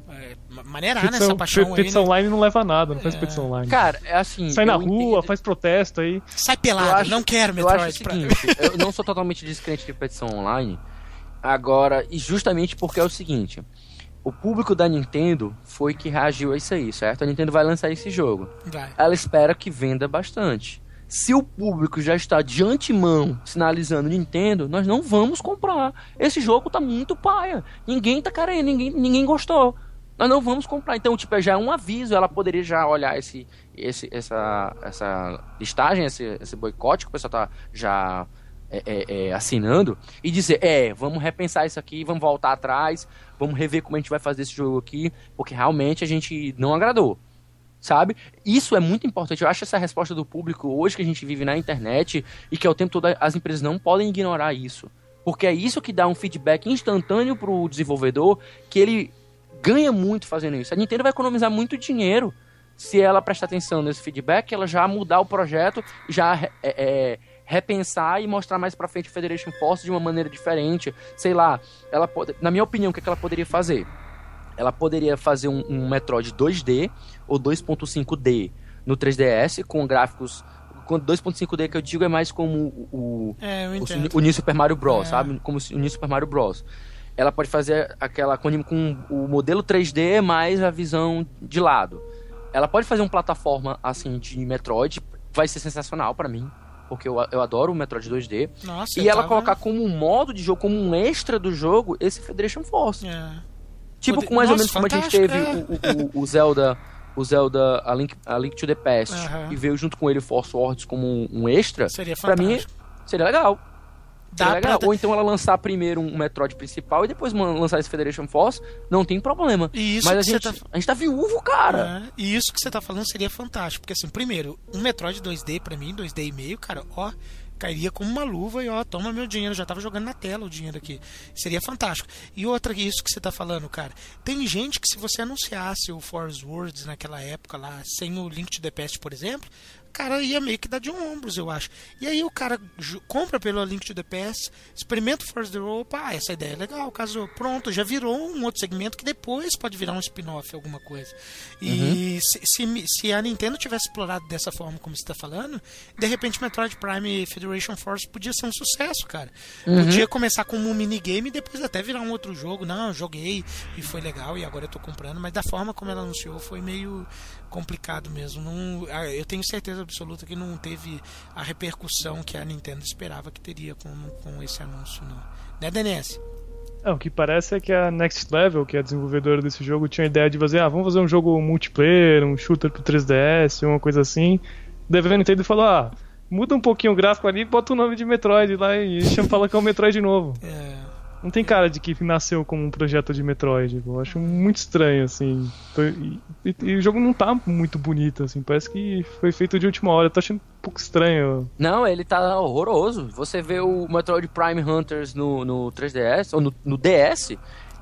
é, ma- maneirar nessa Petição, paixão pe- aí. petição Né? online não leva a nada, não faz petição online. Cara, é assim. Sai na rua, entendo- faz protesto aí. Sai Eu pelado, acho- não quero Eu acho o Metroid. pra- seguinte, eu não sou totalmente descrente de petição online. Agora, e justamente porque é o seguinte: o público da Nintendo foi que reagiu a isso aí, certo? A Nintendo vai lançar esse jogo. Vai. Ela espera que venda bastante. Se o público já está de antemão sinalizando Nintendo, nós não vamos comprar. Esse jogo tá muito paia. Ninguém tá querendo, ninguém, ninguém gostou. Nós não vamos comprar. Então, tipo, já é um aviso. Ela poderia já olhar esse, esse, essa, essa listagem, esse, esse boicote que o pessoal tá já é, é, é, assinando e dizer: é, vamos repensar isso aqui, vamos voltar atrás, vamos rever como a gente vai fazer esse jogo aqui, porque realmente a gente não agradou sabe? Isso é muito importante. Eu acho essa resposta do público hoje que a gente vive na internet e que ao tempo todo as empresas não podem ignorar isso. Porque é isso que dá um feedback instantâneo pro desenvolvedor que ele ganha muito fazendo isso. A Nintendo vai economizar muito dinheiro se ela prestar atenção nesse feedback, ela já mudar o projeto, já é, é, repensar e mostrar mais pra frente o Federation Force de uma maneira diferente. Sei lá, ela pode, na minha opinião, o que, é que ela poderia fazer? ela poderia fazer um, um Metroid 2D ou 2.5D no 3DS com gráficos com 2.5D que eu digo é mais como o, o, É, o, o New Super Mario Bros, É. sabe? Como o New Super Mario Bros. Ela pode fazer aquela com, com o modelo 3D mais a visão de lado. Ela pode fazer uma plataforma assim de Metroid, vai ser sensacional pra mim, porque eu, eu adoro o Metroid 2D. Nossa, e ela tava- colocar como um modo de jogo, como um extra do jogo, esse Federation Force. É. Tipo, com mais ou Nossa, menos como a gente fantástico, teve é. o, o- o Zelda, o Zelda A Link, a Link to the Past, Aham. e veio junto com ele o Force Words como um, um extra, Seria pra mim fantástico. seria legal. Legal. pra- Ou então ela lançar primeiro um Metroid principal e depois lançar esse Federation Force, não tem problema. E isso Mas a que gente, tá- a gente tá viúvo, cara. É, e isso que você tá falando seria fantástico. Porque, assim, primeiro, um Metroid 2D pra mim, 2D e meio, cara, ó, cairia como uma luva e ó, toma meu dinheiro. Já tava jogando na tela o dinheiro aqui. Seria fantástico. E outra, isso que você tá falando, cara. Tem gente que se você anunciasse o Force Words naquela época lá, sem o Link to the Past, por exemplo, cara ia meio que dar de ombros, eu acho. E aí o cara compra pelo Link to the Past, experimenta o Force the Rope, ah, essa ideia é legal, casou, pronto, já virou um outro segmento que depois pode virar um spin-off, alguma coisa. E se, se, se a Nintendo tivesse explorado dessa forma como você está falando, de repente Metroid Prime Federation Force podia ser um sucesso, cara. Podia começar como um minigame e depois até virar um outro jogo. Não, eu joguei e foi legal e agora eu tô comprando, mas da forma como ela anunciou foi meio complicado mesmo. Não, ah, eu tenho certeza absoluta que não teve a repercussão que a Nintendo esperava que teria com, com esse anúncio, não. Né, DNS? É, o que parece é que a Next Level, que é a desenvolvedora desse jogo, tinha a ideia de fazer, ah, vamos fazer um jogo multiplayer, um shooter pro 3DS, uma coisa assim. Daí a Nintendo falou, ah, muda um pouquinho o gráfico ali bota o nome de Metroid lá e fala que é o Metroid novo. É, Não tem cara de que nasceu como um projeto de Metroid. Eu acho muito estranho, assim. E, e- e o jogo não tá muito bonito, assim. Parece que foi feito de última hora. Eu tô achando um pouco estranho. Não, ele tá horroroso. Você vê o Metroid Prime Hunters no, no 3DS, ou no, no DS,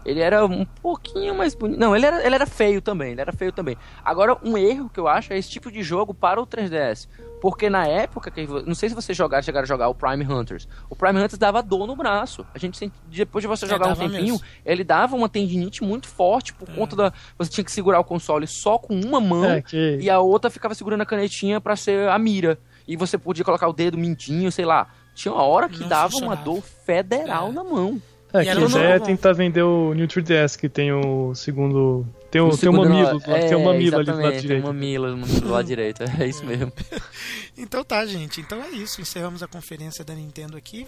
Ele era um pouquinho mais bonito. Não, ele era, ele era feio também. Ele era feio também. Agora, um erro que eu acho é esse tipo de jogo para o 3DS. Porque na época, que não sei se vocês jogaram, chegaram a jogar o Prime Hunters. O Prime Hunters dava dor no braço. A gente depois de você É, jogar um dava tempinho, mesmo. ele dava uma tendinite muito forte por conta da você tinha que segurar o console só com uma mão É, que- e a outra ficava segurando a canetinha pra ser a mira. E você podia colocar o dedo mindinho, sei lá. Tinha uma hora que Não dava funcionava. uma dor federal É. na mão. É, E é novo- tentar vender o New 3DS, que tem o segundo. Tem o, O tem o mamilo, no- lá, tem o mamilo ali do lado direito. Tem um mamilo, um mamilo do lado direito. É isso mesmo. Então tá, gente. Então é isso. Encerramos a conferência da Nintendo aqui.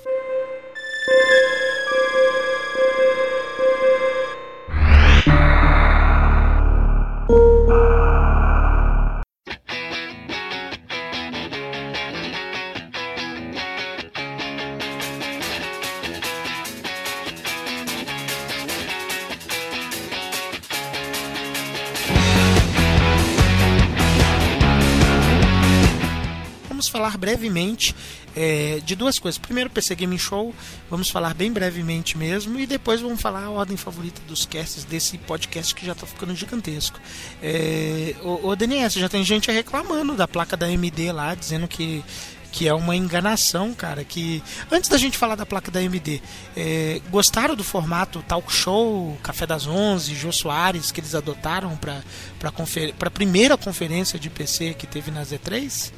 Falar brevemente é, de duas coisas. Primeiro, PC Gaming Show, vamos falar bem brevemente mesmo, e depois vamos falar a ordem favorita dos casts desse podcast que já está ficando gigantesco. É, o, o DNS, já tem gente reclamando da placa da AMD lá, dizendo que que é uma enganação, cara. Que antes da gente falar da placa da AMD, é, gostaram do formato talk show, Café das Onze, Jô Soares que eles adotaram para para a primeira conferência de PC que teve na Z3?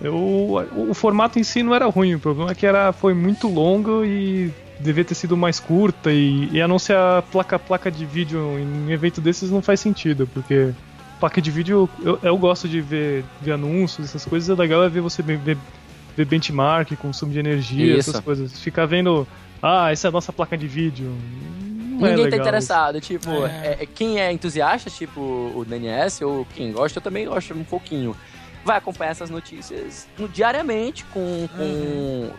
Eu, o, o formato em si não era ruim, o problema é que era, foi muito longo e devia ter sido mais curta e, e anunciar placa placa de vídeo em um evento desses não faz sentido, porque placa de vídeo eu, eu gosto de ver, ver anúncios, essas coisas, é legal é ver você ver, ver, ver benchmark, consumo de energia, Isso. essas coisas. Ficar vendo, ah, essa é a nossa placa de vídeo. Não é Ninguém tá legal interessado. Tipo, É. é- é- quem é entusiasta, tipo o DNS, ou quem gosta, eu também gosto um pouquinho. Vai acompanhar essas notícias no- diariamente com, com Uhum.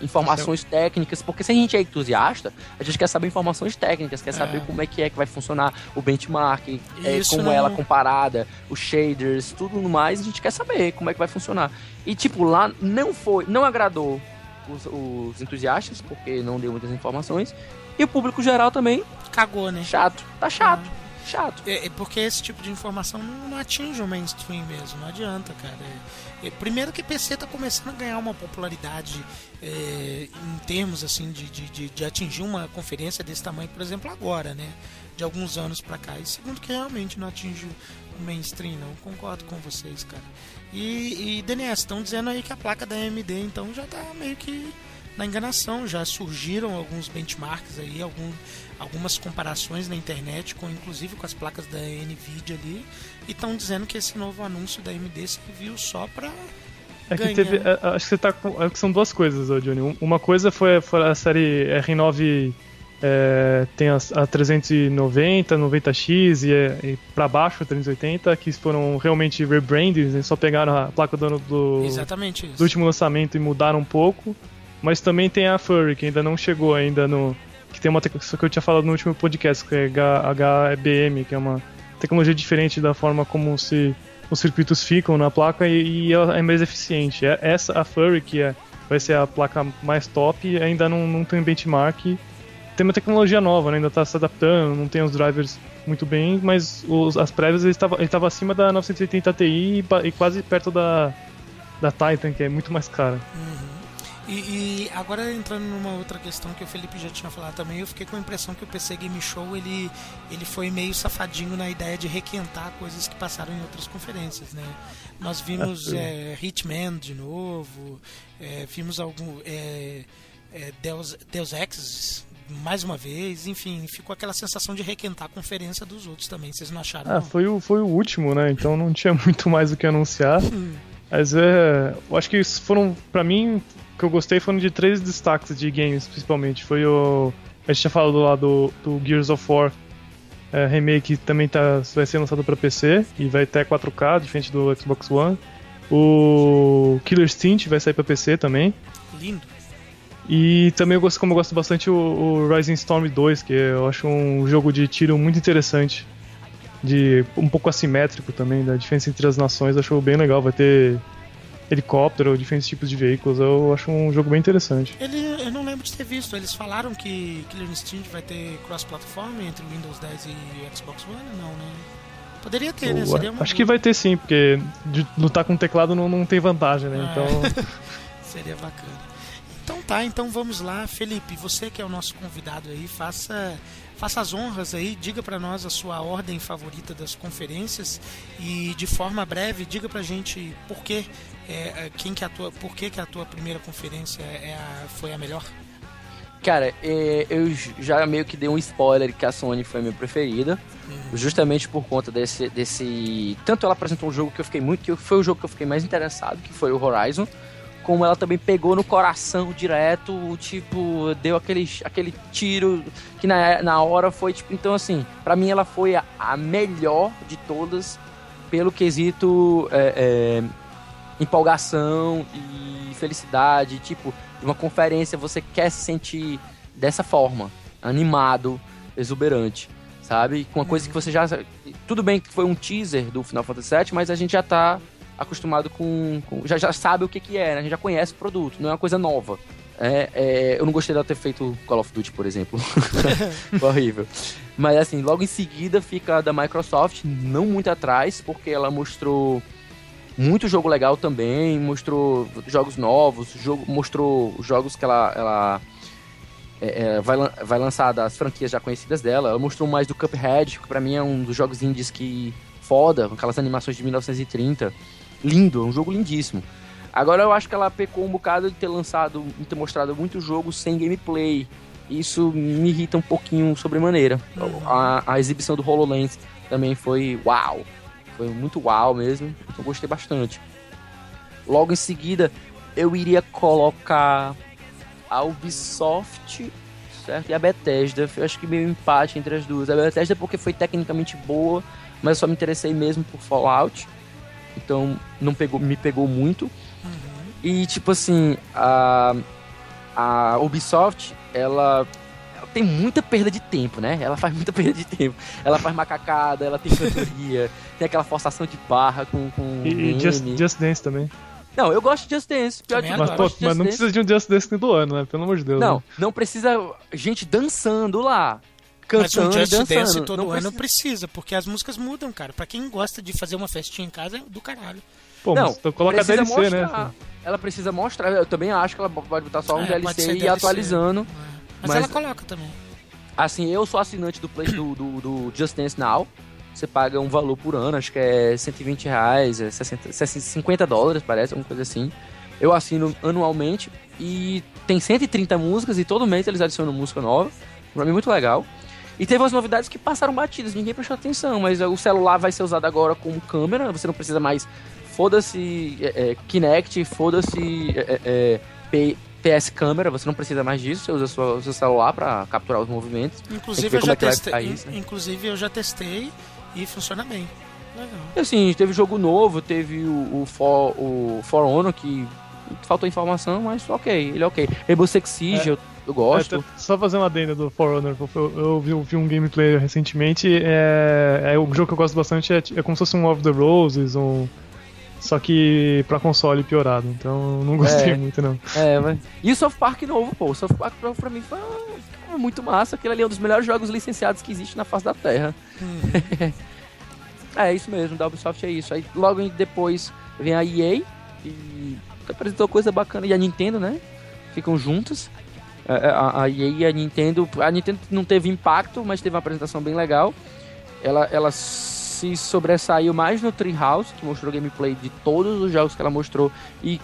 informações técnicas, porque se a gente é entusiasta, a gente quer saber informações técnicas, quer saber É. como é que é que vai funcionar o benchmark, é, como não- ela é comparada, os shaders, tudo mais, a gente quer saber como é que vai funcionar. E tipo, lá não foi, não agradou os, os entusiastas, porque não deu muitas informações, e o público geral também Cagou, né? Chato. Tá chato. Chato. É, é porque esse tipo de informação não, não atinge o mainstream mesmo, não adianta, cara. É- é, primeiro que PC tá começando a ganhar uma popularidade é, em termos assim de, de, de- atingir uma conferência desse tamanho, por exemplo, agora, né? De alguns anos pra cá. E segundo que realmente não atinge o mainstream, não. Concordo com vocês, cara. E, e DNS, estão dizendo aí que a placa da AMD então já tá meio que na enganação, já surgiram alguns benchmarks aí, algum, algumas comparações na internet, com inclusive com as placas da Nvidia ali, e estão dizendo que esse novo anúncio da AMD serviu só para É que teve. é, acho que você tá com. é que são duas coisas, Johnny. Um- Uma coisa foi, foi a série R9 é, tem as- a, 390, 90X e, e pra baixo 380, que foram realmente rebrandings, né? só pegaram a placa do, do, do último lançamento e mudaram um pouco. Mas também tem a Furry, que ainda não chegou ainda no. Tem uma tecnologia que eu tinha falado no último podcast, que é HBM, que é uma tecnologia diferente da forma como se os circuitos ficam na placa e, e é mais eficiente. É- Essa, a Furry, que é, vai ser a placa mais top, ainda não, não tem benchmark. Tem uma tecnologia nova, né? ainda está se adaptando, não tem os drivers muito bem, mas os- as prévias ele estava acima da 980 Ti e, e quase perto da, da Titan, que é muito mais cara. E, e agora entrando numa outra questão que o Felipe já tinha falado também, eu fiquei com a impressão que o PC Game Show ele, ele foi meio safadinho na ideia de requentar coisas que passaram em outras conferências, né? Nós vimos é, Hitman de novo, é, vimos algum é, Deus, Deus Ex mais uma vez, enfim, ficou aquela sensação de requentar a conferência dos outros também, vocês não acharam? Ah, não? foi o, foi o último, né? Então não tinha muito mais o que anunciar. Mas é. Eu acho que foram, pra mim, que eu gostei foram de três destaques de games, principalmente. Foi o. A gente tinha falado lá do, do Gears of War é, Remake, que também tá, vai ser lançado pra PC e vai ter 4K, diferente do Xbox One. O Killer Instinct vai sair pra PC também. Lindo. E também eu gosto, como eu gosto bastante o, o Rising Storm 2, que eu acho um jogo de tiro muito interessante. De um pouco assimétrico também, da diferença entre as nações, eu acho bem legal. Vai ter helicóptero, diferentes tipos de veículos, eu acho um jogo bem interessante. Ele, eu não lembro de ter visto. Eles falaram que Killer Instinct vai ter cross-platform entre Windows 10 e Xbox One? Não, né? Poderia ter, né? Seria uma... Acho que vai ter sim, porque de lutar com teclado não, não tem vantagem, né? É. Então. Seria bacana. Então tá, então vamos lá, Felipe, você que é o nosso convidado aí, faça faça as honras aí, diga para nós a sua ordem favorita das conferências e de forma breve diga pra gente por que é, quem que a tua, por que, que a tua primeira conferência é a, foi a melhor. Cara, é, eu já meio que dei um spoiler que a Sony foi a minha preferida, uhum. justamente por conta desse, desse. Tanto ela apresentou um jogo que eu fiquei muito, que foi o jogo que eu fiquei mais interessado, que foi o Horizon como ela também pegou no coração direto, tipo, deu aquele, aquele tiro que na, na hora foi, tipo, então assim, para mim ela foi a, a, melhor de todas pelo quesito é, é, empolgação e felicidade, tipo, uma conferência você quer se sentir dessa forma, animado, exuberante, sabe? Com uma coisa que você já... Tudo bem que foi um teaser do Final Fantasy VII, mas a gente já tá acostumado com. com já, já sabe o que, que é, né? A gente já conhece o produto, não é uma coisa nova. É, é, eu não gostei dela ter feito Call of Duty, por exemplo. Horrível. Mas assim, logo em seguida fica a da Microsoft, não muito atrás, porque ela mostrou muito jogo legal também, mostrou jogos novos, jogo, mostrou jogos que ela, ela é, é, vai, vai lançar das franquias já conhecidas dela. Ela mostrou mais do Cuphead, que pra mim é um dos jogos indies que foda, com aquelas animações de 1930 lindo, é um jogo lindíssimo. Agora eu acho que ela pecou um bocado de ter lançado, de ter mostrado muito jogo sem gameplay. Isso me irrita um pouquinho sobremaneira. Uhum. A, a exibição do HoloLens também foi uau. Foi muito uau mesmo. Eu gostei bastante. Logo em seguida, eu iria colocar a Ubisoft certo? e a Bethesda. Eu acho que meio empate entre as duas. A Bethesda porque foi tecnicamente boa, mas eu só me interessei mesmo por Fallout. Então não pegou, me pegou muito. Uhum. E tipo assim, a, a Ubisoft, ela, ela, tem muita perda de tempo, né? Ela faz muita perda de tempo. Ela faz macacada, ela tem cantoria, tem aquela forçação de barra com. com e, e Just, Just Dance também. Não, eu gosto de Just Dance. Pior de mas, pô, mas não precisa de um Just Dance do ano, né? Pelo amor de Deus. Não, né? não precisa gente dançando lá cantando Mas um Just dançando. Dance todo não ano precisa. precisa. porque as músicas mudam, cara. Pra quem gosta de fazer uma festinha em casa, é do caralho. Pô, não, então coloca a DLC, mostrar, né? Ela precisa mostrar, eu também acho que ela pode botar só um é, DLC e DLC, atualizando. É. Mas, mas, ela coloca também. Assim, eu sou assinante do, play, do, do, do Just Dance Now. Você paga um valor por ano, acho que é 120 reais, é 60, 50 dólares, parece, alguma coisa assim. Eu assino anualmente e tem 130 músicas e todo mês eles adicionam música nova. Pra mim é muito legal. E teve umas novidades que passaram batidas, ninguém prestou atenção, mas o celular vai ser usado agora como câmera, você não precisa mais. Foda-se é, é, Kinect, foda-se é, é PS câmera, você não precisa mais disso, você usa sua, o seu celular para capturar os movimentos. Inclusive eu, já é testei, isso, né? inclusive eu já testei e funciona bem. Legal. E assim, teve jogo novo, teve o, o, For, o For Honor que faltou informação, mas ok, ele é ok. Rainbow Six Siege, é. eu eu gosto. É, só fazer uma adenda do For Honor, eu, eu vi, eu vi, um gameplay recentemente, é, é um jogo que eu gosto bastante, é, é como se fosse um Of the Roses, um... Só que pra console piorado, então não gostei é, muito não. É, mas... E o South Park novo, pô, o South Park novo pra mim foi muito massa, aquele ali é um dos melhores jogos licenciados que existe na face da Terra. Hum. é, isso mesmo, da Ubisoft é isso. Aí logo depois vem a EA e apresentou coisa bacana, e a Nintendo, né? Ficam juntas. É, é, a, a EA e a Nintendo. A Nintendo não teve impacto, mas teve uma apresentação bem legal. Ela, ela se sobressaiu mais no Treehouse, que mostrou gameplay de todos os jogos que ela mostrou e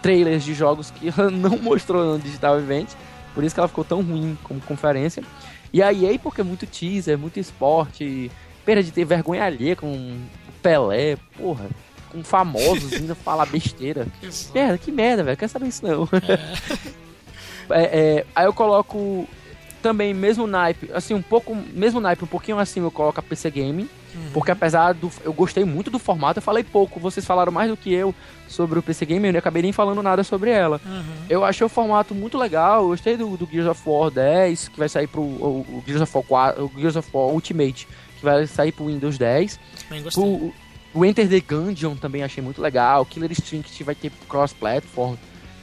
trailers de jogos que ela não mostrou no Digital Event. Por isso que ela ficou tão ruim como conferência. E a EA, porque é muito teaser, muito esporte, pena de ter vergonha alheia com Pelé, porra, com famosos indo falar besteira. merda, que merda, velho, quer saber isso não. É. É, é, aí eu coloco também mesmo naipe, assim, um pouco, mesmo naipe, um pouquinho assim eu coloco a PC Gaming, uhum. porque apesar do, eu gostei muito do formato, eu falei pouco, vocês falaram mais do que eu sobre o PC Gaming, eu acabei nem falando nada sobre ela. Uhum. Eu achei o formato muito legal, eu gostei do, do, Gears of War 10, que vai sair pro o, o Gears of War 4, o Gears of War Ultimate, que vai sair pro Windows 10. Pro, o Enter the Gungeon também achei muito legal, Killer Instinct vai ter cross-platform,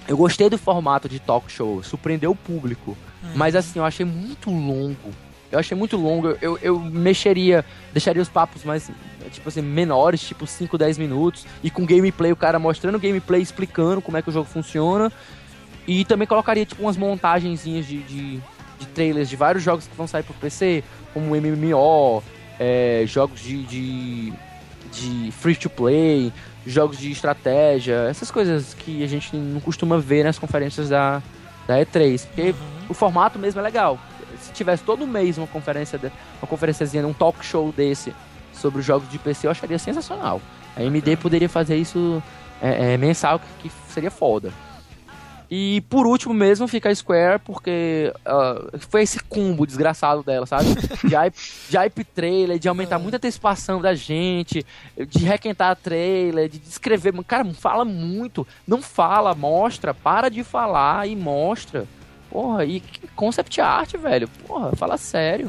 Eu gostei do formato de talk show, surpreendeu o público. Mas assim, eu achei muito longo. Eu achei muito longo. Eu, eu mexeria, deixaria os papos mais, tipo assim, menores, tipo 5, 10 minutos. E com gameplay, o cara mostrando gameplay, explicando como é que o jogo funciona. E também colocaria, tipo, umas montagenzinhas de, de, de trailers de vários jogos que vão sair pro PC, como MMO, é, jogos de, de, de free to play, jogos de estratégia, essas coisas que a gente não costuma ver nas conferências da, da E3. Porque o formato mesmo é legal. Se tivesse todo mês uma conferência, de, uma conferenciazinha, um talk show desse sobre os jogos de PC, eu acharia sensacional. A AMD poderia fazer isso é, é, mensal, que, que seria foda. E por último mesmo fica a Square, porque uh, foi esse combo desgraçado dela, sabe? De hype, de hype trailer, de aumentar muita antecipação da gente, de requentar trailer, de descrever. Cara, fala muito. Não fala, mostra, para de falar e mostra. Porra, e concept art, velho. Porra, fala sério.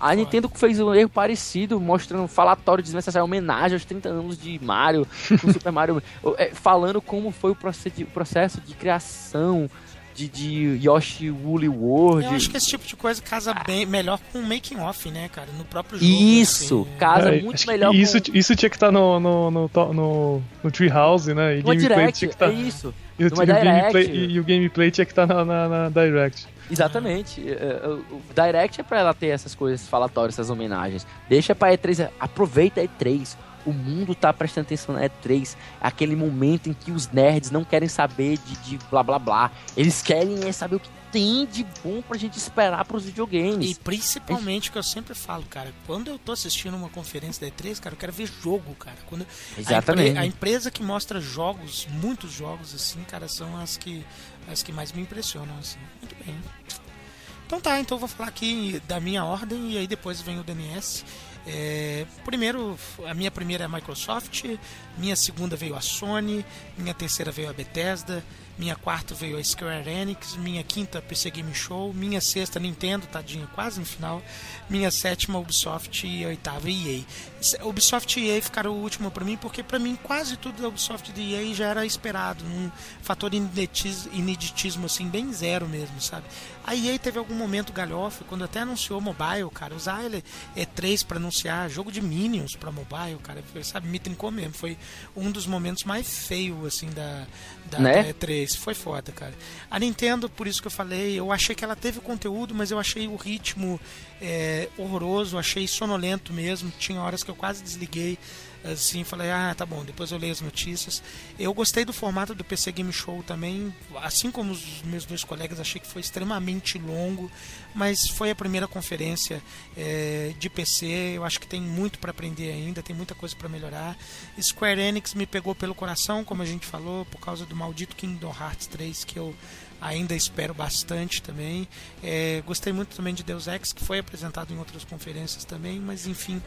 A Nintendo fez um erro parecido, mostrando um falatório desnecessário, homenagem aos 30 anos de Mario, com Super Mario, é, falando como foi o processo de criação de, de Yoshi Woolly World. Eu acho que esse tipo de coisa casa bem melhor com o making off, né, cara? No próprio jogo. Isso, assim. casa É, muito melhor Isso, com... isso tinha que estar no, no, no, to- no, no Treehouse, né? E gameplay Direct, tinha que estar. é isso. E o, Numa o gameplay, Direct. e, e o gameplay tinha que estar na, na, na Direct. Exatamente. É, é, O o Direct é pra ela ter essas coisas falatórias, essas homenagens. Deixa pra E3, aproveita a E3. O mundo tá prestando atenção na E3. Aquele momento em que os nerds não querem saber de, de blá blá blá. Eles querem é saber o que tem de bom pra gente esperar pros videogames. E principalmente o que eu sempre falo, cara, quando eu tô assistindo uma conferência da E3, cara, eu quero ver jogo, cara. Quando a Exatamente. empre- A, empresa que mostra jogos, muitos jogos assim, cara, são as que as que mais me impressionam assim. Muito bem. Então tá, então eu vou falar aqui da minha ordem e aí depois vem o DNS. É, primeiro, a minha primeira é a Microsoft, minha segunda veio a Sony, minha terceira veio a Bethesda, minha quarta veio a Square Enix, minha quinta PC Game Show, minha sexta Nintendo, tadinha, quase no final, minha sétima Ubisoft e a oitava EA. Ubisoft e EA ficaram o último pra mim porque pra mim quase tudo da Ubisoft e EA já era esperado, um fator ineditis- ineditismo assim bem zero mesmo, sabe? A EA teve algum momento galhofe quando até anunciou mobile, cara, usar ele E3 pra anunciar jogo de Minions pra mobile, cara, foi, sabe, me trincou mesmo, foi um dos momentos mais feios assim da da, Né? da E3, foi foda, cara. A Nintendo, por isso que eu falei, eu achei que ela teve conteúdo, mas eu achei o ritmo é, horroroso, achei sonolento mesmo. Tinha horas que eu quase desliguei, assim, falei, ah, tá bom, depois eu leio as notícias. Eu gostei do formato do PC Game Show também, assim como os meus dois colegas, achei que foi extremamente longo, mas foi a primeira conferência é, de PC. Eu acho que tem muito para aprender ainda, tem muita coisa para melhorar. Square Enix me pegou pelo coração, como a gente falou, por causa do maldito Kingdom Hearts 3 que eu ainda espero bastante também. É, gostei muito também de Deus Ex, que foi apresentado em outras conferências também, mas enfim,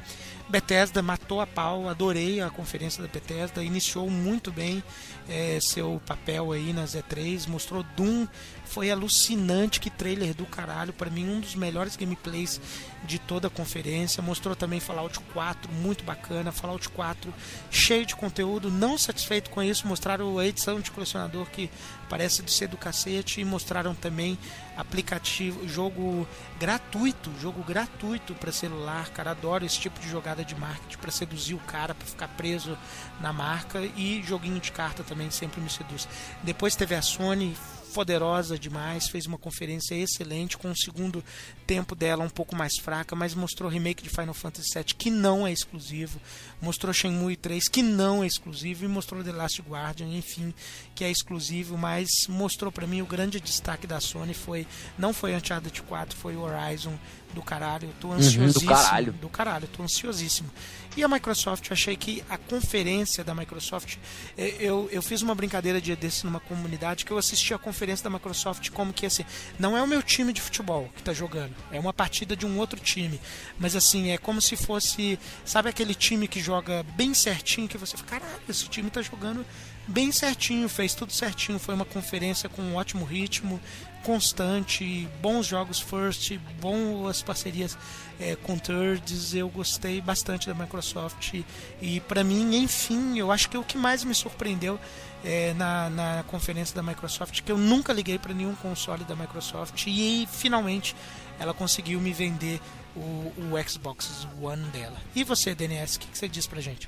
Bethesda matou a pau, adorei a conferência da Bethesda, iniciou muito bem é, seu papel aí nas E3, mostrou Doom, foi alucinante, que trailer do caralho, para mim um dos melhores gameplays de toda a conferência, mostrou também Fallout 4, muito bacana, Fallout 4 cheio de conteúdo, não satisfeito com isso, mostraram a edição de colecionador que parece de ser do cacete. E mostraram também aplicativo, jogo gratuito, jogo gratuito para celular, cara, adoro esse tipo de jogada de marketing para seduzir o cara, para ficar preso na marca. E joguinho de carta também sempre me seduz. Depois teve a Sony poderosa demais, fez uma conferência excelente com o segundo tempo dela um pouco mais fraca, mas mostrou remake de Final Fantasy VII que não é exclusivo, mostrou Shenmue 3 que não é exclusivo e mostrou The Last Guardian, enfim, que é exclusivo, mas mostrou para mim o grande destaque da Sony foi não foi Uncharted 4, foi o Horizon do caralho, eu tô Uhum, do ansiosíssimo, caralho. do caralho, eu tô ansiosíssimo. E a Microsoft, eu achei que a conferência da Microsoft, eh, eu, eu fiz uma brincadeira desse numa comunidade que eu assisti a conferência da Microsoft como que assim, não é o meu time de futebol que tá jogando, é uma partida de um outro time, mas assim, é como se fosse, sabe aquele time que joga bem certinho que você fala, caralho, esse time tá jogando bem certinho, fez tudo certinho. Foi uma conferência com um ótimo ritmo, constante, bons jogos first, boas parcerias é, com thirds. Eu gostei bastante da Microsoft e para mim, enfim, eu acho que o que mais me surpreendeu é, na, na conferência da Microsoft que eu nunca liguei para nenhum console da Microsoft e finalmente ela conseguiu me vender o, o Xbox One dela. E você, DNS, o que, que você diz pra gente?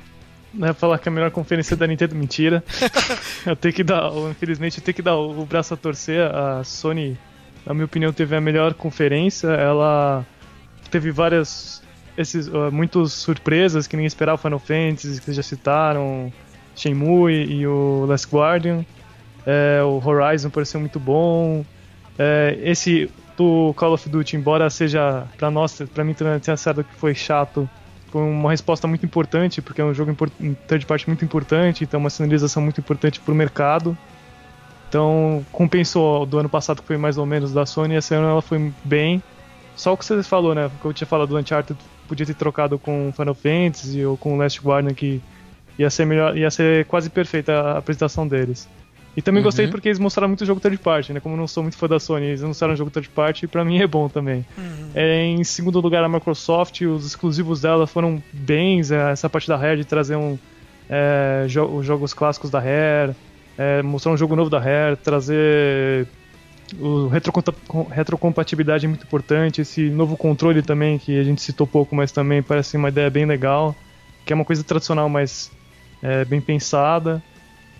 Não é falar que a melhor conferência da Nintendo mentira. eu tenho que dar, infelizmente, eu tenho que dar o braço a torcer. A Sony, na minha opinião, teve a melhor conferência. Ela teve várias, esses, uh, muitas surpresas que ninguém esperava. Final Fantasy, que vocês já citaram, Shenmue e o Last Guardian. É, o Horizon pareceu muito bom. É, esse do Call of Duty, embora seja para nós, para mim também tinha sido que foi chato, foi uma resposta muito importante, porque é um jogo third party muito importante, então uma sinalização muito importante para o mercado. Então compensou do ano passado que foi mais ou menos da Sony, esse ano ela foi bem. Só o que você falou, né? Que eu tinha falado do Uncharted, podia ter trocado com Final Fantasy ou com Last Guardian que ia ser melhor, ia ser quase perfeita a apresentação deles. E também uhum. gostei porque eles mostraram muito jogo third party, né? Como eu não sou muito fã da Sony, eles mostraram jogo third party e pra mim é bom também. Uhum. É, em segundo lugar, a Microsoft, os exclusivos dela foram bens, é, essa parte da Rare de trazer um, é, jo os jogos clássicos da Rare, é, mostrar um jogo novo da Rare, trazer o retrocompatibilidade é muito importante, esse novo controle também, que a gente citou pouco, mas também parece uma ideia bem legal, que é uma coisa tradicional, mas é, bem pensada.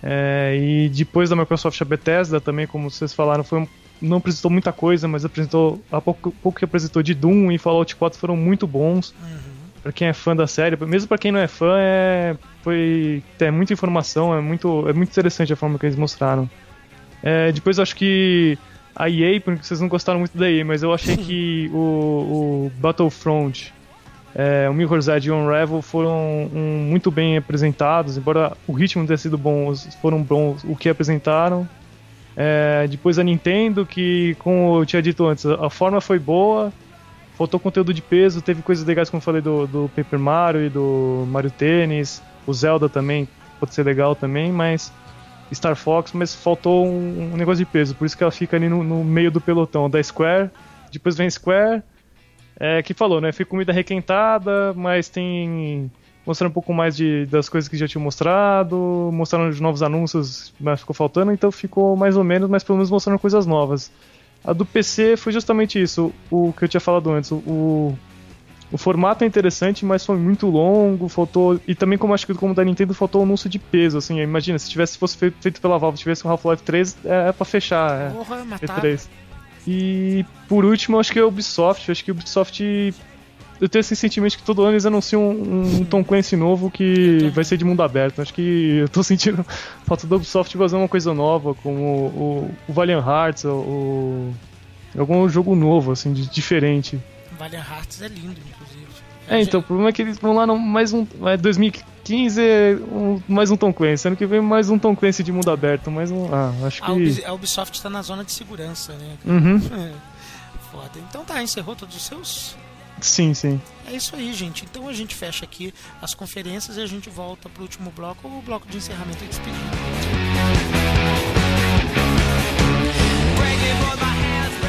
É, e depois da Microsoft, a Bethesda também, como vocês falaram, foi um, não apresentou muita coisa, mas apresentou a pouco, pouco que apresentou de Doom e Fallout 4 foram muito bons. Uhum. Para quem é fã da série, mesmo para quem não é fã, é, foi é muita informação, é muito, é muito interessante a forma que eles mostraram. É, depois eu acho que a EA, porque vocês não gostaram muito da EA, mas eu achei que o, o Battlefront é, o Mirror's e o Unravel foram um, muito bem apresentados, embora o ritmo tenha sido bom, foram bons o que apresentaram. É, depois a Nintendo, que, como eu tinha dito antes, a forma foi boa, faltou conteúdo de peso, teve coisas legais, como eu falei, do, do Paper Mario e do Mario Tennis, o Zelda também pode ser legal também, mas Star Fox, mas faltou um, um negócio de peso, por isso que ela fica ali no, no meio do pelotão da Square, depois vem Square, é, que falou, né? Foi comida requentada, mas tem. Mostrando um pouco mais de, das coisas que já tinha mostrado, mostrando os novos anúncios, mas ficou faltando, então ficou mais ou menos, mas pelo menos mostrando coisas novas. A do PC foi justamente isso, o que eu tinha falado antes. O, o formato é interessante, mas foi muito longo, faltou. E também, como acho que como da Nintendo, faltou um anúncio de peso, assim. Imagina, se tivesse fosse feito pela Valve, tivesse um Half-Life 3, é, é pra fechar. É, Porra, E3. E por último, acho que é a Ubisoft. Acho que a Ubisoft. Eu tenho esse sentimento que todo ano eles anunciam um, um Tom Clancy novo que vai ser de mundo aberto. Acho que eu tô sentindo falta da Ubisoft fazer uma coisa nova, como o, o Valiant Hearts, o, o, algum jogo novo, assim, de, diferente. Valiant Hearts é lindo. É, então, o problema é que eles vão lá no mais um. É 2015 um, mais um Tom Clancy. Ano que vem mais um Tom Clancy de mundo aberto. Mais um. Ah, acho que. A Ubisoft está na zona de segurança, né? Uhum. É, foda. Então tá, encerrou todos os seus? Sim, sim. É isso aí, gente. Então a gente fecha aqui as conferências e a gente volta pro último bloco, o bloco de encerramento e despedida. Então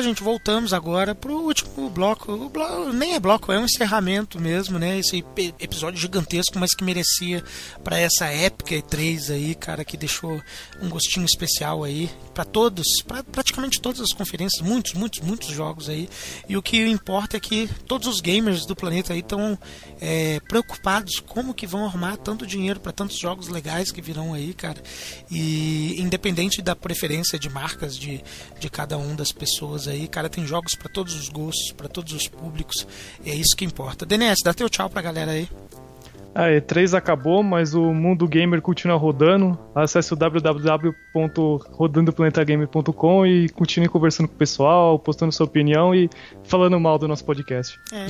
tá, gente, voltamos agora pro último bloco. O bloco nem é bloco, é um encerramento mesmo, né? Esse episódio gigantesco, mas que merecia para essa épica E3 aí, cara, que deixou um gostinho especial aí para todos, para praticamente todas as conferências, muitos, muitos, muitos jogos aí. E o que importa é que todos os gamers do planeta aí estão é, preocupados como que vão arrumar tanto dinheiro para tantos jogos legais que virão aí, cara. E independente da preferência de marcas de, de cada um das pessoas aí, cara, tem jogos para todos os gostos, para todos os públicos. é isso que importa. DNS, dá teu tchau pra galera aí. A E3 acabou, mas o mundo gamer continua rodando. Acesse o www.rodandoplanetagamer.com e continue conversando com o pessoal, postando sua opinião e falando mal do nosso podcast. É.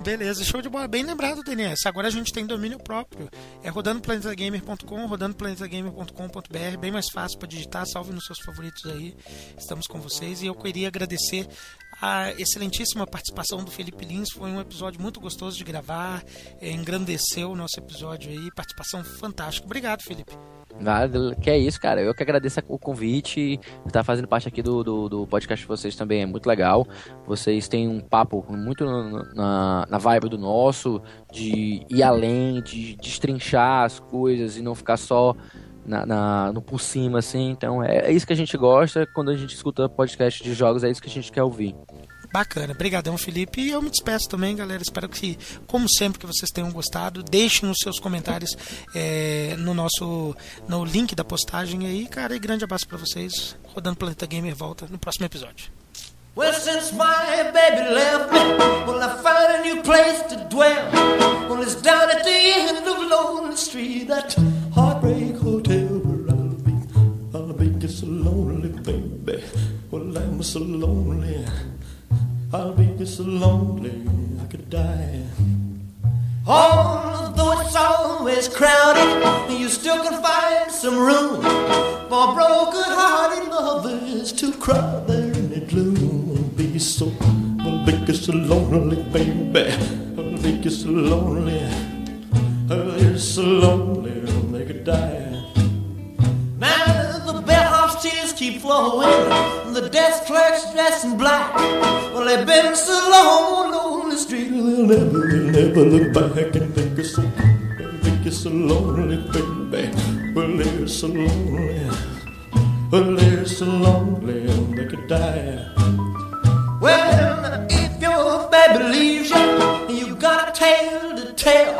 Beleza, show de bola. Bem lembrado, DNS. Agora a gente tem domínio próprio. É rodandoplanetagamer.com, rodandoplanetagamer.com.br, bem mais fácil para digitar. Salve nos seus favoritos aí. Estamos com vocês e eu queria agradecer a excelentíssima participação do Felipe Lins. Foi um episódio muito gostoso de gravar, é, engrandeceu o nosso episódio aí. Participação fantástica. Obrigado, Felipe. Nada, que é isso, cara. Eu que agradeço o convite. Estar fazendo parte aqui do, do, do, podcast de vocês também é muito legal. Vocês têm um papo muito na, na vibe do nosso, de ir além, de destrinchar as coisas e não ficar só na, na, no por cima, assim. Então é, é, isso que a gente gosta. Quando a gente escuta podcast de jogos, é isso que a gente quer ouvir. Bacana, brigadão Felipe. E eu me despeço também, galera. Espero que, como sempre, que vocês tenham gostado. Deixem os seus comentários é, no nosso no link da postagem aí, cara. E grande abraço para vocês. Rodando Planeta Gamer volta no próximo episódio. Well, since my baby left me, well, I found a new place to dwell. Well, it's down at the end of Lonely Street, that heartbreak lonely, baby. Well, I'm so lonely. I'll be just so lonely, I could die. Although it's always crowded, you still can find some room for broken-hearted lovers to cry there in the gloom will be so, I'll make you so lonely, baby. I'll make you so lonely. Oh, you're so lonely, I'll make you die. Now the tears keep flowing, the desk clerk's dressed in black. Well, they've been so long on the street, they'll never, they'll never look back and think it's so, make you so lonely, baby. Well, they're so lonely. Well, they're so lonely, they could die. Well, if your baby leaves you, you got a tale to tell.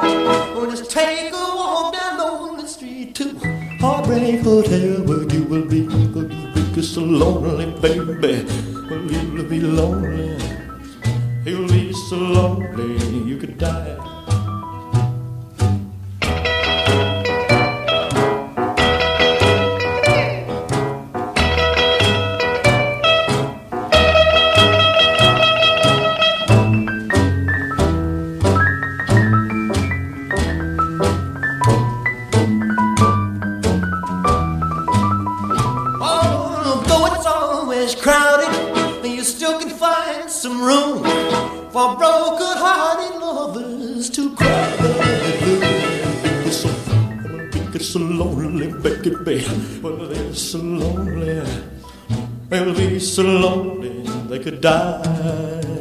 Well, just take a walk down lonely street to Heartbreak oh, Hotel, where you will be, you will be so lonely, baby. Well, you'll be lonely. You'll be so lonely, you could die. For broken-hearted lovers to cry the so, make it so lonely, baby. Well, they're so lonely. They'll be so lonely they could die.